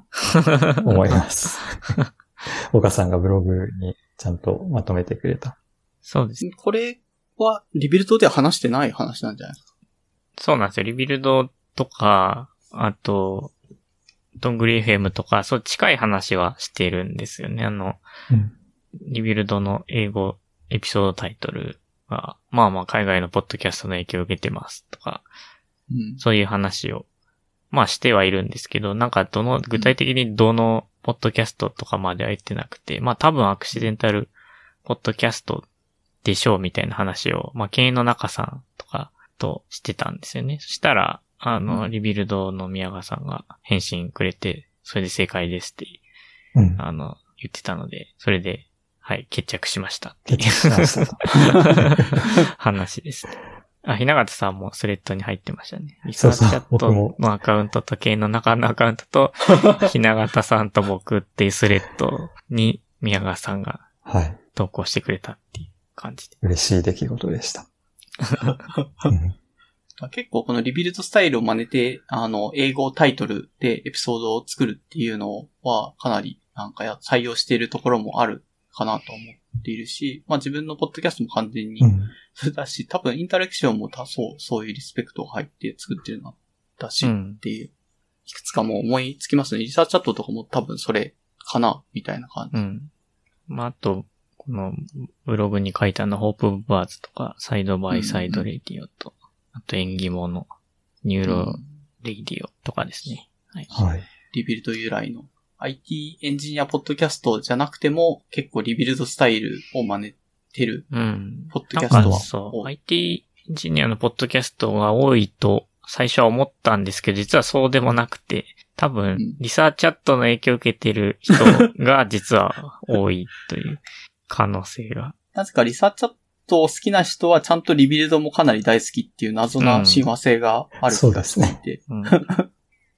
思います。[LAUGHS] 岡さんがブログにちゃんとまとめてくれた。そうです。これは、 Rebuild では話してない話なんじゃないですか？そうなんですよ。 Rebuild とか、あと、どんぐり FM とか、そう近い話はしてるんですよね。あの、うん。 Rebuild の英語エピソードタイトルが、まあまあ海外のポッドキャストの影響を受けてますとか、うん。そういう話を、まあしてはいるんですけど、なんかどの、具体的にどのポッドキャストとかまでは言ってなくて、まあ多分 Accidental Podcast でしょうみたいな話を、まあ経営の中さんとかとしてたんですよね。そしたら、あの、うん Rebuild の宮川さんが返信くれて、それで正解ですって、うん。あの、言ってたので、それで、はい、決着しましたっていう。[LAUGHS] 話です。あ、ひながたさんもスレッドに入ってましたね。 Researchat のアカウントと経営の中のアカウントと、[LAUGHS] ひながたさんと僕っていうスレッドに宮川さんがはい。投稿してくれたっていう感じで。嬉しい出来事でした。[LAUGHS] うん結構この Rebuild スタイルを真似て、あの、英語タイトルでエピソードを作るっていうのは、かなりなんかや採用しているところもあるかなと思っているし、まあ自分のポッドキャストも完全にうん。それだし、多分インタラクションも多そう、そういうリスペクトが入って作ってるな、だし、っうん。ていう、いくつかもう思いつきますね。 Researchat とかも多分それかな、みたいな感じ。うん。まあ、あと、このブログに書いたの、ホープバーズとか、 Side by Side Radio と、あと縁起物、 Neuro Radio とかですね。はい。はい。Rebuild 由来の IT エンジニアポッドキャストじゃなくても結構 Rebuild スタイルを真似てる。うん。ポッドキャストはかそう、IT エンジニアのポッドキャストが多いと最初は思ったんですけど、実はそうでもなくて、多うん分、 Researchat の影響を受けてる人が実は多いという可能性が。[LAUGHS] なぜか Researchat を好きな人はちゃんと Rebuild もかなり大好きっていう謎な親和性がある気がしていて。うん。[LAUGHS]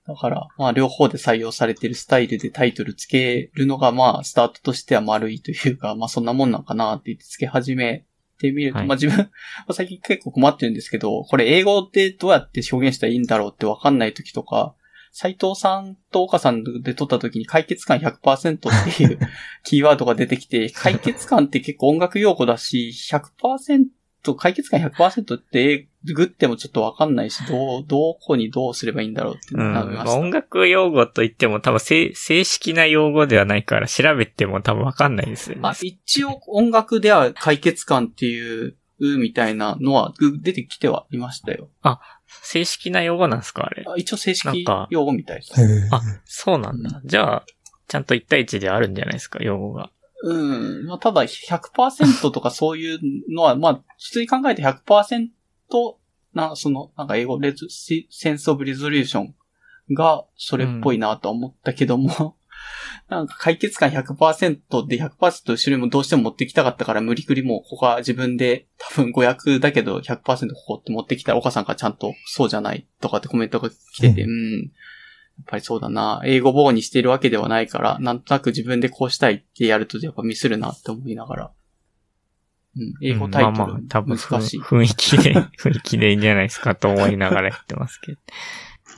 だから、まあ両方で採用されてるスタイルでタイトルつけるのがまあスタートとしては丸いというか、まあそんなもんなんかなって言ってつけ始めてみると、はい。まあ自分、最近結構困ってるんですけど、これ英語でどうやって表現したらいいんだろうってわかんない時とか、斉藤さんと岡さんで撮った時に解決感100%っていう [LAUGHS] キーワードが出てきて、解決感って結構音楽用語だし、100%、解決感100%ってグってもちょっとわかんないし、どう、どこにどうすればいいんだろうってうんなりました。音楽用語といっても多分正正式な用語ではないから調べても多分わかんないですよね。あ、一応音楽では解決感っていう、みたいなのはぐ出てきてはいましたよ。正式な用語なんですかあれ？あ一応正式なんか用語みたいです。あ、そうなんだ。じゃあ、ちゃんと1対1であるんじゃないですか、用語が。うん。まあ、ただ100%とかそういうのは、まあ、普通に考えて100%な、その、なんか英語、レズ、センスオブリゾリューションがそれっぽいなとは思ったけども、なんか解決感100%で100%後ろにもどうしても持ってきたかったから無理くりもうここは自分で多分500だけど100%ここって持ってきたら岡さんがちゃんとそうじゃないとかってコメントが来てて、ううん。ぱりそうだな、英語棒にしてるわけではないから、なんとなく自分でこうしたいってやるとやっぱミスるなって思いながら。うん、英語タイトル、まあまあ、多分難しい。雰囲気で、[LAUGHS] 雰囲気でいいんじゃないですかと思いながらやってますけど。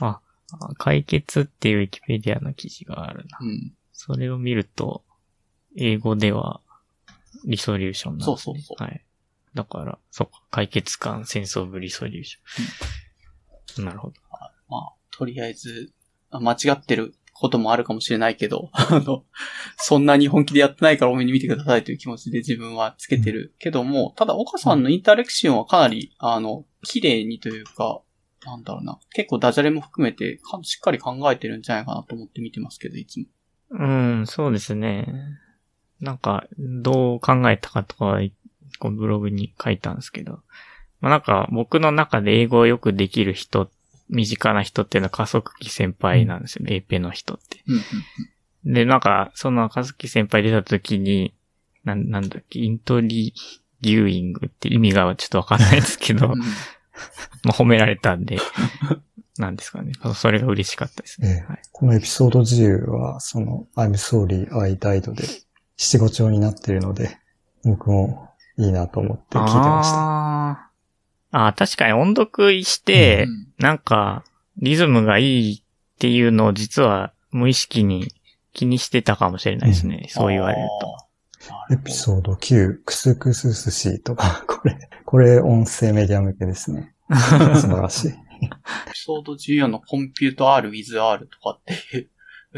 [LAUGHS] あ、解決っていうウィキペディアの記事があるな。うん。それを見ると、英語では、リソリューションなんです、ね。そうそうそうはい。だから、そっか、解決感、センスオブリソリューション。なるほど。まあ、とりあえず、あ間違ってることもあるかもしれないけど、[LAUGHS] あの、そんなに本気でやってないから多めに見てくださいという気持ちで自分はつけてるけども、ただ岡さんのインタレクションはかなり、あの、綺麗にというか、なんだろうな、結構ダジャレも含めてしっかり考えてるんじゃないかなと思って見てますけど、いつも。うん、そうですね。なんか、どう考えたかとかは、こうブログに書いたんですけど、まあなんか、僕の中で英語をよくできる人、身近な人っていうのは加速器先輩なんですよね、エーペの人って。うんうんで、なんか、その加速器先輩出た時に、なん、なんだっけ、イントリギューイングって意味がちょっとわかんないですけど、うん。まあ褒められたんで、なんですかね。それが嬉しかったですね。ええはい、このエピソード10は、その、I'm sorry I died で七五調になっているので、僕もいいなと思って聞いてました。あ確かに音読して、うんなんか、リズムがいいっていうのを実は無意識に気にしてたかもしれないですね。そう言われると。とエピソード9、クスクス寿司とか、[LAUGHS] これ、これ音声メディア向けですね。[LAUGHS] 素晴らしい。エピソード14のコンピュート R with R とかって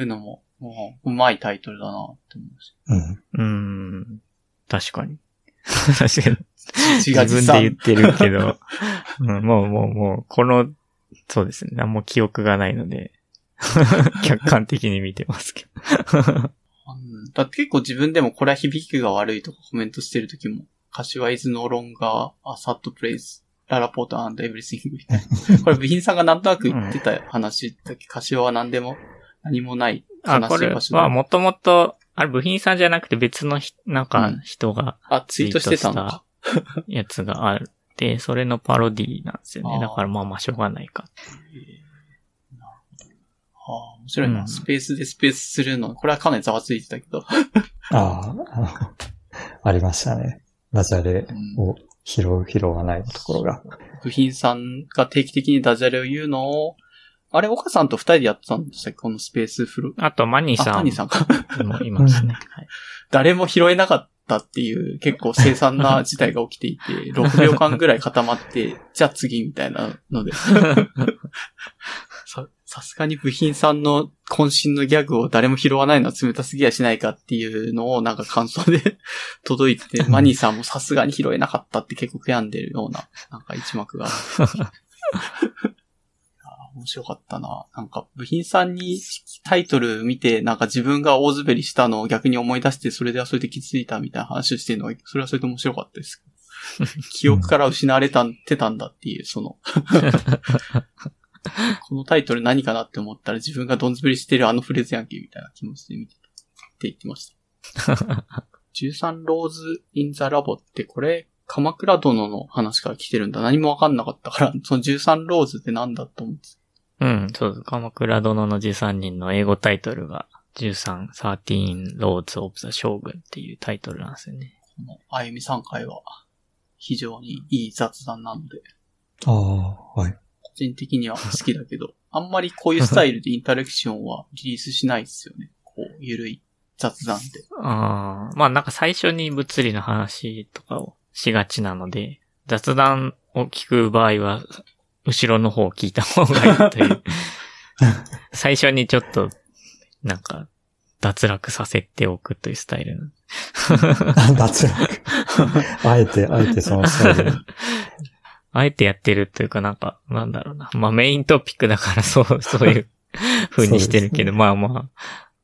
いうのも、もう、うまいタイトルだなって思いましうん。うーん。確かに。確かに。た。自自分で言ってるけど、うん、もうもうもう、この、そうですね。何も記憶がないので、[LAUGHS] 客観的に見てますけど。うんだって結構自分でもこれは響きが悪いとかコメントしてる時も、柏 is no longer a sad place, ララポート and everything みたいな。[LAUGHS] これ部品さんがなんとなく言ってた話だっけ、柏は何でも、何もないあ、悲これしい場所だはもともと、あれ部品さんじゃなくて別のひ、なんかうん人があ、ツイートしてたのか。やつがあって、それのパロディなんですよね。だからまあまあしょうがないか。はあ、面白いな、うんスペースでスペースするの。これはかなりざわついてたけど。[LAUGHS] ああ、あ [LAUGHS] のありましたね。ダジャレを拾う、拾わないのところが。部品さんが定期的にダジャレを言うのを、あれ、岡さんと二人でやってたんでしたっけ？このスペースフル。あと、マニーあ、さん谷さんか。もいますね。はい誰も拾えなかったっていう結構凄惨な事態が起きていて、[LAUGHS] 6秒間ぐらい固まって、じゃあ次みたいなので。[LAUGHS] さ、さすがに部品さんの渾身のギャグを誰も拾わないのは冷たすぎやしないかっていうのをなんか感想で [LAUGHS] 届いてて、マニーさんもさすがに拾えなかったって結構悔やんでるような、なんか一幕が面白かったな。なんか、部品さんにタイトル見て、なんか自分が大滑りしたのを逆に思い出して、それではそれで気づいたみたいな話をしてるのが、それはそれで面白かったです。[LAUGHS] 記憶から失われたん、てたんだっていう、その、[LAUGHS] このタイトル何かなって思ったら自分がどん滑りしてるあのフレーズやんけ、みたいな気持ちで見てたって言ってました。13 Lords in the Lab ってこれ、鎌倉殿の話から来てるんだ。何もわかんなかったから、その13 Lords って何だと思ってうん、そうです。鎌倉殿の13人の英語タイトルが、13、13 Lords of the Shogun っていうタイトルなんですよね。この、あゆみさん会は、非常にいい雑談なので、ああ、はい。個人的には好きだけど、[LAUGHS] あんまりこういうスタイルでインタラクションはリリースしないですよね。こう、ゆるい雑談で。ああ、まあなんか最初に物理の話とかをしがちなので、雑談を聞く場合は、後ろの方を聞いた方がいいという。[LAUGHS] 最初にちょっと、なんか、脱落させておくというスタイル。[LAUGHS] 脱落。あえて、あえてそのスタイルに。あえてやってるというかなんか、なんだろうな。まあメイントピックだからそう、そういう [LAUGHS] 風にしてるけど、そうですまあまあ、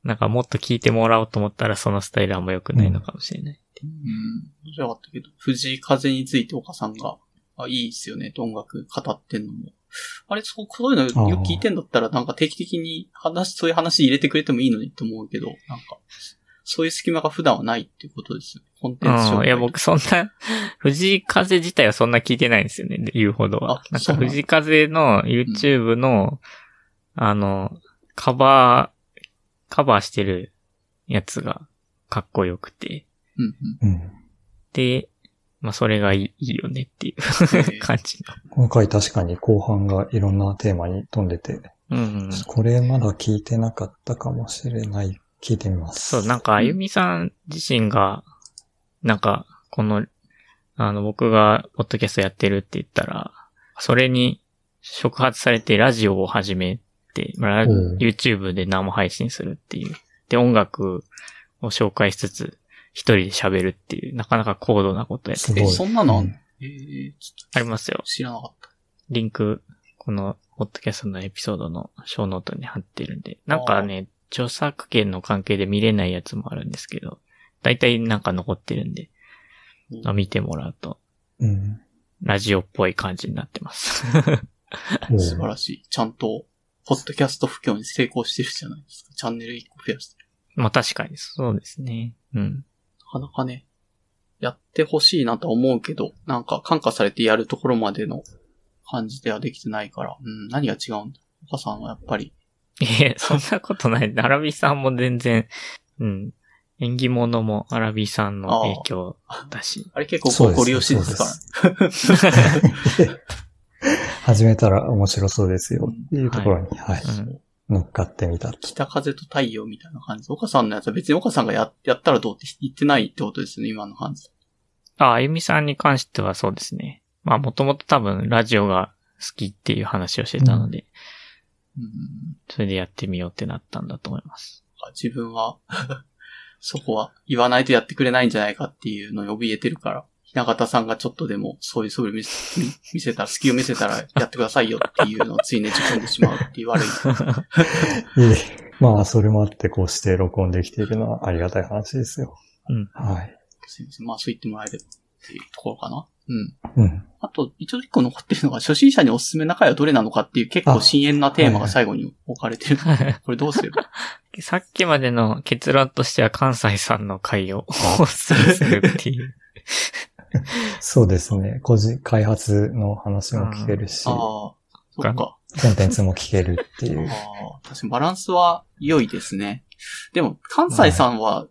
なんかもっと聞いてもらおうと思ったらそのスタイルはあんま良くないのかもしれない。うん。面白かったけど、藤井風について岡さんが、あ、いいっすよね、と音楽語ってんのも。あれ、そう、そういうのよく聞いてんだったら、なんか定期的に話、そういう話入れてくれてもいいのにと思うけど、なんか、そういう隙間が普段はないっていうことですよね。コンテンツ。いや、僕そんな、[LAUGHS] 藤井風自体はそんな聞いてないんですよね、言うほどはあ。なんか藤井風の YouTube の、あの、カバー、カバーしてるやつがかっこよくて、うんうん。うん。で、まあそれがいいいいよねっていうー感じ今回確かに後半がいろんなテーマに飛んでて、の。うんうん。これまだ聞いてなかったかもしれない。聞いてみます。そう、なんか、あゆみさん自身が、なんか、この、あの、僕が、ポッドキャストやってるって言ったら、それに触発されてラジオを始めて、まあ YouTube で生配信するっていう。で、音楽を紹介しつつ、一人で喋るっていう、なかなか高度なことやって。えそんなのあんうのえー、ちょっありますよと。知らなかった。リンク、この、ポッドキャストのエピソードのショーノートに貼ってるんで。なんかね、著作権の関係で見れないやつもあるんですけど、だいたいなんか残ってるんで、まあ見てもらうと、うん。ラジオっぽい感じになってます。素晴らしい。ちゃんと、ポッドキャスト布教に成功してるじゃないですか。チャンネル1個増やしてる。まあ確かにそうですね。うん。なかなかね、やってほしいなとは思うけど、なんか感化されてやるところまでの感じではできてないから、うん、何が違うんだ？お母さんはやっぱり、いえ、そんなことない。アラビさんも全然、うん。演技物もアラビさんの影響だし。あれ結構ご利用しですから。[LAUGHS] [LAUGHS] [LAUGHS] 始めたら面白そうですよっていうところに、はい、うん。乗っかってみた。北風と太陽みたいな感じで、岡さんのやつは別に岡さんがややったらどうって言ってないってことですね、今の感じ。あ、あゆみさんに関してはそうですね。まあもともと多分ラジオが好きっていう話をしてたので、うん、それでやってみようってなったんだと思います。自分は、[LAUGHS] そこは言わないとやってくれないんじゃないかっていうのに怯えてるから、ひな形さんがちょっとでもそういう素振り見せ見見せたら、隙を見せたらやってくださいよっていうのをついねじ込んでしまうっていう悪い。[LAUGHS] まあ、それもあってこうして録音できているのはありがたい話ですよ。うん。はい。すいません。まあそう言ってもらえるっていうところかな。うん。うん。あと、一応一個残ってるのが、初心者におすすめな回はどれなのかっていう結構深淵なテーマが最後に置かれてる。これどうすれば [LAUGHS] さっきまでの結論としては関西さんの回を [LAUGHS] おすすめするっていう。[LAUGHS] そうですね。個人開発の話も聞けるしああ、、そっか。コンテンツも聞けるっていう。[LAUGHS] ああ、確かにバランスは良いですね。でも、関西さんは、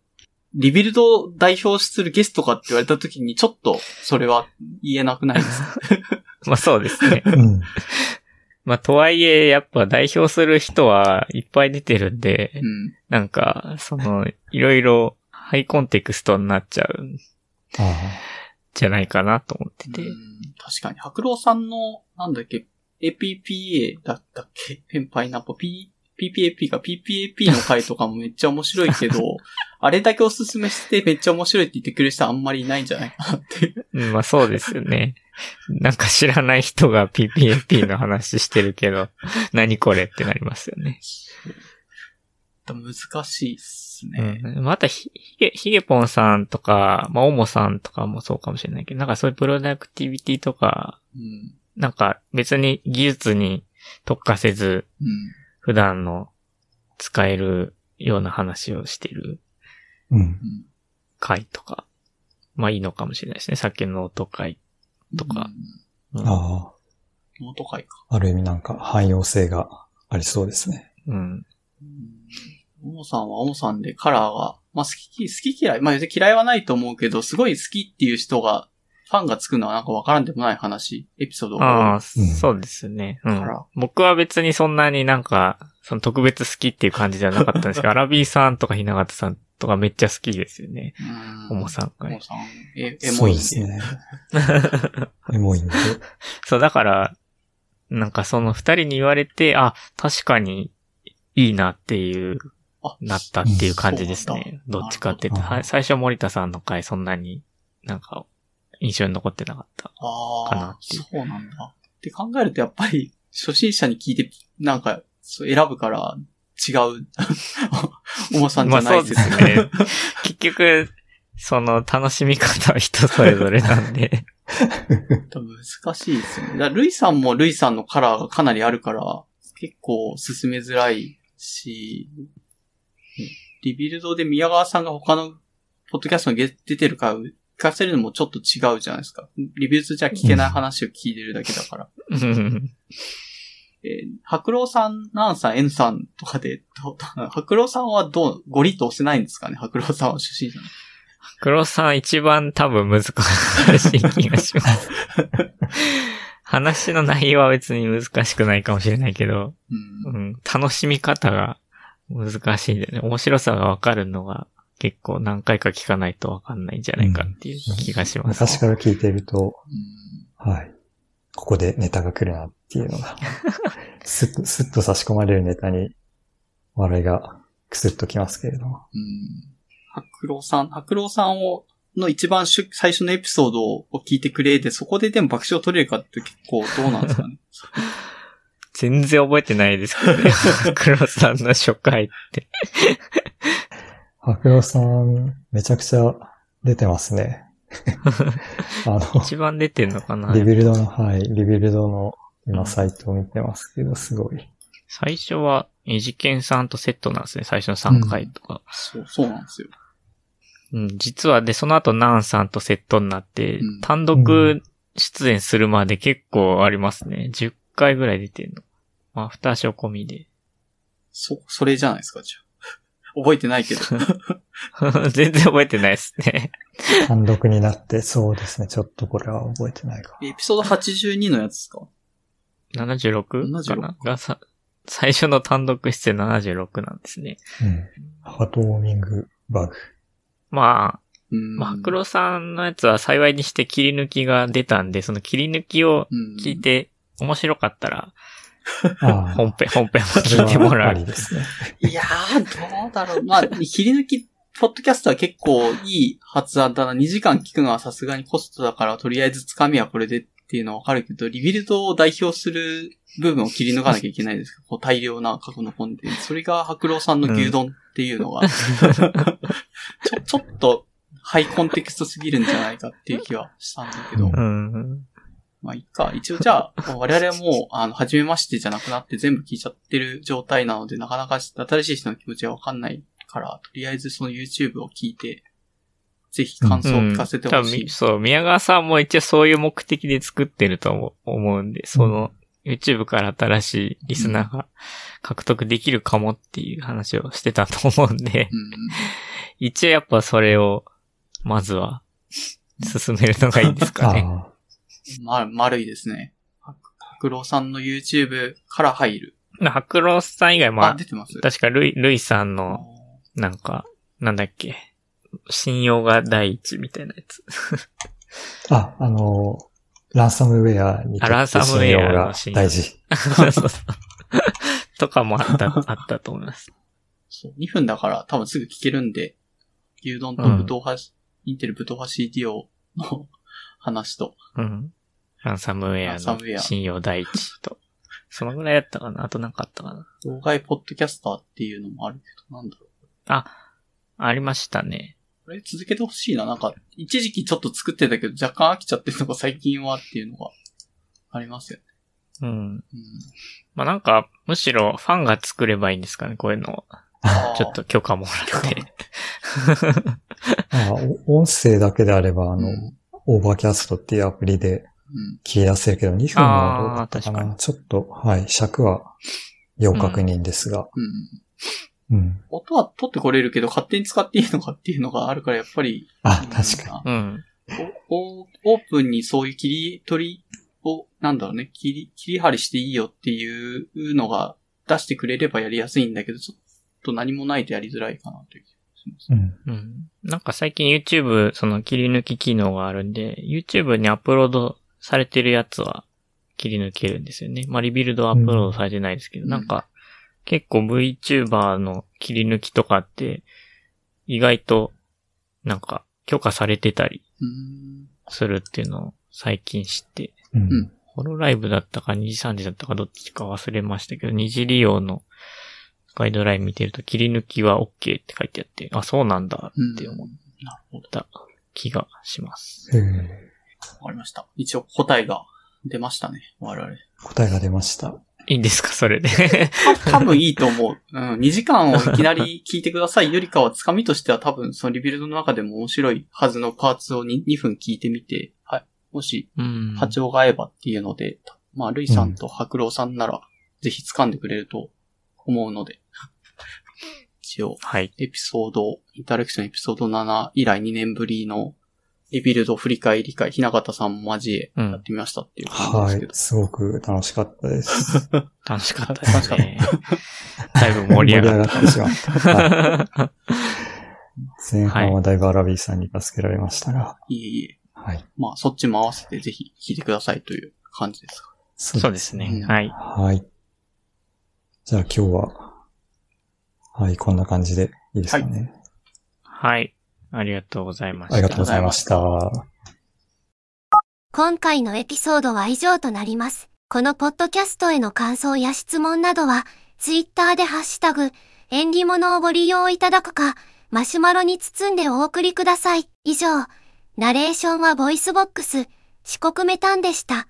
リビルドを代表するゲストかって言われた時に、ちょっと、それは言えなくないですか？[LAUGHS] まあそうですね。うん。まあとはいえ、やっぱ代表する人はいっぱい出てるんで、うん。なんか、その、いろいろハイコンテクストになっちゃうじゃないかなと思ってて。うん確かに、白郎さんの、なんだっけ、APPA だったっけ？ペンパイナップ P、PPAP か PPAP の回とかもめっちゃ面白いけど、[LAUGHS] あれだけおすすめしてめっちゃ面白いって言ってくれる人はあんまりいないんじゃないかなっていう。うんまあそうですよね。なんか知らない人が PPAP の話してるけど、何これってなりますよね。難しいっすうね。ん。またひ、ひげ、ひげぽんさんとか、まあ、おもさんとかもそうかもしれないけど、なんかそういうプロダクティビティとか、うん。なんか別に技術に特化せず、うん。普段の使えるような話をしてるうん。うん。回とか、まあいいのかもしれないですね。さっきのノート回。とかうん。あノート回か。あ。ある意味なんか汎用性がありそうですね。うん。おもさんはおもさんでカラーが、まあ好き、好き嫌い、まあ嫌いはないと思うけど、すごい好きっていう人が、ファンがつくのはなんかわからんでもない話、エピソードがああ、うんそうですね。うん。僕は別にそんなになんか、その特別好きっていう感じじゃなかったんですけど、アラビーさんとかひながたさんとかめっちゃ好きですよね。うんおもさんがおもさん、え、エそうモいんで。ですね。エモいんで。[LAUGHS] そう、だから、なんかその二人に言われて、あ、確かにいいなっていう、あなったっていう感じですね。だどっちかっていうと、なるほどはい最初森田さんの回そんなになんか印象に残ってなかった。かなっ、ていうそうなんだ。って考えるとやっぱり、[LAUGHS] 初心者に聞いて、なんか、選ぶから違う、[LAUGHS] おもさんじまあそゃないうでですすね。結局、その楽しみ方は人それぞれなんで。[LAUGHS] 難しいですよね。ルイさんもルイさんのカラーがかなりあるから、結構進めづらいし、リビルドで宮川さんが他のポッドキャストに出出てるか聞かせるのもちょっと違うじゃないですか。リビルドじゃ聞けない話を聞いてるだけだから。うんえー白郎さん、ナンさん、エンさんとかで、ど [LAUGHS] 白郎さんはどう、ゴリッと押せないんですかね？白郎さんは出身者の。黒さん一番多分難しい気がします。[LAUGHS] 話の内容は別に難しくないかもしれないけど、うんうん、楽しみ方が難しいんだよね。面白さがわかるのが結構何回か聞かないとわかんないんじゃないかっていう気がします。昔から聞いてると、うんはい。ここでネタが来るなっていうのが、スッと、スッと差し込まれるネタに、笑いがクスッときますけれども。うん。白郎さん、白郎さんを、の一番しゅ最初のエピソードを聞いてくれて、そこででも爆笑取れるかって結構どうなんですかね？全然覚えてないですけどね。[LAUGHS] 黒さんの初回って。白郎さん、めちゃくちゃ出てますね。[LAUGHS] あの、一番出てんのかなリビルドの、はい、リビルドの今サイトを見てますけど、すごい。最初は、エジケンさんとセットなんですね。最初の3回とか。そう、そうなんですよ。うん、実はで、その後ナンさんとセットになって、うん単独出演するまで結構ありますね。10回ぐらい出てんの。まあ、アフターショー込みで。そ、それじゃないですか、じゃあ。[LAUGHS] 覚えてないけど。[LAUGHS] 全然覚えてないですね。単独になって、そうですね。ちょっとこれは覚えてないか。エピソード82のやつですか？76? か76ながさ、最初の単独出演76なんですね。うん。ハートウォーミングバグ。まあ、うん。マクロさんのやつは幸いにして切り抜きが出たんで、その切り抜きをうん聞いて面白かったら、[LAUGHS] 本編、本編も聞いてもはあらう。りですね。いやー、どうだろう。まあ、切り抜き、ポッドキャストは結構いい発案だな。2時間聞くのはさすがにコストだから、とりあえずつかみはこれでっていうのはわかるけど、リビルドを代表する部分を切り抜かなきゃいけないですか [LAUGHS] こう大量な過去のコンテンツ。それが白郎さんの牛丼っていうのが、[LAUGHS] ちょ、ちょっとハイコンテクストすぎるんじゃないかっていう気はしたんだけど。うんうん。まあいいか。一応じゃあ、[LAUGHS] 我々はもう、あの、初めましてじゃなくなって全部聞いちゃってる状態なので、なかなか新しい人の気持ちはわかんないから、とりあえずその YouTube を聞いて、ぜひ感想を聞かせてほしい。多分そう、宮川さんも一応そういう目的で作ってると思う思うんで、その、YouTube から新しいリスナーが獲得できるかもっていう話をしてたと思うんで、うん。一応やっぱそれを、まずは、[LAUGHS] 進めるのがいいんですかね。[LAUGHS] あま、丸いですね。白白郎さんの YouTube から入る。白郎さん以外も、あ、出てます？確かルイ、ルイさんあの、なんか、なんだっけ、信用が第一みたいなやつ。あ。[LAUGHS] あ、あの、ランサムウェアにとあランってサムウェア信用が大事。そうそうそうとかもあった、[LAUGHS] あったと思います。そう。2分だから多分すぐ聞けるんで、牛丼と武闘派、インテル武闘派 CTO の話と、うん。ランサムウェアランサムウェアの信用第一と。[LAUGHS] そのぐらいだったかなあとなんかあったかな動画ポッドキャスターっていうのもあるけど、なんだろう。ありましたね。これ続けてほしいな。なんか、一時期ちょっと作ってたけど、若干飽きちゃってるのが最近はっていうのがありますよね。うん。うん。まあなんか、むしろファンが作ればいいんですかね、こういうのを。[LAUGHS] ちょっと許可もらって。[LAUGHS] 音声だけであれば、あの、うん Overcast っていうアプリでうん。切り出せるけど、2分はどうだったかな？ちょっと、はい、尺は要確認ですが。うん。うん。音は取ってこれるけど、勝手に使っていいのかっていうのがあるから、やっぱり。あ、確かに。うん。オープンにそういう切り取りを、なんだろうね、切り、切り張りしていいよっていうのが出してくれればやりやすいんだけど、ちょっと何もないとやりづらいかなというしま。うん。うん。なんか最近 YouTube、その切り抜き機能があるんで、YouTube にアップロードされてるやつは切り抜けるんですよね。まあリビルドはアップロードされてないですけど、うんなんか結構 VTuber の切り抜きとかって意外となんか許可されてたり。するっていうのを最近知って、うん。うんホロライブだったか2時3時だったかどっちか忘れましたけど、二次利用のガイドライン見てると切り抜きは OK って書いてあって、あ、そうなんだって思っ。た気がします。へーわかりました。一応答えが出ましたね、我々。答えが出ました。いいんですかそれで？多分いいと思う。うん。2時間をいきなり聞いてくださいよりかは、つかみとしては多分その Rebuild の中でも面白いはずのパーツを 2, 2分聞いてみて、はい。もしうん。波長が合えばっていうので、まあ、ルイさんと白郎さんなら、ぜひ掴んでくれると思うので。一応、はい。エピソード、インタラクションエピソード7以来2年ぶりの Rebuild 振り返り会、ひながたさんも交えうんやってみましたっていう感じはいですけど。。すごく楽しかったです。[LAUGHS] 楽しかったですね。[LAUGHS] だいぶ盛り上がっってしまった。はいた。前半はだいぶアラビーさんに助けられましたが、いえいえ。はい。まあ、そっちも合わせてぜひ聞いてくださいという感じです。そそうですね。うんはい。はい。じゃあ今日は、はい、こんな感じでいいですかね。はい。ありがとうございました。ありがとうございました。今回のエピソードは以上となります。このポッドキャストへの感想や質問などは、ツイッターでハッシュタグ、縁起物をご利用いただくか、マシュマロに包んでお送りください。以上、ナレーションは VOICEVOX、四国めたんでした。